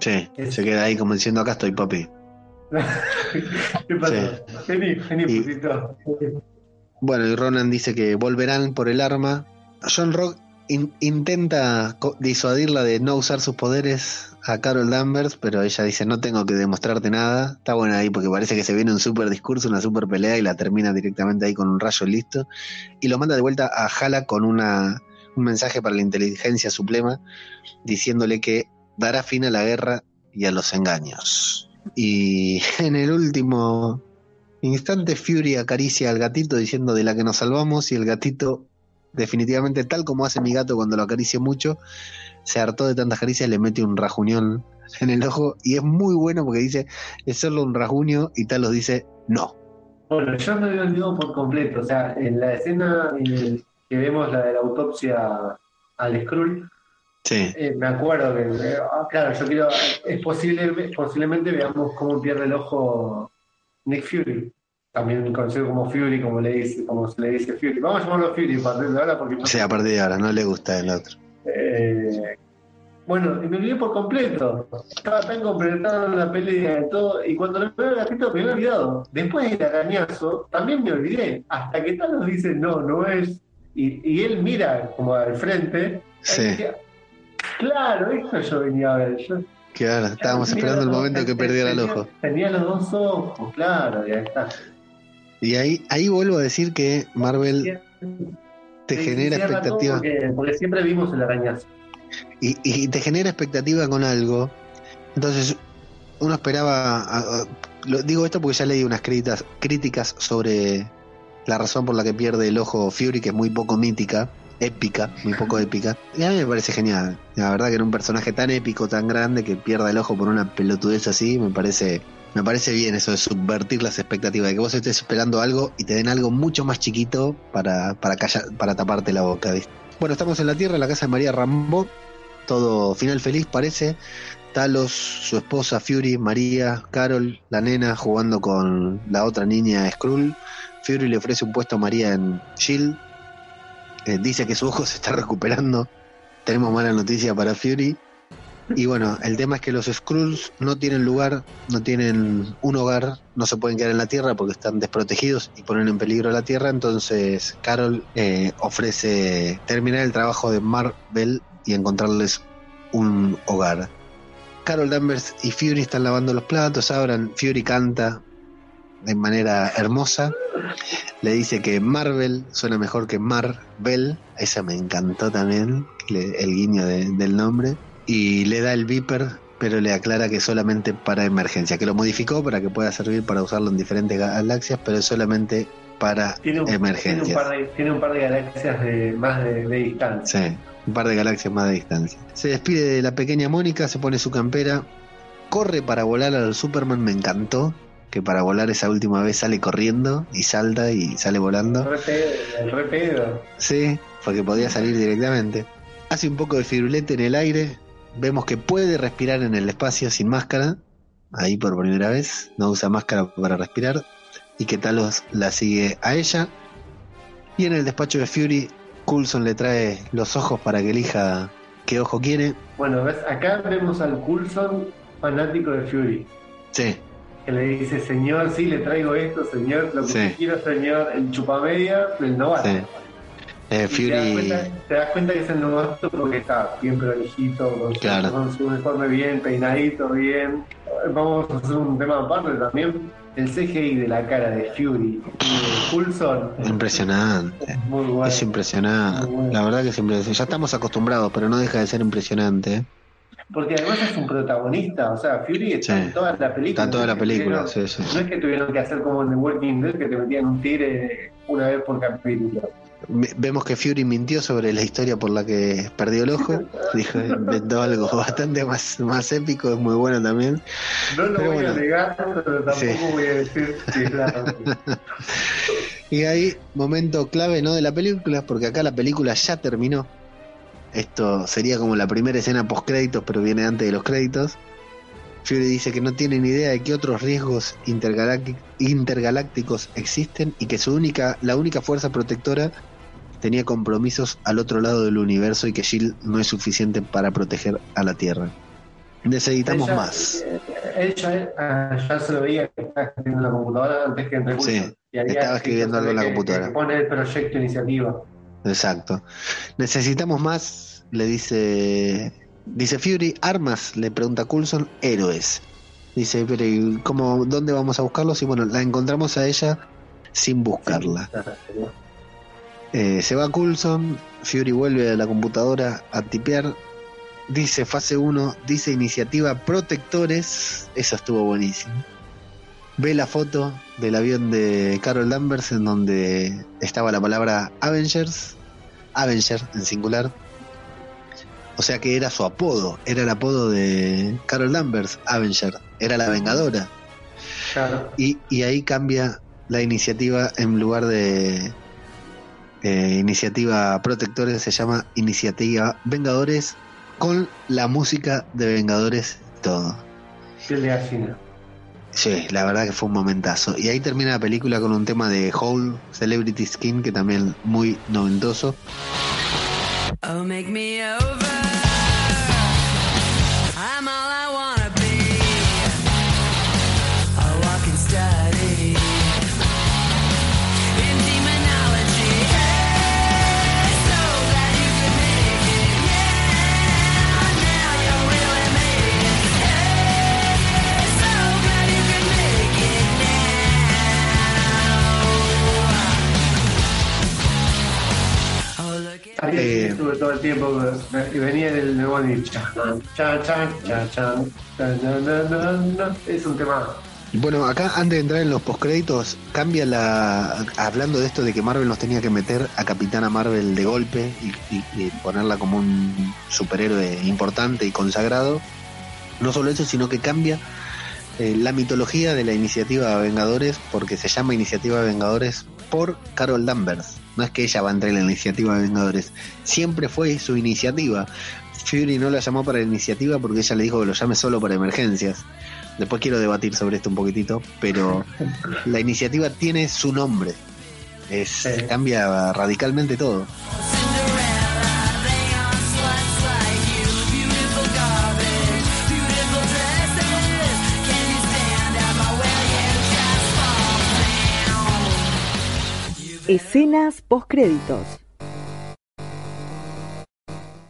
Sí, Es- se queda ahí como diciendo acá estoy papi. <laughs> ¿qué pasa? Vení, vení, Y- putito. Bueno, y Ronan dice que volverán por el arma. John Rock in- intenta disuadirla de no usar sus poderes a Carol Danvers, pero ella dice no tengo que demostrarte nada. Está buena ahí porque parece que se viene un super discurso, una super pelea y la termina directamente ahí con un rayo listo. Y lo manda de vuelta a Hala con una, un mensaje para la inteligencia suprema diciéndole que dará fin a la guerra y a los engaños. Y <laughs> en el último instante Fury acaricia al gatito diciendo de la que nos salvamos y el gatito definitivamente tal como hace mi gato cuando lo acaricia mucho, se hartó de tantas caricias, le mete un rajuñón en el ojo y es muy bueno porque dice es solo un rajuño y Talos dice no. Bueno, yo me había olvidado por completo. O sea, en la escena eh, que vemos la de la autopsia al Skrull, Sí, eh, me acuerdo que, eh, ah, claro, yo quiero, es posible, posiblemente veamos cómo pierde el ojo Nick Fury, también conocido como Fury, como le dice, como se le dice Fury. Vamos a llamarlo Fury a partir de ahora porque sea, a partir de ahora no le gusta el otro. Eh, bueno, y me olvidé por completo. Estaba tan completado en la pelea y todo. Y cuando le veo al gatito me había olvidado. Después del arañazo, también me olvidé. Hasta que Thanos dice, no, no es. Y, y él mira como al frente. Sí. decía, claro, eso yo venía a ver. Yo, ahora estábamos esperando el momento que perdiera el ojo. Tenía los dos ojos, claro, y ahí está. Y ahí, ahí vuelvo a decir que Marvel te Sí, genera expectativa. Porque, porque siempre vimos el arañazo. y, y te genera expectativa con algo. Entonces, uno esperaba. a- a- lo, digo esto porque ya leí unas críticas, críticas sobre la razón por la que pierde el ojo Fury, que es muy poco mítica, épica, muy poco <laughs> épica. Y a mí me parece genial. La verdad que en un personaje tan épico, tan grande, que pierda el ojo por una pelotudez así, me parece. Me parece bien eso de subvertir las expectativas, de que vos estés esperando algo y te den algo mucho más chiquito para, para, callar, para taparte la boca. ¿viste? Bueno, estamos en la Tierra, en la casa de María Rambo. Todo final feliz parece. Talos, su esposa Fury, María, Carol, la nena jugando con la otra niña Skrull. Fury le ofrece un puesto a María en Shield. Eh, dice que su ojo se está recuperando. Tenemos mala noticia para Fury. Y bueno, el tema es que los Skrulls no tienen lugar, no tienen un hogar, no se pueden quedar en la Tierra porque están desprotegidos y ponen en peligro la Tierra. Entonces Carol eh, ofrece terminar el trabajo de Marvel y encontrarles un hogar. Carol Danvers y Fury están lavando los platos, abran, Fury canta de manera hermosa, le dice que Marvel suena mejor que Marvel, esa me encantó también, el guiño de- del nombre, y le da el Viper, pero le aclara que solamente para emergencia, que lo modificó para que pueda servir para usarlo en diferentes galaxias, pero es solamente para Tiene un, emergencias. tiene un, par de, tiene un par de galaxias de, más de, de distancia. Sí, un par de galaxias más de distancia. Se despide de la pequeña Mónica, se pone su campera, corre para volar al Superman, me encantó, que para volar esa última vez sale corriendo y salta y sale volando. El re pedo. Sí, porque podía salir directamente. Hace un poco de firulete en el aire, vemos que puede respirar en el espacio sin máscara, ahí por primera vez, no usa máscara para respirar, y que Talos la sigue a ella. Y en el despacho de Fury, Coulson le trae los ojos para que elija qué ojo quiere. Bueno, ¿ves? acá vemos al Coulson fanático de Fury. Sí, Que le dice, señor, sí, le traigo esto, señor, lo que Sí. quiera, señor, el chupamedia, el novato. sí. Eh, Y te, das Fury, cuenta, te das cuenta que es el novato porque está bien prolijito, con su, Claro. con su uniforme bien, peinadito bien. Vamos a hacer un tema aparte también. El CGI de la cara de Fury y de Coulson es impresionante. muy bueno. Es impresionante. Bueno. La verdad que es impresionante. Ya estamos acostumbrados, pero no deja de ser impresionante. ¿eh? Porque además es un protagonista, o sea, Fury está Sí. en toda la película. Está en toda la película, tuvieron- sí, sí. No es que tuvieron que hacer como en The Walking Dead, que te metían un tigre una vez por capítulo. Ve- Vemos que Fury mintió sobre la historia por la que perdió el ojo. <laughs> Dijo, inventó algo bastante más, más épico, es muy bueno también. No lo Pero voy a negar, pero tampoco Sí. voy a decir es la <laughs> Y ahí, momento clave no de la película, porque acá la película ya terminó. Esto sería como la primera escena post créditos, pero viene antes de los créditos. Fury dice que no tiene ni idea de qué otros riesgos intergalácti- intergalácticos existen y que su única, la única fuerza protectora tenía compromisos al otro lado del universo y que Shield no es suficiente para proteger a la Tierra. Necesitamos Ella- más. eh, Ella ah, ya se lo veía que estaba escribiendo en la computadora antes que entre Sí. Y estaba escribiendo algo en la computadora. que pone el proyecto iniciativa. Exacto. Necesitamos más, le dice. Dice Fury, armas, le pregunta Coulson, héroes. Dice, pero ¿y cómo, ¿dónde vamos a buscarlos? Y bueno, la encontramos a ella sin buscarla. Eh, se va Coulson, Fury vuelve a la computadora a tipear. Dice fase 1, dice iniciativa protectores. Esa estuvo buenísima. Ve la foto del avión de Carol Danvers en donde estaba la palabra Avengers, Avenger en singular. O sea que era su apodo, era el apodo de Carol Danvers, Avenger, era la Vengadora. Claro. Y, y ahí cambia la iniciativa en lugar de eh, iniciativa protectores, se llama iniciativa Vengadores con la música de Vengadores y todo. Piel de gallina. Sí, la verdad que fue un momentazo. Y ahí termina la película con un tema de Hole, Celebrity Skin, que también muy noventoso. Oh, make me over. Eh, estuve todo el tiempo y venía del na. Es un tema. Bueno, acá antes de entrar en los postcréditos, cambia la. Hablando de esto de que Marvel nos tenía que meter a Capitana Marvel de golpe y, y- y ponerla como un superhéroe importante y consagrado. No solo eso, sino que cambia eh, la mitología de la iniciativa Vengadores, porque se llama Iniciativa Vengadores por Carol Danvers. No es que ella va a entrar en la iniciativa Vengadores, siempre fue su iniciativa. Fury no la llamó para la iniciativa porque ella le dijo que lo llame solo para emergencias. Después quiero debatir sobre esto un poquitito, pero la iniciativa tiene su nombre. Es, Sí. Cambia radicalmente todo. Escenas postcréditos.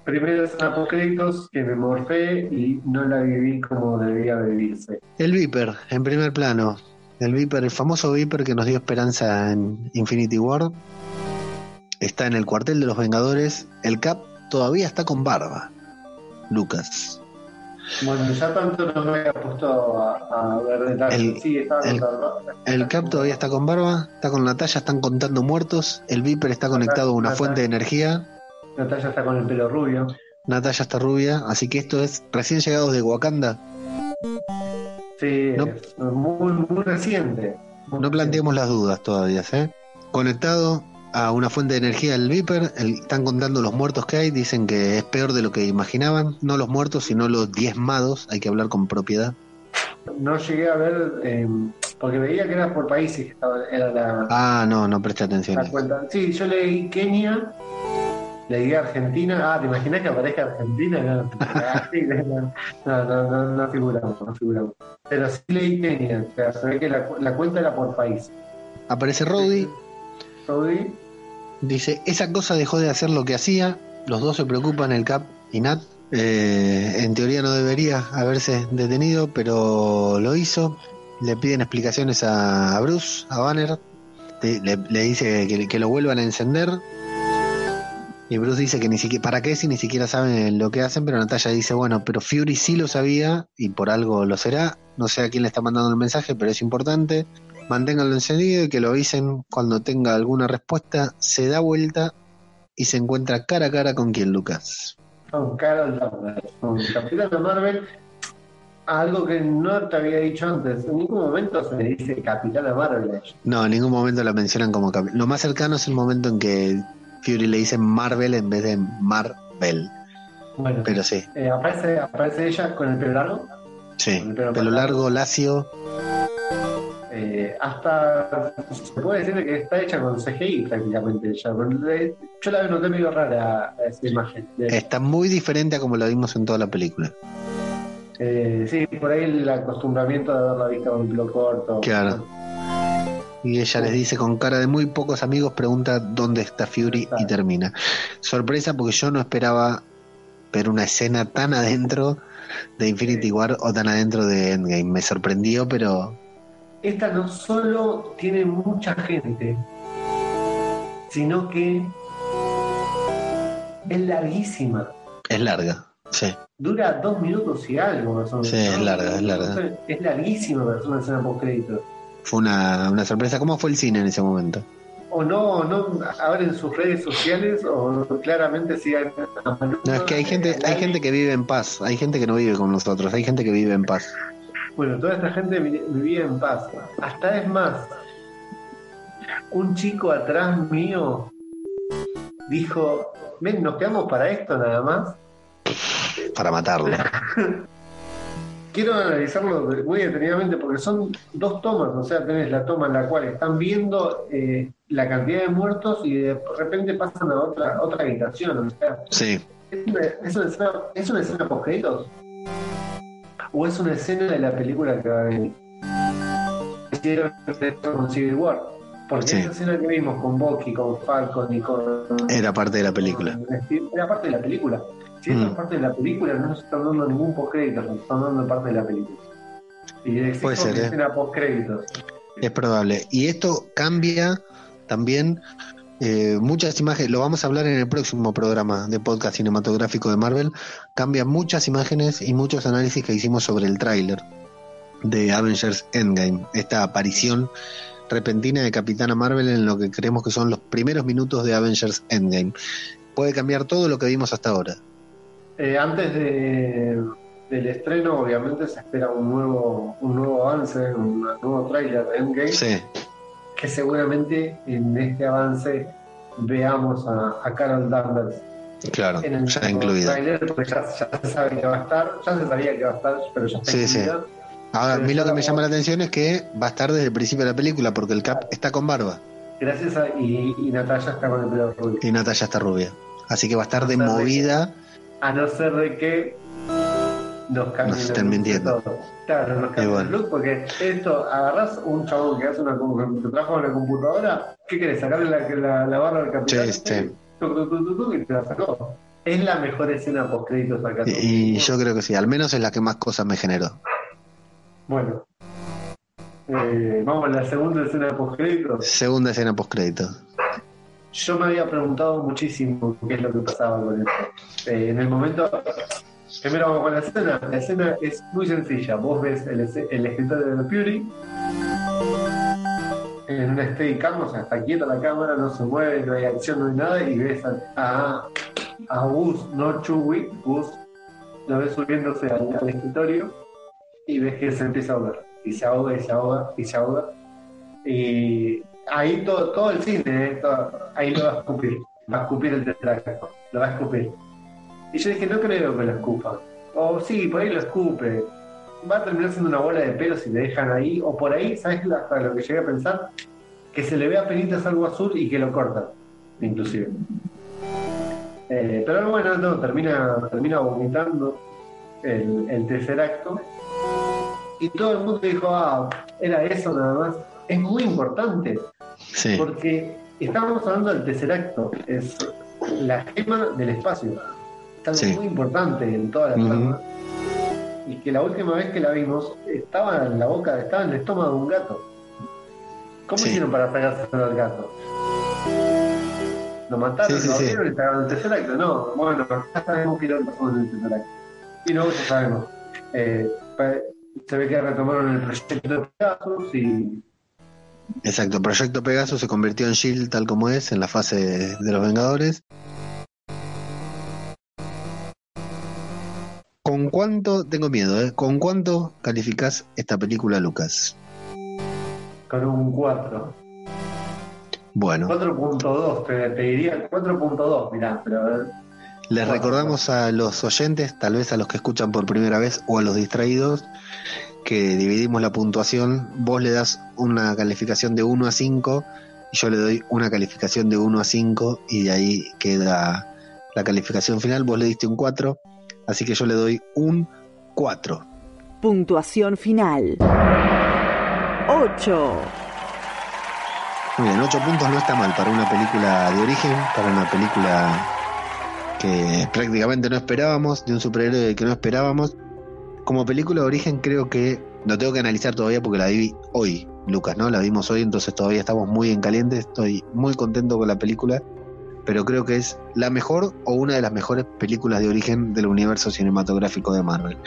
Primero escena post créditos que me morfé y no la viví como debía vivirse. El Viper, en primer plano. El Viper, el famoso Viper que nos dio esperanza en Infinity War. Está en el cuartel de los Vengadores. El Cap todavía está con barba. Lucas. Bueno, ya tanto no me había puesto a, a ver detalles. El- sí, estaba el-. El Cap todavía está con barba. Está con Natalia, están contando muertos. El Viper está conectado a una Natalia. fuente de energía. Natalia está con el pelo rubio. Natalia está rubia. Así que esto es recién llegados de Wakanda. Sí, No. muy, muy reciente. Muy No planteemos las dudas todavía, ¿eh? Conectado a una fuente de energía del Viper, el- están contando los muertos que hay, dicen que es peor de lo que imaginaban, no los muertos, sino los diezmados, hay que hablar con propiedad. No llegué a ver, eh, porque veía que era por países que estaba, era la, Ah, no, no presté atención. la cuenta. Sí, yo leí Kenia, leí Argentina. Ah, ¿te imaginas que aparezca Argentina? No, no, no, no, no, figuramos, no figuramos. Pero sí leí Kenia, o sea, se ve que la, la cuenta era por país. Aparece Rowdy, Saudi, dice, esa cosa dejó de hacer lo que hacía, los dos se preocupan, el Cap y Nat. Eh, en teoría no debería haberse detenido, pero lo hizo. Le piden explicaciones a, Bruce, a Banner. Le, dice que, que lo vuelvan a encender. Y Bruce dice que ni siquiera, ¿para qué si ni siquiera saben lo que hacen? Pero Natalia dice, bueno, pero Fury sí lo sabía y por algo lo será. No sé a quién le está mandando el mensaje, pero es importante. Manténganlo encendido y que lo avisen cuando tenga alguna respuesta. Se da vuelta y se encuentra cara a cara con quien, Lucas. con Carol Danvers, con Capitana Marvel. Algo que no te había dicho antes, en ningún momento se le dice Capitana Marvel. No, en ningún momento la mencionan como cap- Lo más cercano es el momento en que Fury le dice Marvel en vez de Marvel. Bueno, Pero sí, eh, aparece, aparece ella con el pelo largo, sí. Con el pelo largo, lacio. Eh, hasta se puede decir que está hecha con CGI prácticamente porque, Yo la noté medio rara a esa imagen. Está muy diferente a como la vimos en toda la película. eh, sí, por ahí el acostumbramiento de haberla visto con el pelo corto. Claro. Y ella les dice con cara de muy pocos amigos, pregunta dónde está Fury y termina. Sorpresa porque yo no esperaba ver una escena tan adentro de Infinity War o tan adentro de Endgame. Me sorprendió, pero Esta no solo tiene mucha gente, sino que es larguísima. es larga. Sí, Dura dos minutos y algo más o menos. Sí, es larga, es larga. Es larguísima para hacer una escena post crédito. fue una, una sorpresa. ¿Cómo fue el cine en ese momento? O no, no abren sus redes sociales o claramente sigan. No, es que hay gente, hay gente que vive en paz, hay gente que no vive con nosotros, hay gente que vive en paz. Bueno, toda esta gente vi- vivía en paz. Hasta es más, un chico atrás mío dijo, ven, nos quedamos para esto nada más. Para matarlo. <laughs> Quiero analizarlo muy detenidamente porque son dos tomas, o sea, tenés la toma en la cual están viendo eh, la cantidad de muertos y de repente pasan a otra otra habitación. O sea, Sí, ¿es una, es una escena, ¿es una escena post ¿O es una escena de la película que va a venir? Hicieron esto con Civil War. Porque Sí. esa escena que vimos con Bucky, con Falcon y con. era parte de la película. Era parte de la película. Si esto Mm. es parte de la película, no nos están dando ningún postcrédito, nos están dando parte de la película. Y Puede ser, ¿eh? escena postcréditos. Es probable. Y esto cambia también eh, muchas imágenes, lo vamos a hablar en el próximo programa de podcast cinematográfico de Marvel, cambia muchas imágenes y muchos análisis que hicimos sobre el tráiler de Avengers Endgame, esta aparición repentina de Capitana Marvel en lo que creemos que son los primeros minutos de Avengers Endgame. Puede cambiar todo lo que vimos hasta ahora. Eh, antes de, del estreno, obviamente, se espera un nuevo, un nuevo avance, un nuevo tráiler de Endgame. Sí, que seguramente en este avance veamos a, a Carol Danvers claro, en el ya incluida. porque ya, ya se sabe que va a estar, ya se sabía que va a estar, pero ya está Sí, sí. incluida. Ahora, a mí lo que me la- llama la atención es que va a estar desde el principio de la película, porque el Cap está con barba. Gracias a, y, y Natalia está con el pelo rubio. Y Natalia está rubia. Así que va a estar de- movida. A no ser de que nos cambien Nos de mintiendo. todo. Claro, nos cambien bueno. el look, porque esto, agarrás un chabón que hace una que trabaja con la computadora, ¿qué querés? Sacarle la, la, la barra al capitán. Sí, sí. Tuc, tuc, y te la sacó. Es la mejor escena post créditos acá. Y, y yo creo que sí, al menos es la que más cosas me generó. Bueno. Eh, vamos a la segunda escena post créditos. Segunda escena postcrédito. Yo me había preguntado muchísimo qué es lo que pasaba con esto. Eh, en el momento. Primero vamos con la escena. La escena es muy sencilla. Vos ves el, es- el escritorio de Fury. En una Steadicam, o sea, está quieta la cámara, no se mueve, no hay acción, no hay nada, y ves a, a, Gus, no Chewie, Gus, lo ves subiéndose al, escritorio y ves que se empieza a ahogar. Y se ahoga, y se ahoga, y se ahoga. Y ahí todo, todo el cine, ¿eh? Ahí lo va a escupir. Va a escupir el tetracato. Lo va a escupir. Y yo dije, no creo que lo escupa. O sí, por ahí lo escupe. Va a terminar siendo una bola de pelo si le dejan ahí. O por ahí, ¿sabes hasta lo que llegué a pensar? Que se le ve a penitas algo azul y que lo cortan, inclusive. Eh, pero bueno, no, termina, termina vomitando el, el tercer acto. Y todo el mundo dijo, ah, era eso nada más. Es muy importante, Sí, porque estamos hablando del tercer acto, es la gema del espacio. Es algo Sí. muy importante en toda la trama. Y que la última vez que la vimos estaba en la boca, estaba en el estómago de un gato. ¿Cómo Sí. hicieron para sacárselo al gato? Lo mataron, Sí, lo abrieron y sacaron el tercer acto. No, bueno, ya sabemos que lo pasó en el tercer acto. Y luego ya sabemos. eh, se ve que retomaron el proyecto de Pegasus y exacto. Proyecto Pegasus se convirtió en Shield tal como es en la fase de, de los Vengadores. ¿Con cuánto, tengo miedo, ¿eh? ¿Con cuánto calificás esta película, Lucas? con un 4. Bueno, 4.2, te, te diría 4.2, mirá, pero eh, les Bueno, recordamos a los oyentes, tal vez a los que escuchan por primera vez o a los distraídos, que dividimos la puntuación. Vos le das una calificación de 1 a 5 y yo le doy una calificación de 1 a 5 y de ahí queda la calificación final. Vos le diste un 4, así que yo le doy un 4. Puntuación final. 8. Muy bien, 8 puntos no está mal para una película de origen, para una película que prácticamente no esperábamos, de un superhéroe que no esperábamos. Como película de origen creo que lo tengo que analizar todavía porque la vi hoy, Lucas, ¿no? La vimos hoy, entonces todavía estamos muy en caliente, estoy muy contento con la película, pero creo que es la mejor o una de las mejores películas de origen del universo cinematográfico de Marvel.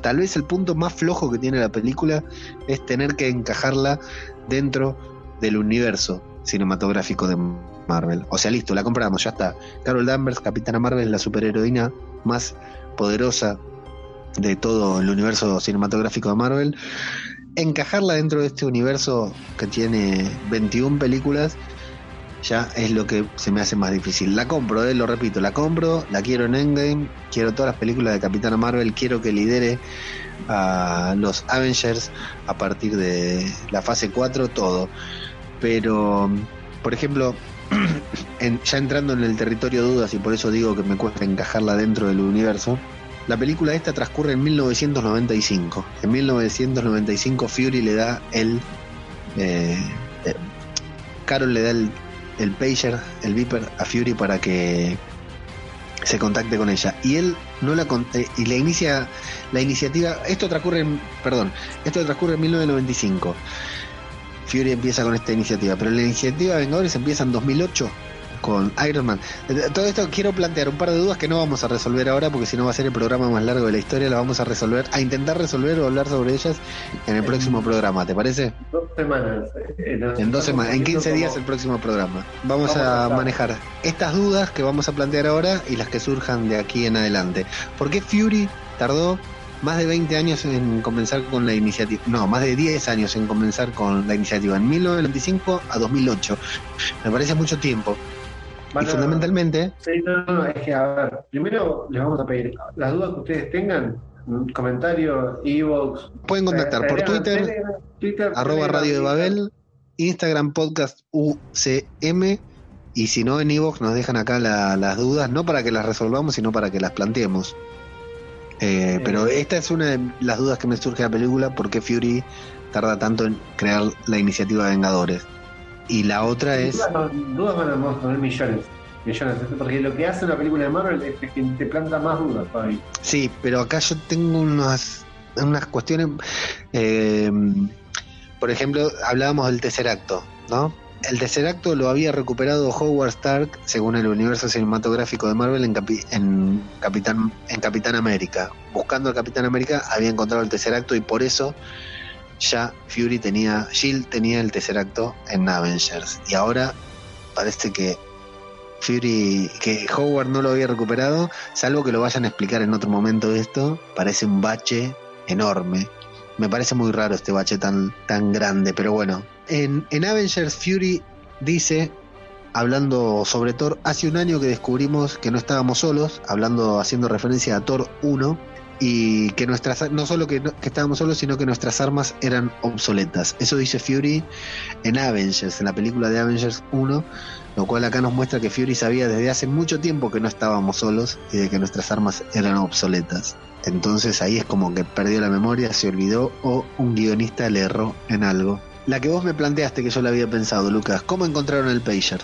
Tal vez el punto más flojo que tiene la película es tener que encajarla dentro del universo cinematográfico de Marvel. O sea, listo, la compramos, ya está. Carol Danvers, Capitana Marvel, es la superheroína más poderosa de todo el universo cinematográfico de Marvel. Encajarla dentro de este universo que tiene 21 películas ya es lo que se me hace más difícil. La compro, eh, lo repito, la compro, la quiero en Endgame, quiero todas las películas de Capitana Marvel, quiero que lidere a los Avengers a partir de la fase 4, todo. Pero, por ejemplo, <clears throat> en- ya entrando en el territorio de dudas y por eso digo que me cuesta encajarla dentro del universo, la película esta transcurre en 1995. En 1995 Fury le da el... eh, eh, Carol le da el, el pager, el beeper a Fury para que se contacte con ella. Y él no la eh, y le inicia la iniciativa. Esto transcurre en, perdón, esto transcurre en 1995. Fury empieza con esta iniciativa, pero la iniciativa de Vengadores empieza en 2008 con Iron Man. Eh, Todo esto quiero plantear un par de dudas que no vamos a resolver ahora porque si no va a ser el programa más largo de la historia, la vamos a resolver, a intentar resolver o hablar sobre ellas en el próximo programa, ¿te parece? Dos semanas. eh, En dos semanas, en 15 como- días el próximo programa. Vamos, Vamos a manejar estas dudas que vamos a plantear ahora y las que surjan de aquí en adelante. ¿Por qué Fury tardó más de 20 años en comenzar con la iniciativa? No, más de 10 años en comenzar con la iniciativa, en 1995 a 2008. Me parece mucho tiempo. Y fundamentalmente, Sí, no, no, es que, a ver, primero les vamos a pedir las dudas que ustedes tengan, mm, comentarios, e-box. pueden contactar por Twitter, Twitter arroba Telegram, Radio de. Babel, Instagram Podcast UCM, y si no en Evox nos dejan acá la- las dudas, no para que las resolvamos, sino para que las planteemos. Eh, pero esta es una de las dudas que me surge de la película, ¿por qué Fury tarda tanto en crear la iniciativa de Vengadores? Y la otra es... Dudas, van a poner millones. Millones, porque lo que hace una película de Marvel es que te planta más dudas, Fabi. Sí, pero acá yo tengo unas, unas cuestiones. eh, por ejemplo, hablábamos del tercer acto, ¿no? El tercer acto lo había recuperado Howard Stark, según el universo cinematográfico de Marvel, en, Capi- en, Capitán, en Capitán América. Buscando al Capitán América, había encontrado el tercer acto y por eso ya Fury tenía, Shield tenía el tercer acto en Avengers. Y ahora parece que Fury, que Howard no lo había recuperado, salvo que lo vayan a explicar en otro momento esto, parece un bache enorme. Me parece muy raro este bache tan, tan grande, pero bueno. En, en Avengers Fury dice, hablando sobre Thor, hace un año que descubrimos que no estábamos solos, hablando, haciendo referencia a Thor 1, y que nuestras, no solo que, no- estábamos solos, sino que nuestras armas eran obsoletas. Eso dice Fury en Avengers, en la película de Avengers 1, lo cual acá nos muestra que Fury sabía desde hace mucho tiempo que no estábamos solos y de que nuestras armas eran obsoletas. Entonces ahí es como que perdió la memoria, se olvidó o un guionista le erró en algo. La que vos me planteaste que yo la había pensado, Lucas, ¿cómo encontraron el pager?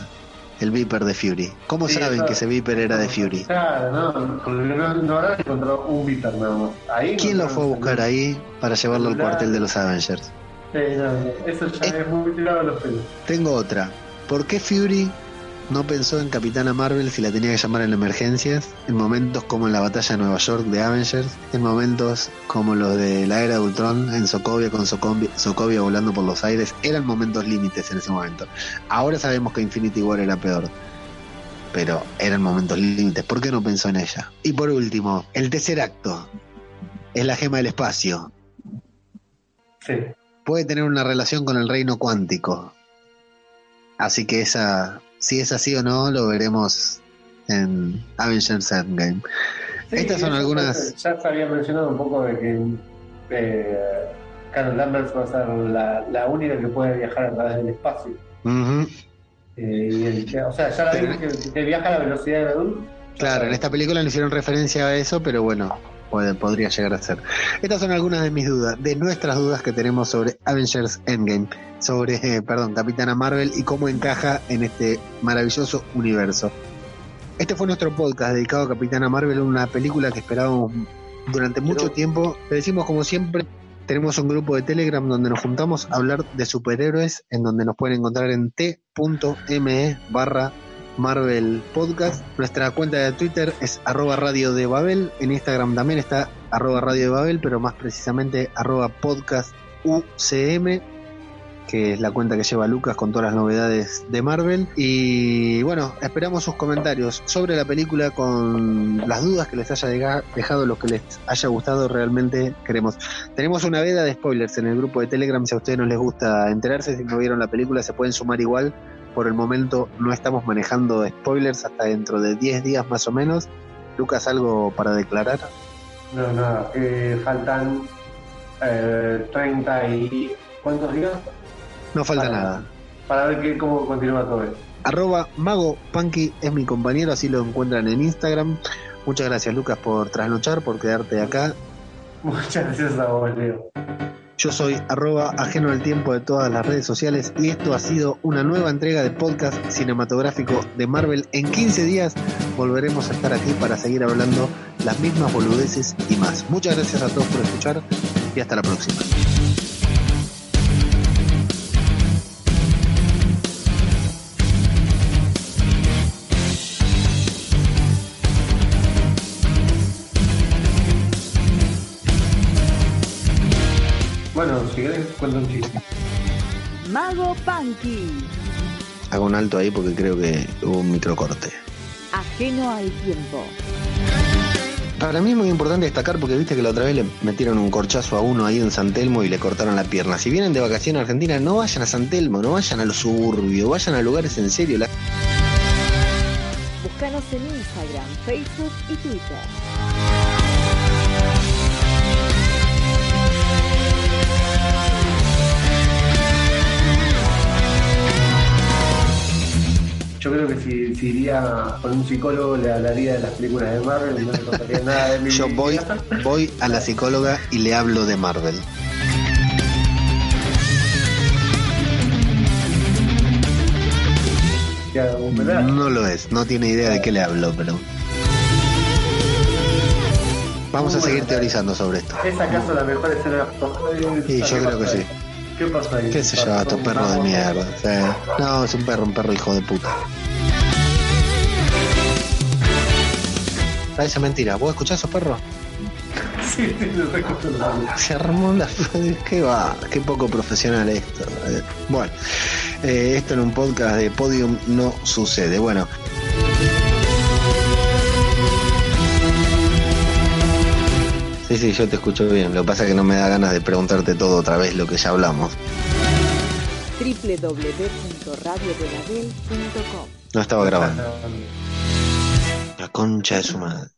El Viper de Fury. ¿Cómo Sí, saben eso- que ese Viper era de Fury? Claro, no, porque no, no habrán encontrado un Viper nada más. Ahí ¿Quién lo fue a buscar ahí para llevarlo al cuartel de los Avengers? Sí, no, eso ya Eh. es muy tirado a los pelos. Tengo otra. ¿Por qué Fury no pensó en Capitana Marvel si la tenía que llamar en emergencias? En momentos como en la batalla de Nueva York de Avengers, en momentos como los de la era de Ultron en Sokovia con Sokovia, Sokovia volando por los aires, eran momentos límites en ese momento. Ahora sabemos que Infinity War era peor. Pero eran momentos límites. ¿Por qué no pensó en ella? Y por último, el tercer acto. Es la gema del espacio. Sí. puede tener una relación con el reino cuántico. Así que esa, si es así o no, lo veremos en Avengers Endgame. Sí, Estas son algunas- Ya se había mencionado un poco de que eh, Carol Danvers va a ser la, la única que puede viajar a través del espacio. Eh, y el- o sea, ya la vimos que, que viaja a la velocidad de la luz. Claro, en esta película no hicieron referencia a eso, pero bueno, puede, podría llegar a ser. Estas son algunas de mis dudas, de nuestras dudas que tenemos sobre Avengers Endgame, sobre, eh, perdón, Capitana Marvel y cómo encaja en este maravilloso universo. Este fue nuestro podcast dedicado a Capitana Marvel, una película que esperábamos durante mucho Pero- tiempo. Le decimos como siempre, tenemos un grupo de Telegram donde nos juntamos a hablar de superhéroes, en donde nos pueden encontrar en t.me barra Marvel Podcast. Nuestra cuenta de Twitter es arroba radio de Babel. En Instagram también está arroba radio de Babel, pero más precisamente arroba podcast UCM, que es la cuenta que lleva Lucas con todas las novedades de Marvel. Y bueno, esperamos sus comentarios sobre la película con las dudas que les haya dejado, los que les haya gustado, realmente queremos. Tenemos una veda de spoilers en el grupo de Telegram, si a ustedes no les gusta enterarse, si no vieron la película, se pueden sumar igual. Por el momento no estamos manejando spoilers hasta dentro de 10 días más o menos. Lucas, ¿algo para declarar? No, nada. Eh, faltan eh, 30 y... ¿Cuántos días? No falta Para- nada. Para ver qué, cómo continúa todo esto. Arroba Mago Punky es mi compañero, así lo encuentran en Instagram. Muchas gracias Lucas por trasnochar, por quedarte acá. <laughs> Muchas gracias a vos, Leo. Yo soy arroba ajeno al tiempo de todas las redes sociales y esto ha sido una nueva entrega de podcast cinematográfico de Marvel. En 15 días volveremos a estar aquí para seguir hablando las mismas boludeces y más. Muchas gracias a todos por escuchar y hasta la próxima. Cuento un chiste. Mago Punky, Hago un alto ahí porque creo que hubo un microcorte. ajeno al tiempo. Para mí es muy importante destacar porque viste que la otra vez le metieron un corchazo a uno ahí en San Telmo y le cortaron la pierna. Si vienen de vacaciones a Argentina, no vayan a San Telmo, no vayan a los suburbios, vayan a lugares en serio. La- Búscanos en Instagram, Facebook y Twitter. Yo creo que si, si iría con un psicólogo le hablaría de las películas de Marvel y no le contaría <laughs> nada de mi Yo voy, <laughs> voy a la psicóloga y le hablo de Marvel. No lo es, no tiene idea de qué le hablo, pero... Vamos a seguir teorizando sobre esto. ¿Es acaso la mejor escena Sí, yo creo que sí. ¿Qué pasó ahí? ¿Qué sé yo, tu perro de mierda? No, es un perro, un perro hijo de puta. Parece mentira. ¿Vos escuchás esos perros? <laughs> Sí, sí, lo recuerdo. Se armó la... <laughs> ¿Qué va? Qué poco profesional esto. Eh, Bueno, eh, esto en un podcast de Podium no sucede. Bueno. Sí, sí, yo te escucho bien. Lo que pasa es que no me da ganas de preguntarte todo otra vez lo que ya hablamos. www.radiodelabel.com No estaba grabando. La concha de su madre.